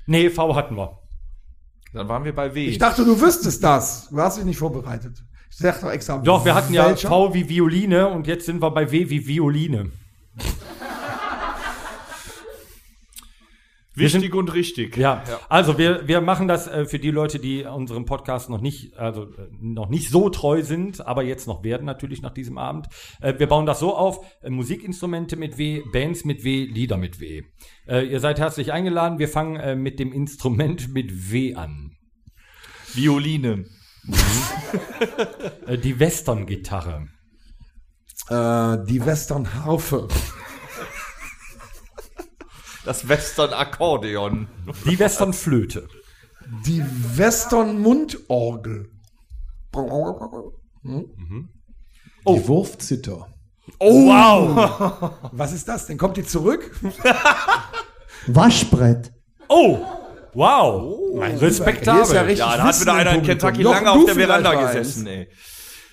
Nee, V hatten wir. Dann waren wir bei W. Ich dachte, du wüsstest das. Du hast dich nicht vorbereitet. Ich sag doch extra. Doch, wir hatten ja welcher? V wie Violine und jetzt sind wir bei W wie Violine. Wichtig und richtig. Ja, also wir, wir machen das äh, für die Leute, die unserem Podcast noch nicht, also äh, noch nicht so treu sind, aber jetzt noch werden natürlich nach diesem Abend. Äh, wir bauen das so auf: äh, Musikinstrumente mit W, Bands mit W, Lieder mit W. Äh, ihr seid herzlich eingeladen. Wir fangen äh, mit dem Instrument mit W an. Violine. Äh, die Western-Gitarre. Äh, die Western-Harfe. Das Western-Akkordeon. Die Western-Flöte. Die Western-Mundorgel. Die Wurfzitter. Oh, Wow. Was ist das denn? Kommt die zurück? Waschbrett. Oh, wow. Respektabel. Hier ist ja richtig Ja, da hat wieder einer in. Kentucky lange auf der Veranda gesessen, ey.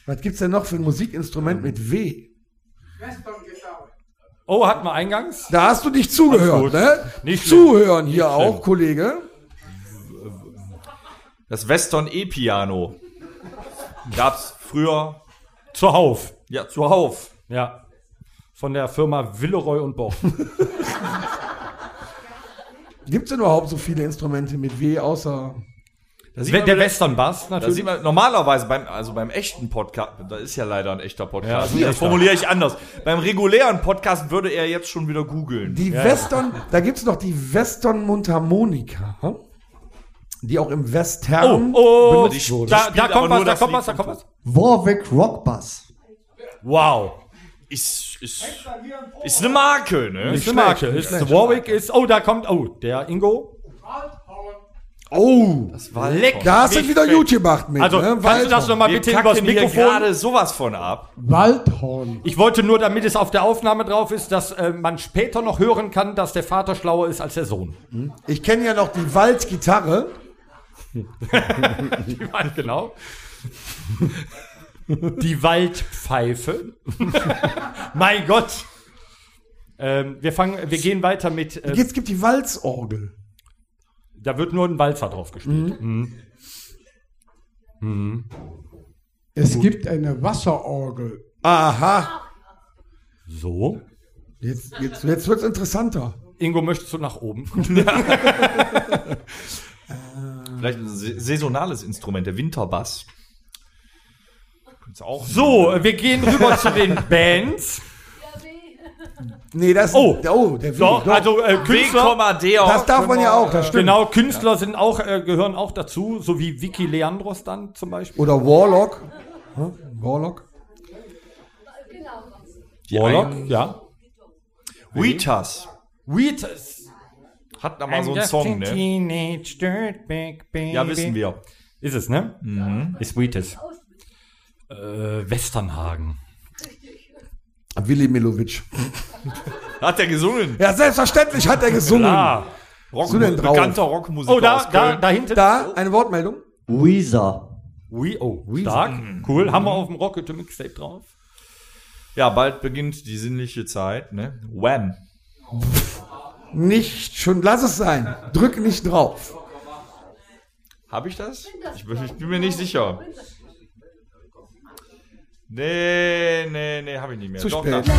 Was gibt's denn noch für ein Musikinstrument mit W? Oh, hatten wir eingangs? Da hast du nicht zugehört, ne? Nicht schlimm. Zuhören hier Nicht auch, schlimm. Kollege. Das Western E-Piano. Gab's früher, Zuhauf. ja, zuhauf. Ja. Von der Firma Villeroy und Boch. Gibt's denn überhaupt so viele Instrumente mit W außer der man der wieder- Western-Bass Da natürlich. sieht man normalerweise beim, also beim echten Podcast, da ist ja leider ein echter Ja, Podcast. ein das formuliere ich anders. Beim regulären Podcast würde er jetzt schon wieder googeln. die Ja, Western, da gibt's noch die Western Mundharmonika, hm? die auch im Western Oh, oh, benutzt wurde. da, da kommt was, da kommt was, da kommt was. Warwick Rockbass. Wow. Ist, ist, ist eine Marke, ne? Ist eine Marke. Ist Warwick ist, oh, da kommt, oh, der Ingo. Oh, Das war Leck. da hast du wieder. YouTube gemacht mit. Also, ne? kannst du das noch mal Wir bitte übers Mikrofon? gerade sowas von ab. Waldhorn. Ich wollte nur, damit es auf der Aufnahme drauf ist, dass äh, man später noch hören kann, dass der Vater schlauer ist als der Sohn. Ich kenne ja noch die Waldgitarre. Die Wald, genau. Die Waldpfeife. mein Gott. Ähm, wir fangen, wir gehen weiter mit. Äh, Jetzt gibt die Walzorgel. Da wird nur ein Walzer drauf gespielt. Mhm. Mhm. Es gibt eine Wasserorgel. Aha. So. Jetzt, jetzt, jetzt wird's interessanter. Ingo, möchtest du nach oben kommen? Vielleicht ein sa- saisonales Instrument, der Winterbass. Auch So, wir gehen rüber zu den Bands. Nee, das Oh. oh der Doch, doch. also äh, Künstler. Das darf man ja auch, das stimmt. Genau, Künstler sind auch, äh, gehören auch dazu, so wie Vicky Leandros dann zum Beispiel. Oder Warlock. Hm? Warlock. Warlock, ja. Wheatus. Wheatus. Hat da mal so einen Song, ne? Teenage Dirtbag Baby. Ja, wissen wir. Ist es, ne? Mhm. Ist Wheatus. Äh, Westernhagen. Willi Milovic. Hat er gesungen? Ja, selbstverständlich hat er gesungen. Klar. Rock, denn drauf? bekannter Rockmusiker Oh, da, aus da, Köln. da hinten. Da, eine Wortmeldung. Weezer. We, oh, stark. Cool. Haben wir auf dem Rocket Mixtape drauf. Ja, bald beginnt die sinnliche Zeit, ne? Wham. Nicht schon, lass es sein. Drück nicht drauf. Hab ich das? Ich bin mir nicht sicher. Nee, nee, nee, hab ich nicht mehr. Zu Doch, spät. da.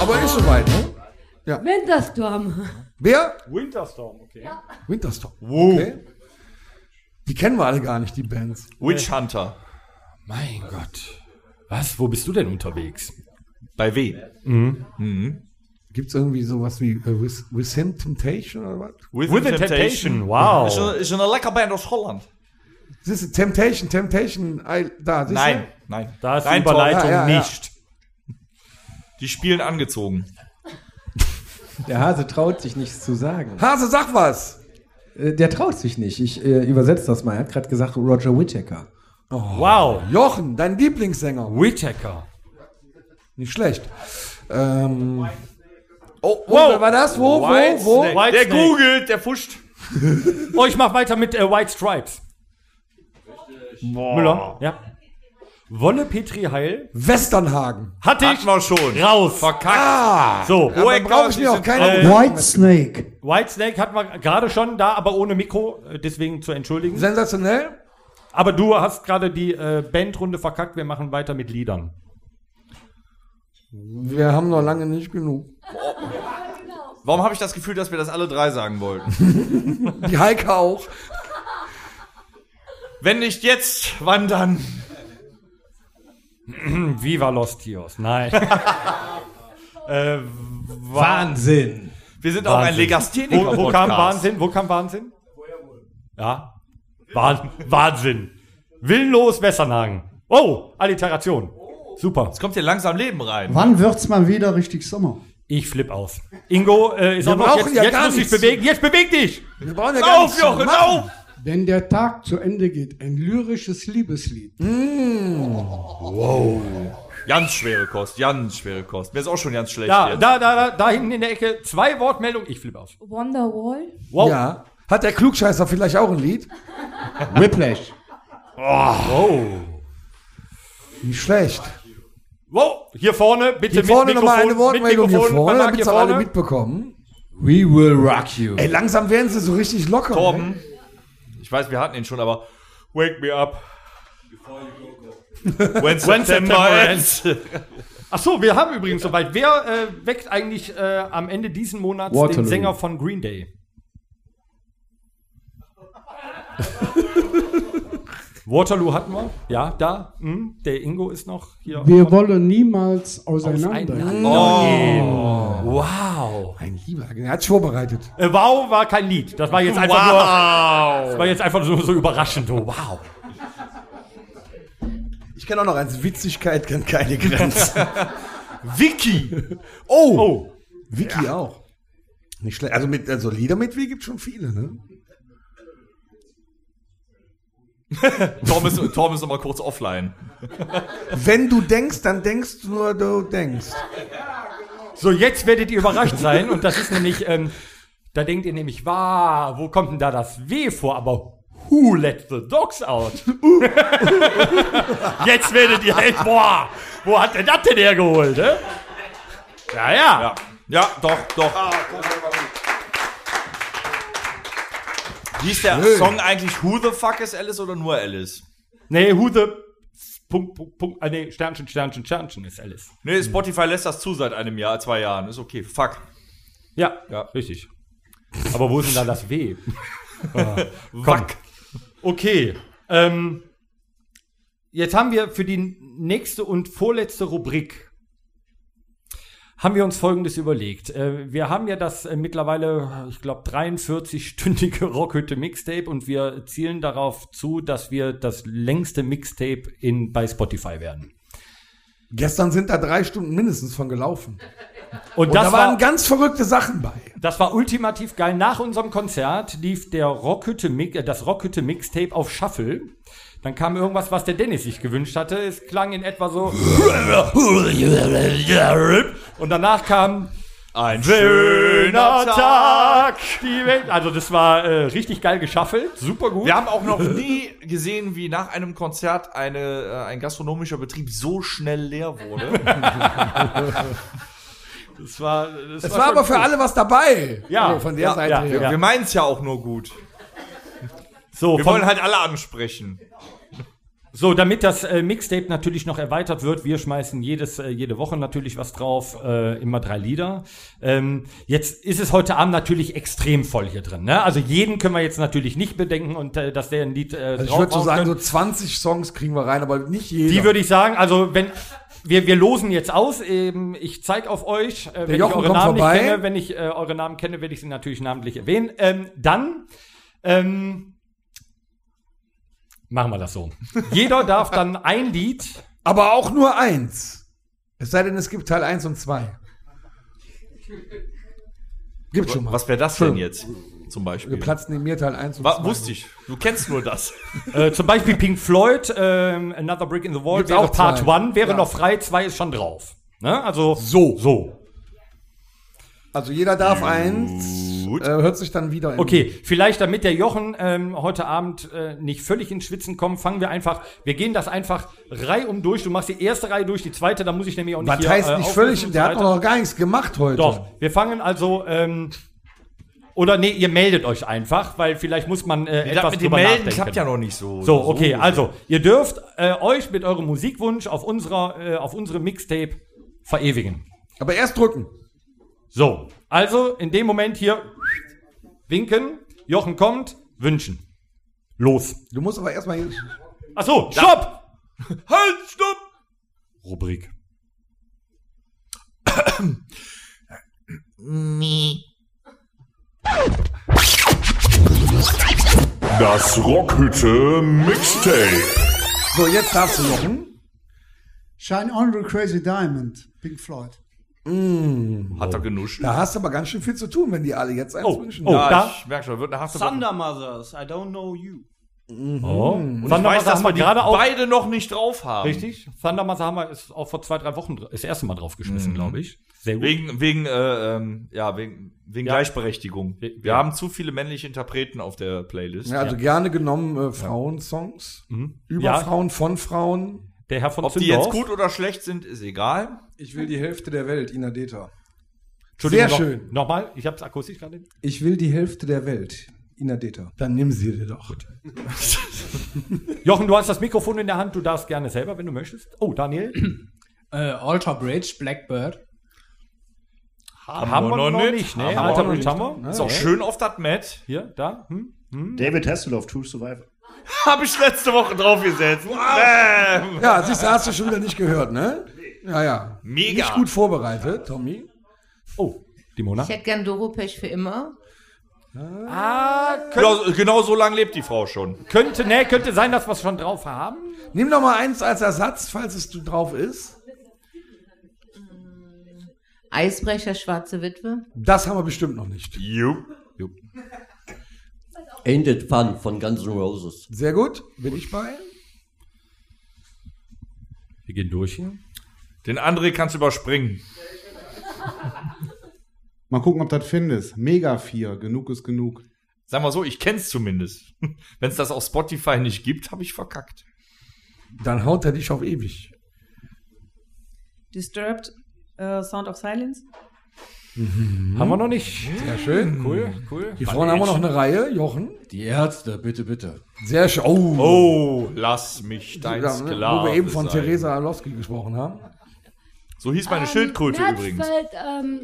Aber ist soweit, ne? Ja. Winterstorm. Wer? Winterstorm, okay. Winterstorm. Wow. Okay. Die kennen wir alle gar nicht, die Bands. Witch Hunter. Mein Gott. Was? Wo bist du denn unterwegs? Bei W. Mhm. Mhm. Gibt's irgendwie sowas wie With, Within Temptation oder was? Within Temptation, wow. Ist eine, ist eine lecker Band aus Holland. Das ist Temptation, Temptation, I, da, siehst Nein, du? nein. Da ist die Überleitung Ja, ja, ja. nicht. Die spielen angezogen. Der Hase traut sich nichts zu sagen. Hase, sag was! Äh, Der traut sich nicht. Ich äh, übersetze das mal. Er hat gerade gesagt Roger Whittaker. Wow. Jochen, dein Lieblingssänger. Whittaker. Nicht schlecht. Ähm, oh, wo Wow. wer war das? Wo, wo, White wo? Snake. White der Snake. googelt, der fuscht. Oh, ich mach weiter mit äh, White Stripes. Müller, ja. Wolle Petri Heil. Westernhagen. Hatte ich Hatten wir schon. raus. Verkackt. Ah! So, Ja, dann brauche ich mir auch keine. Äh, White Snake. White Snake hatten wir gerade schon da, aber ohne Mikro, äh, deswegen zu entschuldigen. Sensationell. Aber du hast gerade die äh, Bandrunde verkackt. Wir machen weiter mit Liedern. Wir haben noch lange nicht genug. Warum habe ich das Gefühl, dass wir das alle drei sagen wollten? Die Heike auch. Wenn nicht jetzt, wann dann? Viva Los Tios. Nein. äh, Wahnsinn. Wir sind auch ein Wahnsinn. Legastheniker. Wo, wo kam Wahnsinn? Wo kam Wahnsinn? Ja. Wahn, Wahnsinn. Willenlos Wessernhagen. Oh, Alliteration. Super. Jetzt kommt hier langsam Leben rein. Wann wird's mal wieder richtig Sommer? Ich flipp aus. Ingo äh, ist Wir auch noch jetzt, ja jetzt gar muss ich bewegen. Jetzt beweg dich. Wir brauchen ja gar Auf, nichts zu Jochen, machen. Wenn der Tag zu Ende geht, ein lyrisches Liebeslied. Ganz schwere Kost, ganz schwere Kost. Mir ist auch schon ganz schlecht Da, jetzt. da, da, da, da hinten in der Ecke. Zwei Wortmeldungen. Ich flipp aus. Wonderwall. Wow. Ja. Hat der Klugscheißer vielleicht auch ein Lied? Whiplash. Wow. Nicht schlecht. Wow. Hier vorne, bitte Hier vorne mit nochmal Mikrofon. eine mit Wortmeldung hier vorne, damit es alle vorne. mitbekommen. We will rock you. Ey, langsam werden sie so richtig locker. ne? Torben. Ich weiß, wir hatten ihn schon, aber Wake me up. When September ends. Ach so, wir haben übrigens soweit. Wer äh, weckt eigentlich äh, am Ende diesen Monats Waterloo. den Sänger von Green Day? Waterloo hatten wir. Ja, da. Hm, der Ingo ist noch hier. Wir wollen niemals auseinander. Auseinandergehen. Wow. Ein Lieber, er hat's vorbereitet. Äh, wow war kein Lied. Das war jetzt einfach Wow. nur. Das war jetzt einfach so, so überraschend. Oh, wow. Ich kenne auch noch eins. Witzigkeit kennt keine Grenzen. Vicky. Oh, Oh. Vicky auch. Nicht schlecht. Also, mit, also Lieder mit W gibt schon viele, ne? Tom ist, Tom ist immer kurz offline. Wenn du denkst, dann denkst du nur, du denkst. So, jetzt werdet ihr überrascht sein. Und das ist nämlich, ähm, da denkt ihr nämlich, wow, wo kommt denn da das W vor? Aber who let the dogs out? jetzt werdet ihr halt, boah, wo hat der das denn hergeholt, ne? Ja, ja. Ja, ja doch, doch. Hieß der Schön. Song eigentlich Who the fuck is Alice oder nur Alice? Nee, who the Punkt, Punkt, Punkt, ah, nee, Sternchen, Sternchen, Sternchen ist Alice. Nee, Spotify lässt das zu seit einem Jahr, zwei Jahren. Ist okay. Fuck. Ja, Ja. richtig. Aber wo ist denn da das W? Ah. Wack. Okay. Ähm, jetzt haben wir für die nächste und vorletzte Rubrik haben wir uns Folgendes überlegt. Äh, wir haben ja das äh, mittlerweile, ich glaube, 43-stündige Rockhütte Mixtape und wir zielen darauf zu, dass wir das längste Mixtape in, bei Spotify werden. Gestern sind da drei Stunden mindestens von gelaufen. Und, Und das da war, waren ganz verrückte Sachen bei. das war ultimativ geil. Nach unserem Konzert lief der Rockhütte, äh, das Rockhütte Mixtape auf Shuffle. Dann kam irgendwas, was der Dennis sich gewünscht hatte. Es klang in etwa so. Und danach kam Ein schöner Tag. Die Welt. Also das war äh, richtig geil geschaffelt. Super gut. Wir haben auch noch nie gesehen, wie nach einem Konzert eine, äh, ein gastronomischer Betrieb so schnell leer wurde. Das war, das Es war aber für alle was dabei. Ja. Also von der Ja, Seite ja, her. Wir, wir meinen es ja auch nur gut. So, Wir von- wollen halt alle ansprechen. So, damit das äh, Mixtape natürlich noch erweitert wird, wir schmeißen jedes, äh, jede Woche natürlich was drauf, äh, immer drei Lieder. Ähm, jetzt ist es heute Abend natürlich extrem voll hier drin. Ne? Also jeden können wir jetzt natürlich nicht bedenken und äh, dass der ein Lied äh, Also ich würde so sagen, können. so 20 Songs kriegen wir rein, aber nicht jeder. Die würde ich sagen, also wenn wir, wir losen jetzt aus, eben, ich zeige auf euch, äh, wenn ich eure Namen vorbei. nicht kenne, wenn ich äh, eure Namen kenne, werde ich sie natürlich namentlich erwähnen. Ähm, dann ähm, machen wir das so. Jeder darf dann ein Lied aber auch nur eins. Es sei denn, es gibt Teil 1 und 2. Gibt schon mal. Was wäre das denn jetzt? Zum Beispiel. Geplatzt neben mir Teil 1 und Wa 2. wusste ich. Du kennst nur das. Äh, zum Beispiel Pink Floyd, ähm, Another Brick in the Wall Gibt's wäre auch Part zwei. 1, wäre Ja. noch frei, 2 ist schon drauf. Ne? Also so. So. Also jeder darf eins. Äh, hört sich dann wieder in Okay, vielleicht damit der Jochen ähm, heute Abend äh, nicht völlig ins Schwitzen kommt, fangen wir einfach, wir gehen das einfach reihum durch. Du machst die erste Reihe durch, die zweite, da muss ich nämlich auch nicht Was hier, heißt äh, nicht völlig? Der so hat noch gar nichts gemacht heute. Doch, wir fangen also, ähm, oder nee, ihr meldet euch einfach, weil vielleicht muss man äh, Das etwas mit dem drüber Melden nachdenken. klappt ja noch nicht so. So, okay, also ihr dürft äh, euch mit eurem Musikwunsch auf unserer, äh, auf unserem Mixtape verewigen. Aber erst drücken. So, also in dem Moment hier winken, Jochen kommt, wünschen. Los. Du musst aber erstmal. Ach so, stopp! Halt, stopp! Rubrik. Das Rockhütte Mixtape. So, jetzt darfst du Jochen. Shine On the Crazy Diamond, Pink Floyd. Hat er genuscht. Da hast du aber ganz schön viel zu tun, wenn die alle jetzt eins Oh, wünschen. oh, ja, da- ich merke schon, wird eine Hasse. Thunder Mothers, I don't know you. Oh. Und ich Thunder weiß, Mother dass wir die gerade auch. beide noch nicht drauf haben. Richtig. Thunder Mother haben wir ist auch vor zwei, drei Wochen das erste Mal draufgeschmissen, glaube ich. Sehr gut. Wegen, wegen, äh, ähm, ja, wegen, wegen Ja. Gleichberechtigung. Wir- Wir haben zu viele männliche Interpreten auf der Playlist. Ja, also gerne genommen äh, Frauensongs. Über Ja. Frauen, von Frauen. Der Herr von Ob die Zündorf. jetzt gut oder schlecht sind, ist egal. Ich will die Hälfte der Welt, Ina Deta. Entschuldigung, Sehr noch- schön. Nochmal, ich habe es akustisch gerade. Ich will die Hälfte der Welt, Ina Deta. Dann nimm sie dir doch. Jochen, du hast das Mikrofon in der Hand, du darfst gerne selber, wenn du möchtest. Oh, Daniel. Äh, Alter Bridge, Blackbird. haben, wir noch nicht, ne? Haben Alter noch Bridge haben wir. Ist auch schön auf das Met. Hier, da. Hm? Hm? David Hasselhoff, True Survivor. Habe ich letzte Woche draufgesetzt. Bam. Ja, siehst du, hast du schon wieder nicht gehört, ne? Ja, ja. Mega. Nicht gut vorbereitet, Tommy. Oh, die Mona. Ich hätte gern Doropech für immer. Ah, Genau, genau so lange lebt die Frau schon. Könnte, ne, könnte sein, dass wir es schon drauf haben. Nimm doch mal eins als Ersatz, falls es du drauf ist. Eisbrecher, schwarze Witwe. Das haben wir bestimmt noch nicht. Jupp. Ain't It Fun von Guns N' Roses. Sehr gut, bin ich bei. Wir gehen durch hier. Den André kannst du überspringen. Mal gucken, ob du das findest. Mega 4, genug ist genug. Sag mal so, ich kenn's zumindest. Wenn es das auf Spotify nicht gibt, habe ich verkackt. Dann haut er dich auf ewig. Disturbed, äh, Sound of Silence. Haben wir noch nicht. Sehr schön. Cool, cool. Hier vorne haben wir noch eine Reihe, Jochen. Die Ärzte, bitte, bitte. Sehr schön. Oh, Oh, lass mich dein Ja, ne, Sklave Wo wir eben von sein. Theresa Alowski gesprochen haben. So hieß meine Ähm, Schildkröte übrigens. Märzfeld, ähm,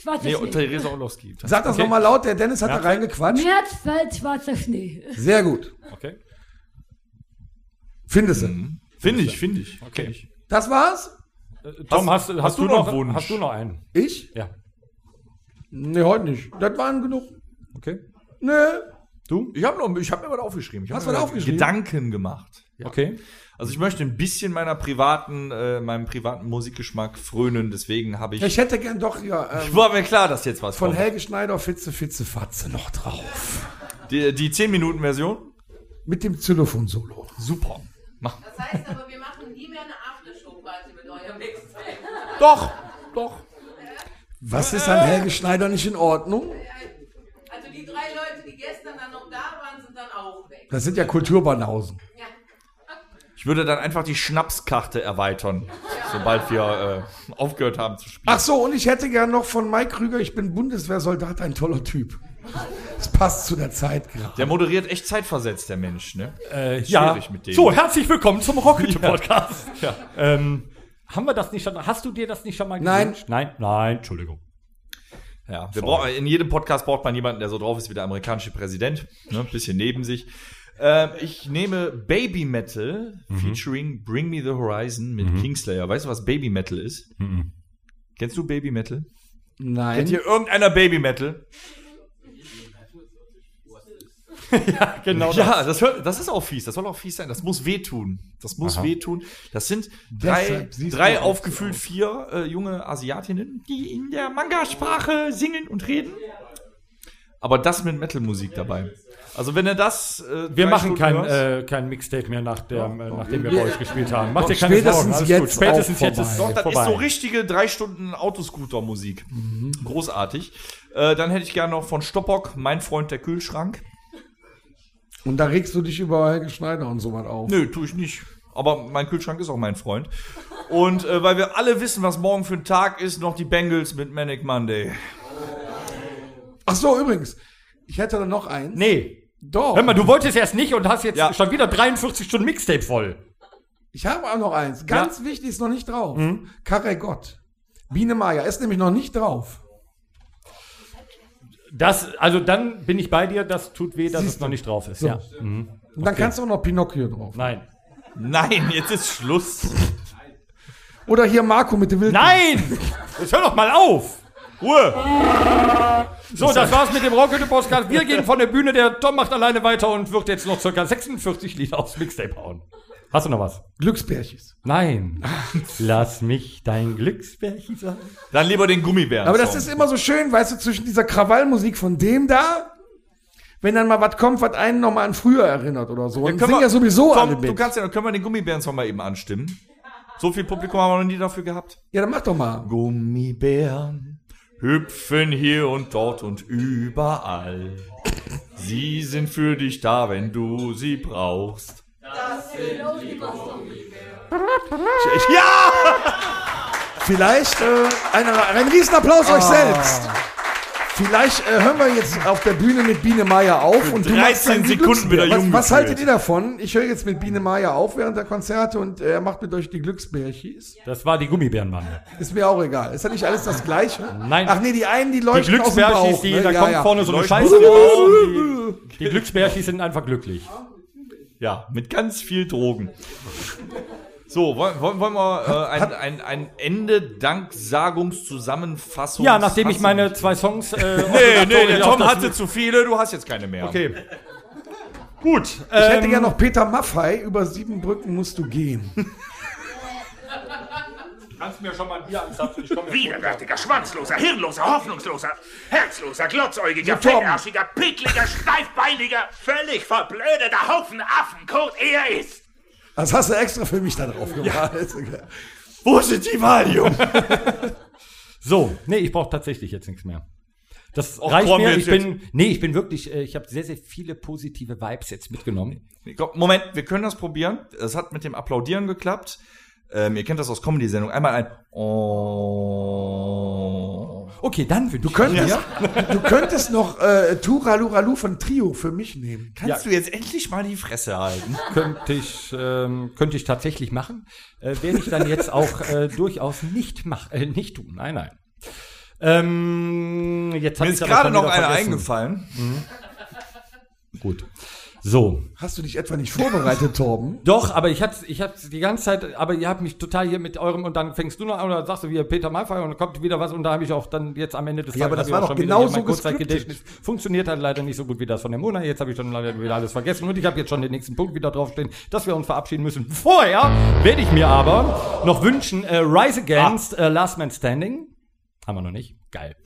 schwarzer Nee, Schnee. Theresa Orlowski. Sag das Okay. nochmal laut, der Dennis hat da Ja. reingequatscht. Märzfeld, schwarzer Schnee. Sehr gut. Okay. Findest du? Finde ich, finde ich. Okay. Das war's? Tom, hast, hast, hast du du noch, noch Wunsch? hast du noch einen? Ich? Ja. Nee, heute nicht. Das waren genug. Okay. Nee. Du? Ich habe noch, ich habe mir was aufgeschrieben. Ich Hast habe du mir was aufgeschrieben? Gedanken gemacht. Ja. Okay. Also ich möchte ein bisschen meiner privaten, äh, meinem privaten Musikgeschmack frönen. Deswegen habe ich. Ich hätte gern doch ja, ähm, war mir klar, dass jetzt was von kommt. Helge Schneider Fitze, Fitze, Fatze noch drauf. Die, die 10 Minuten Version. Mit dem Xylophon-Solo. Super. Das heißt aber, wir machen nie mehr eine Aftershow-Party mit eurem Mixtape. Doch, doch. Was ist an Helge Schneider nicht in Ordnung? Also die drei Leute, die gestern dann noch da waren, sind dann auch weg. Das sind ja Kulturbanausen. Ich würde dann einfach die Schnapskarte erweitern, sobald wir äh, aufgehört haben zu spielen. Ach so, und ich hätte gern noch von Mike Krüger, ich bin Bundeswehrsoldat, ein toller Typ. Das passt zu der Zeit gerade. Der moderiert echt zeitversetzt, der Mensch, ne? Äh, Schwierig ja. mit dem. So, herzlich willkommen zum Rocket Podcast. Ja. Ähm, haben wir das nicht schon? Hast du dir das nicht schon mal Nein. gewünscht? Nein, nein, Entschuldigung. Ja, wir Sorry. brauchen, in jedem Podcast braucht man jemanden, der so drauf ist wie der amerikanische Präsident. Ne? Ein bisschen neben sich. Ähm, ich nehme Baby Metal featuring Bring Me the Horizon mit Kingslayer. Weißt du, was Baby Metal ist? Kennst du Baby Metal? Nein. Kennt hier irgendeiner Baby Metal? ja, genau. Ja, das, hört, das ist auch fies. Das soll auch fies sein. Das muss wehtun. Das muss Aha. wehtun. Das sind drei, drei aufgefüllt vier äh, junge Asiatinnen, die in der Manga-Sprache singen und reden. Aber das mit Metal-Musik dabei. Also wenn er das äh, Wir machen Stunden kein, äh, kein Mixtape mehr, nach der, äh, nachdem wir bei euch gespielt haben. Macht Doch, dir keine spätestens Sorgen. Jetzt gut. Spätestens jetzt ist. Doch, das vorbei. ist so richtige drei Stunden Autoscooter-Musik. Großartig. Äh, dann hätte ich gerne noch von Stoppock, mein Freund der Kühlschrank. Und da regst du dich über Helge Schneider und so was auf. Nö, tue ich nicht. Aber mein Kühlschrank ist auch mein Freund. Und äh, weil wir alle wissen, was morgen für ein Tag ist, noch die Bengals mit Manic Monday. Ach so, übrigens. Ich hätte da noch eins. Nee. Doch. Hör mal, du wolltest erst nicht und hast jetzt Ja. schon wieder 43 Stunden Mixtape voll. Ich habe auch noch eins. Ganz wichtig, ist noch nicht drauf. Karre Gott. Biene Maya ist nämlich noch nicht drauf. Das, also dann bin ich bei dir, das tut weh, dass Siehst es noch du. nicht drauf ist. So. Ja. Mhm. Und dann Okay. kannst du auch noch Pinocchio drauf. Nein. Nein, jetzt ist Schluss. Oder hier Marco mit dem Wild. Nein! Jetzt hör doch mal auf! Ruhe! So, das war's mit dem Rocket Podcast. Wir gehen von der Bühne. Der Tom macht alleine weiter und wird jetzt noch circa 46 Lieder aufs Mixtape hauen. Hast du noch was? Glücksbärchis. Nein. Lass mich dein Glücksbärchen sein. Dann lieber den Gummibären. Aber das ist immer so schön, weißt du, zwischen dieser Krawallmusik von dem da, wenn dann mal was kommt, was einen nochmal an früher erinnert oder so. Und singen ja sowieso alle Du mit. kannst ja, dann können wir den Gummibären-Song mal eben anstimmen. So viel Publikum haben wir noch nie dafür gehabt. Ja, dann mach doch mal. Gummibären hüpfen hier und dort und überall. Sie sind für dich da, wenn du sie brauchst. Ja! Vielleicht äh, eine, ein Riesenapplaus euch selbst. Vielleicht äh, hören wir jetzt auf der Bühne mit Biene Meier auf Für und du machst 13 dann die Sekunden wieder jung Was, was haltet ihr davon? Ich höre jetzt mit Biene Meier auf während der Konzerte und er macht mit euch die Glücksbärchis. Das war die Gummibärenbande. Ist mir auch egal. Ist ja nicht alles das Gleiche? Nein. Ach nee, die einen, die Die leuchten aus dem Glücksbärchis, Bauch. die, ne? da Ja, kommt ja. vorne so eine Leuchten Scheiße raus. Die, die Glücksbärchis sind einfach glücklich. Ja, mit ganz viel Drogen. So, wollen, wollen, wir äh, ein, ein, ein Ende Danksagungszusammenfassung. Ja, nachdem ich meine zwei Songs. Äh, Nee, nee, der Tom hatte zu viele, du hast jetzt keine mehr. Okay. Gut. Ich hätte ähm, gerne noch Peter Maffei. Über sieben Brücken musst du gehen. Kannst du mir schon mal ein Bier anzapfen? Widerwärtiger, schwanzloser, hirnloser, hoffnungsloser, herzloser, glotzäugiger, fettarschiger, pickliger, steifbeiniger, völlig verblödeter Haufen Affenkot er ist. Das hast du extra für mich da drauf gemacht. Egal. Wo sind die Valium? So, nee, ich brauche tatsächlich jetzt nichts mehr. Das Och, reicht komm, mir. Ich bin, nee, ich bin wirklich, äh, ich habe sehr, sehr viele positive Vibes jetzt mitgenommen. Moment, wir können das probieren. Es hat mit dem Applaudieren geklappt. Ähm, ihr kennt das aus Comedy-Sendungen. Einmal ein Oh. Okay, dann wünsche Du könntest, du könntest noch äh, Turaluralu von Trio für mich nehmen. Kannst du jetzt endlich mal die Fresse halten? könnte ich, ähm, könnte ich tatsächlich machen. Äh, werde ich dann jetzt auch äh, durchaus nicht mach, äh, nicht tun. Nein, nein. Ähm, jetzt hab Mir ist gerade noch einer eingefallen. Mhm. Gut. So. Hast du dich etwa nicht vorbereitet, Torben? Doch, aber ich hatte ich hatte die ganze Zeit, aber ihr habt mich total hier mit eurem und dann fängst du noch an oder sagst du wieder Peter Maffay und dann kommt wieder was und da habe ich auch dann jetzt am Ende des Ja, aber Tages das war doch genauso mein Kurzzeitgedächtnis funktioniert halt leider nicht so gut wie das von der Mona. Jetzt habe ich schon leider wieder alles vergessen und ich habe jetzt schon den nächsten Punkt wieder draufstehen, dass wir uns verabschieden müssen. Vorher werde ich mir aber noch wünschen äh, Rise Against äh, Last Man Standing. Haben wir noch nicht. Geil.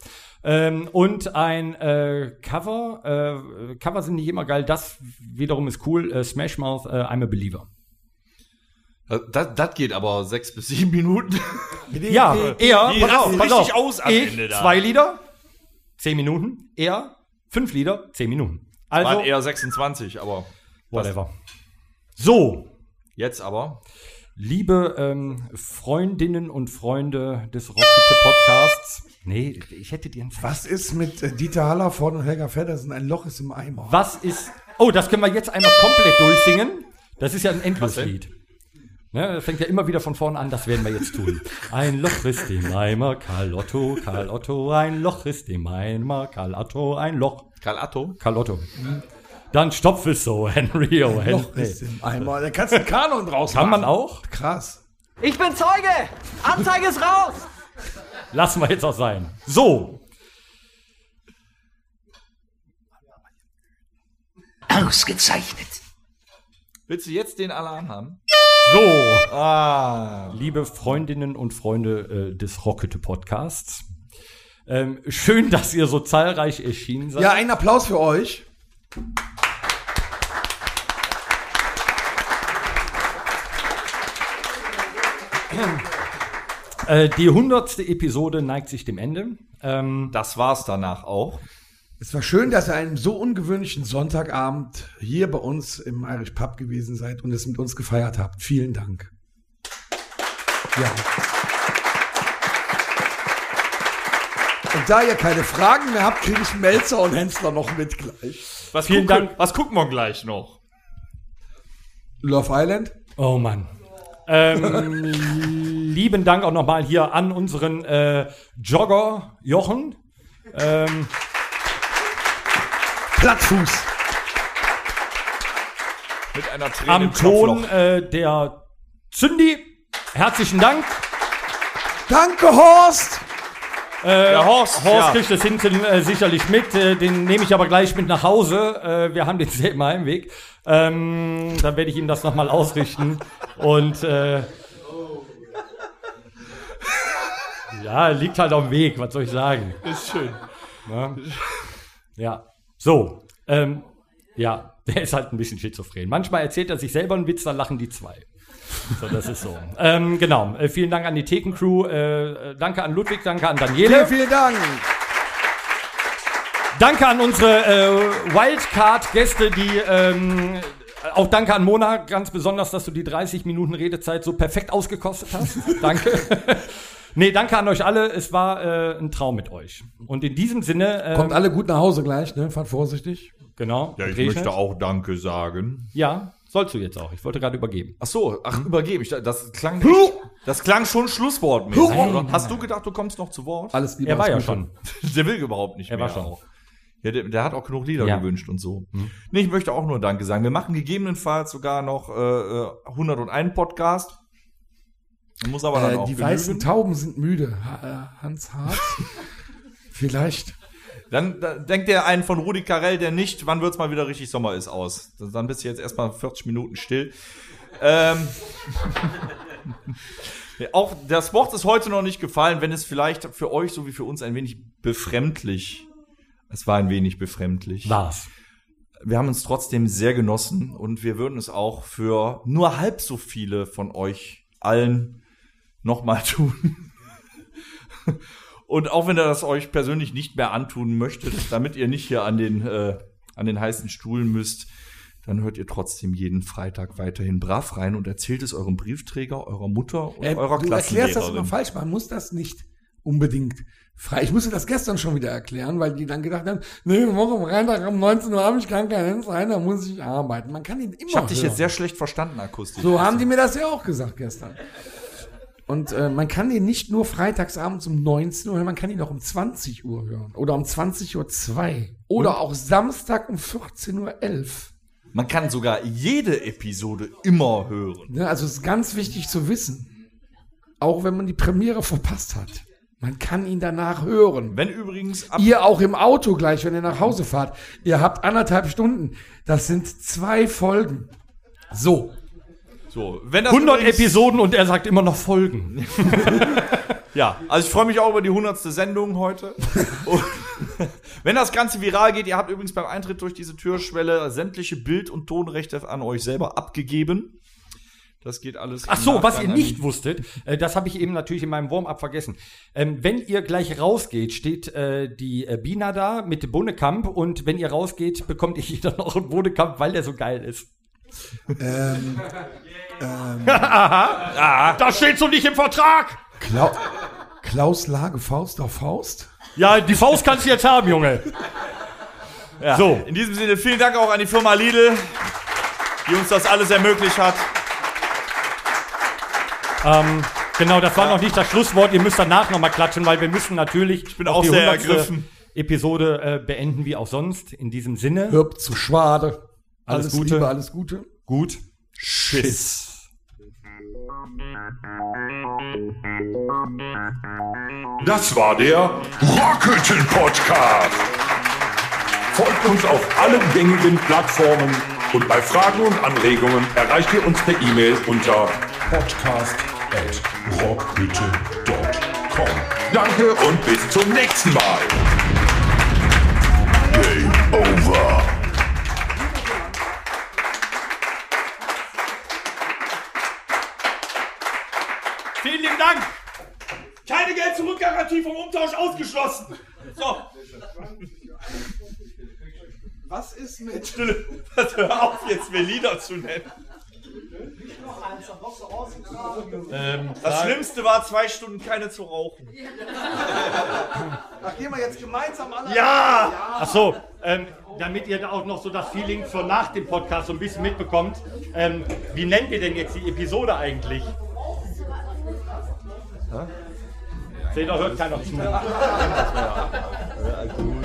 Ähm, und ein äh, Cover. Äh, Cover sind nicht immer geil. Das wiederum ist cool. Äh, Smash Mouth, äh, I'm a Believer. Das, das geht aber sechs bis sieben Minuten. Ja, eher, Die pass auf, pass richtig auf. aus am ich, Ende da. zwei Lieder, zehn Minuten, er, fünf Lieder, zehn Minuten. Also, Waren eher 26, aber. whatever. So. Jetzt aber. Liebe ähm, Freundinnen und Freunde des Rockete Podcasts. Nee, ich hätte dir ein Was ist mit äh, Dieter Hallervorden und Helga Feddersen? Ein Loch ist im Eimer. Was ist. Oh, das können wir jetzt einmal komplett durchsingen. Das ist ja ein Endloslied. Ne, das fängt ja immer wieder von vorne an, das werden wir jetzt tun. Ein Loch ist im Eimer, Karl Otto, Karl Otto, ein Loch ist im Eimer, Karl Otto, ein Loch. Karl Otto? Karl Otto. Dann stopf es so, Henry, oh Ein Henry. Loch ist im Eimer. Da kannst du einen Kanon draus Kann man machen. auch? Krass. Ich bin Zeuge! Anzeige ist raus! Lassen wir jetzt auch sein. So. Ausgezeichnet. Willst du jetzt den Alarm haben? So. Ah. Liebe Freundinnen und Freunde äh, des Rockete Podcasts. Ähm, schön, dass ihr so zahlreich erschienen seid. Ja, ein Applaus für euch. Die hundertste Episode neigt sich dem Ende. Ähm, das war's danach auch. Es war schön, dass ihr an einem so ungewöhnlichen Sonntagabend hier bei uns im Irish Pub gewesen seid und es mit uns gefeiert habt. Vielen Dank. Ja. Und da ihr keine Fragen mehr habt, kriege ich Melzer und Hensler noch mit gleich. Was Vielen gucken, Dank. Was gucken wir gleich noch? Love Island? Oh Mann. Ähm, lieben Dank auch nochmal hier an unseren äh, Jogger Jochen. Ähm, Plattfuß. Mit einer Träne am Ton äh, der Zündi. Herzlichen Dank. Danke, Horst! Äh, Der Horst, Horst ja. kriegt das hinten äh, sicherlich mit. Äh, den nehme ich aber gleich mit nach Hause. Äh, wir haben den selben Heimweg. Ähm, dann werde ich ihm das nochmal ausrichten. Und äh, ja, liegt halt auf dem Weg. Was soll ich sagen? Ist schön. Ja. ja. So. Ähm, ja, der ist halt ein bisschen schizophren. Manchmal erzählt er sich selber einen Witz, dann lachen die zwei. So, das ist so. ähm, genau. Äh, vielen Dank an die Thekencrew. Äh, äh, danke an Ludwig, danke an Daniele. Vielen, vielen Dank. Danke an unsere äh, Wildcard-Gäste, die ähm, auch danke an Mona, ganz besonders, dass du die 30 Minuten Redezeit so perfekt ausgekostet hast. danke. nee, danke an euch alle. Es war äh, ein Traum mit euch. Und in diesem Sinne. Äh, Kommt alle gut nach Hause gleich, ne? Fahrt vorsichtig. Genau. Ja, ich regnet. möchte auch Danke sagen. Ja, sollst du jetzt auch. Ich wollte gerade übergeben. Ach so, ach, Hm? übergeben. Ich, das klang nicht, das klang schon schlusswortmäßig, Nein, oder? nein, Hast du gedacht, du kommst noch zu Wort? Alles Liebe. Er war ja schon. Der will überhaupt nicht Er mehr. war schon. Auch. Ja, der, der hat auch genug Lieder Ja. gewünscht und so. Nee, ich möchte auch nur Danke sagen. Wir machen gegebenenfalls sogar noch äh, äh, 101 Podcast. Muss aber dann Äh, auch die genügen. weißen Tauben sind müde. Äh, Hans Hart? Vielleicht. Dann, dann denkt der einen von Rudi Carell, der nicht, wann wird's mal wieder richtig Sommer ist, aus. Dann bist du jetzt erstmal 40 Minuten still. Ähm, auch das Wort ist heute noch nicht gefallen, wenn es vielleicht für euch so wie für uns ein wenig befremdlich. Es war ein wenig befremdlich. War's. Wir haben uns trotzdem sehr genossen und wir würden es auch für nur halb so viele von euch allen nochmal tun. Und auch wenn ihr das euch persönlich nicht mehr antun möchtet, damit ihr nicht hier an den, äh, an den heißen Stuhlen müsst, dann hört ihr trotzdem jeden Freitag weiterhin brav rein und erzählt es eurem Briefträger, eurer Mutter und Äh, eurer du erklärst das immer Klassenlehrerin. falsch. Man muss das nicht unbedingt frei. Ich musste das gestern schon wieder erklären, weil die dann gedacht haben, nee, morgen Freitag um 19 Uhr habe ich gar keinen sein, da muss ich arbeiten. Man kann ihn immer Ich habe dich jetzt sehr schlecht verstanden, akustisch. So haben die mir das ja auch gesagt gestern. Und äh, man kann den nicht nur freitagsabends um 19 Uhr hören, man kann ihn auch um 20 Uhr hören. Oder um 20 Uhr 2. Oder Und? auch Samstag um 14 Uhr 11. Man kann sogar jede Episode immer hören. Ja, also es ist ganz wichtig zu wissen. Auch wenn man die Premiere verpasst hat. Man kann ihn danach hören. Wenn übrigens Ihr auch im Auto gleich, wenn ihr nach Hause fahrt. Ihr habt anderthalb Stunden. Das sind zwei Folgen. So. So, wenn das 100 übrigens- Episoden und er sagt immer noch Folgen. Ja, also ich freue mich auch über die 100. Sendung heute. Und wenn das Ganze viral geht, ihr habt übrigens beim Eintritt durch diese Türschwelle sämtliche Bild- und Tonrechte an euch selber abgegeben. Das geht alles. Ach so, was ihr nicht wusstet, äh, das habe ich eben natürlich in meinem Warm-up vergessen. Ähm, wenn ihr gleich rausgeht, steht äh, die äh, Bina da mit dem Bohnekamp und wenn ihr rausgeht, bekommt ihr jeder noch einen Bohnekamp, weil der so geil ist. Ähm, ähm, Aha. Das steht so nicht im Vertrag. Klau Klaus Lage Faust auf Faust? Ja, die Faust kannst du jetzt haben, Junge. Ja, So. In diesem Sinne, vielen Dank auch an die Firma Lidl, die uns das alles ermöglicht hat. Ähm, genau, das war noch nicht das Schlusswort. Ihr müsst danach nochmal klatschen, weil wir müssen natürlich ich bin auch sehr ergriffen. Episode äh, beenden, wie auch sonst. In diesem Sinne. Hört zu schwade. Alles, Alles Gute. Liebe, alles Gute. Gut. Schiss. Das war der Rockhütten Podcast. Folgt uns auf allen gängigen Plattformen und bei Fragen und Anregungen erreicht ihr uns per E-Mail unter podcast@rockhütte.com. Danke und bis zum nächsten Mal. Game over. Vielen lieben Dank. Keine Geld-Zurück-Garantie vom Umtausch ausgeschlossen. So. Was ist mit. Stille. Hör auf, jetzt Lieder zu nennen. Ähm, Das Schlimmste war, zwei Stunden keine zu rauchen. Ach, gehen wir jetzt gemeinsam alle. Ja! Ach so, ähm, damit ihr da auch noch so das Feeling für nach dem Podcast so ein bisschen mitbekommt. Ähm, wie nennt ihr denn jetzt die Episode eigentlich? Seht doch, hört keiner zu.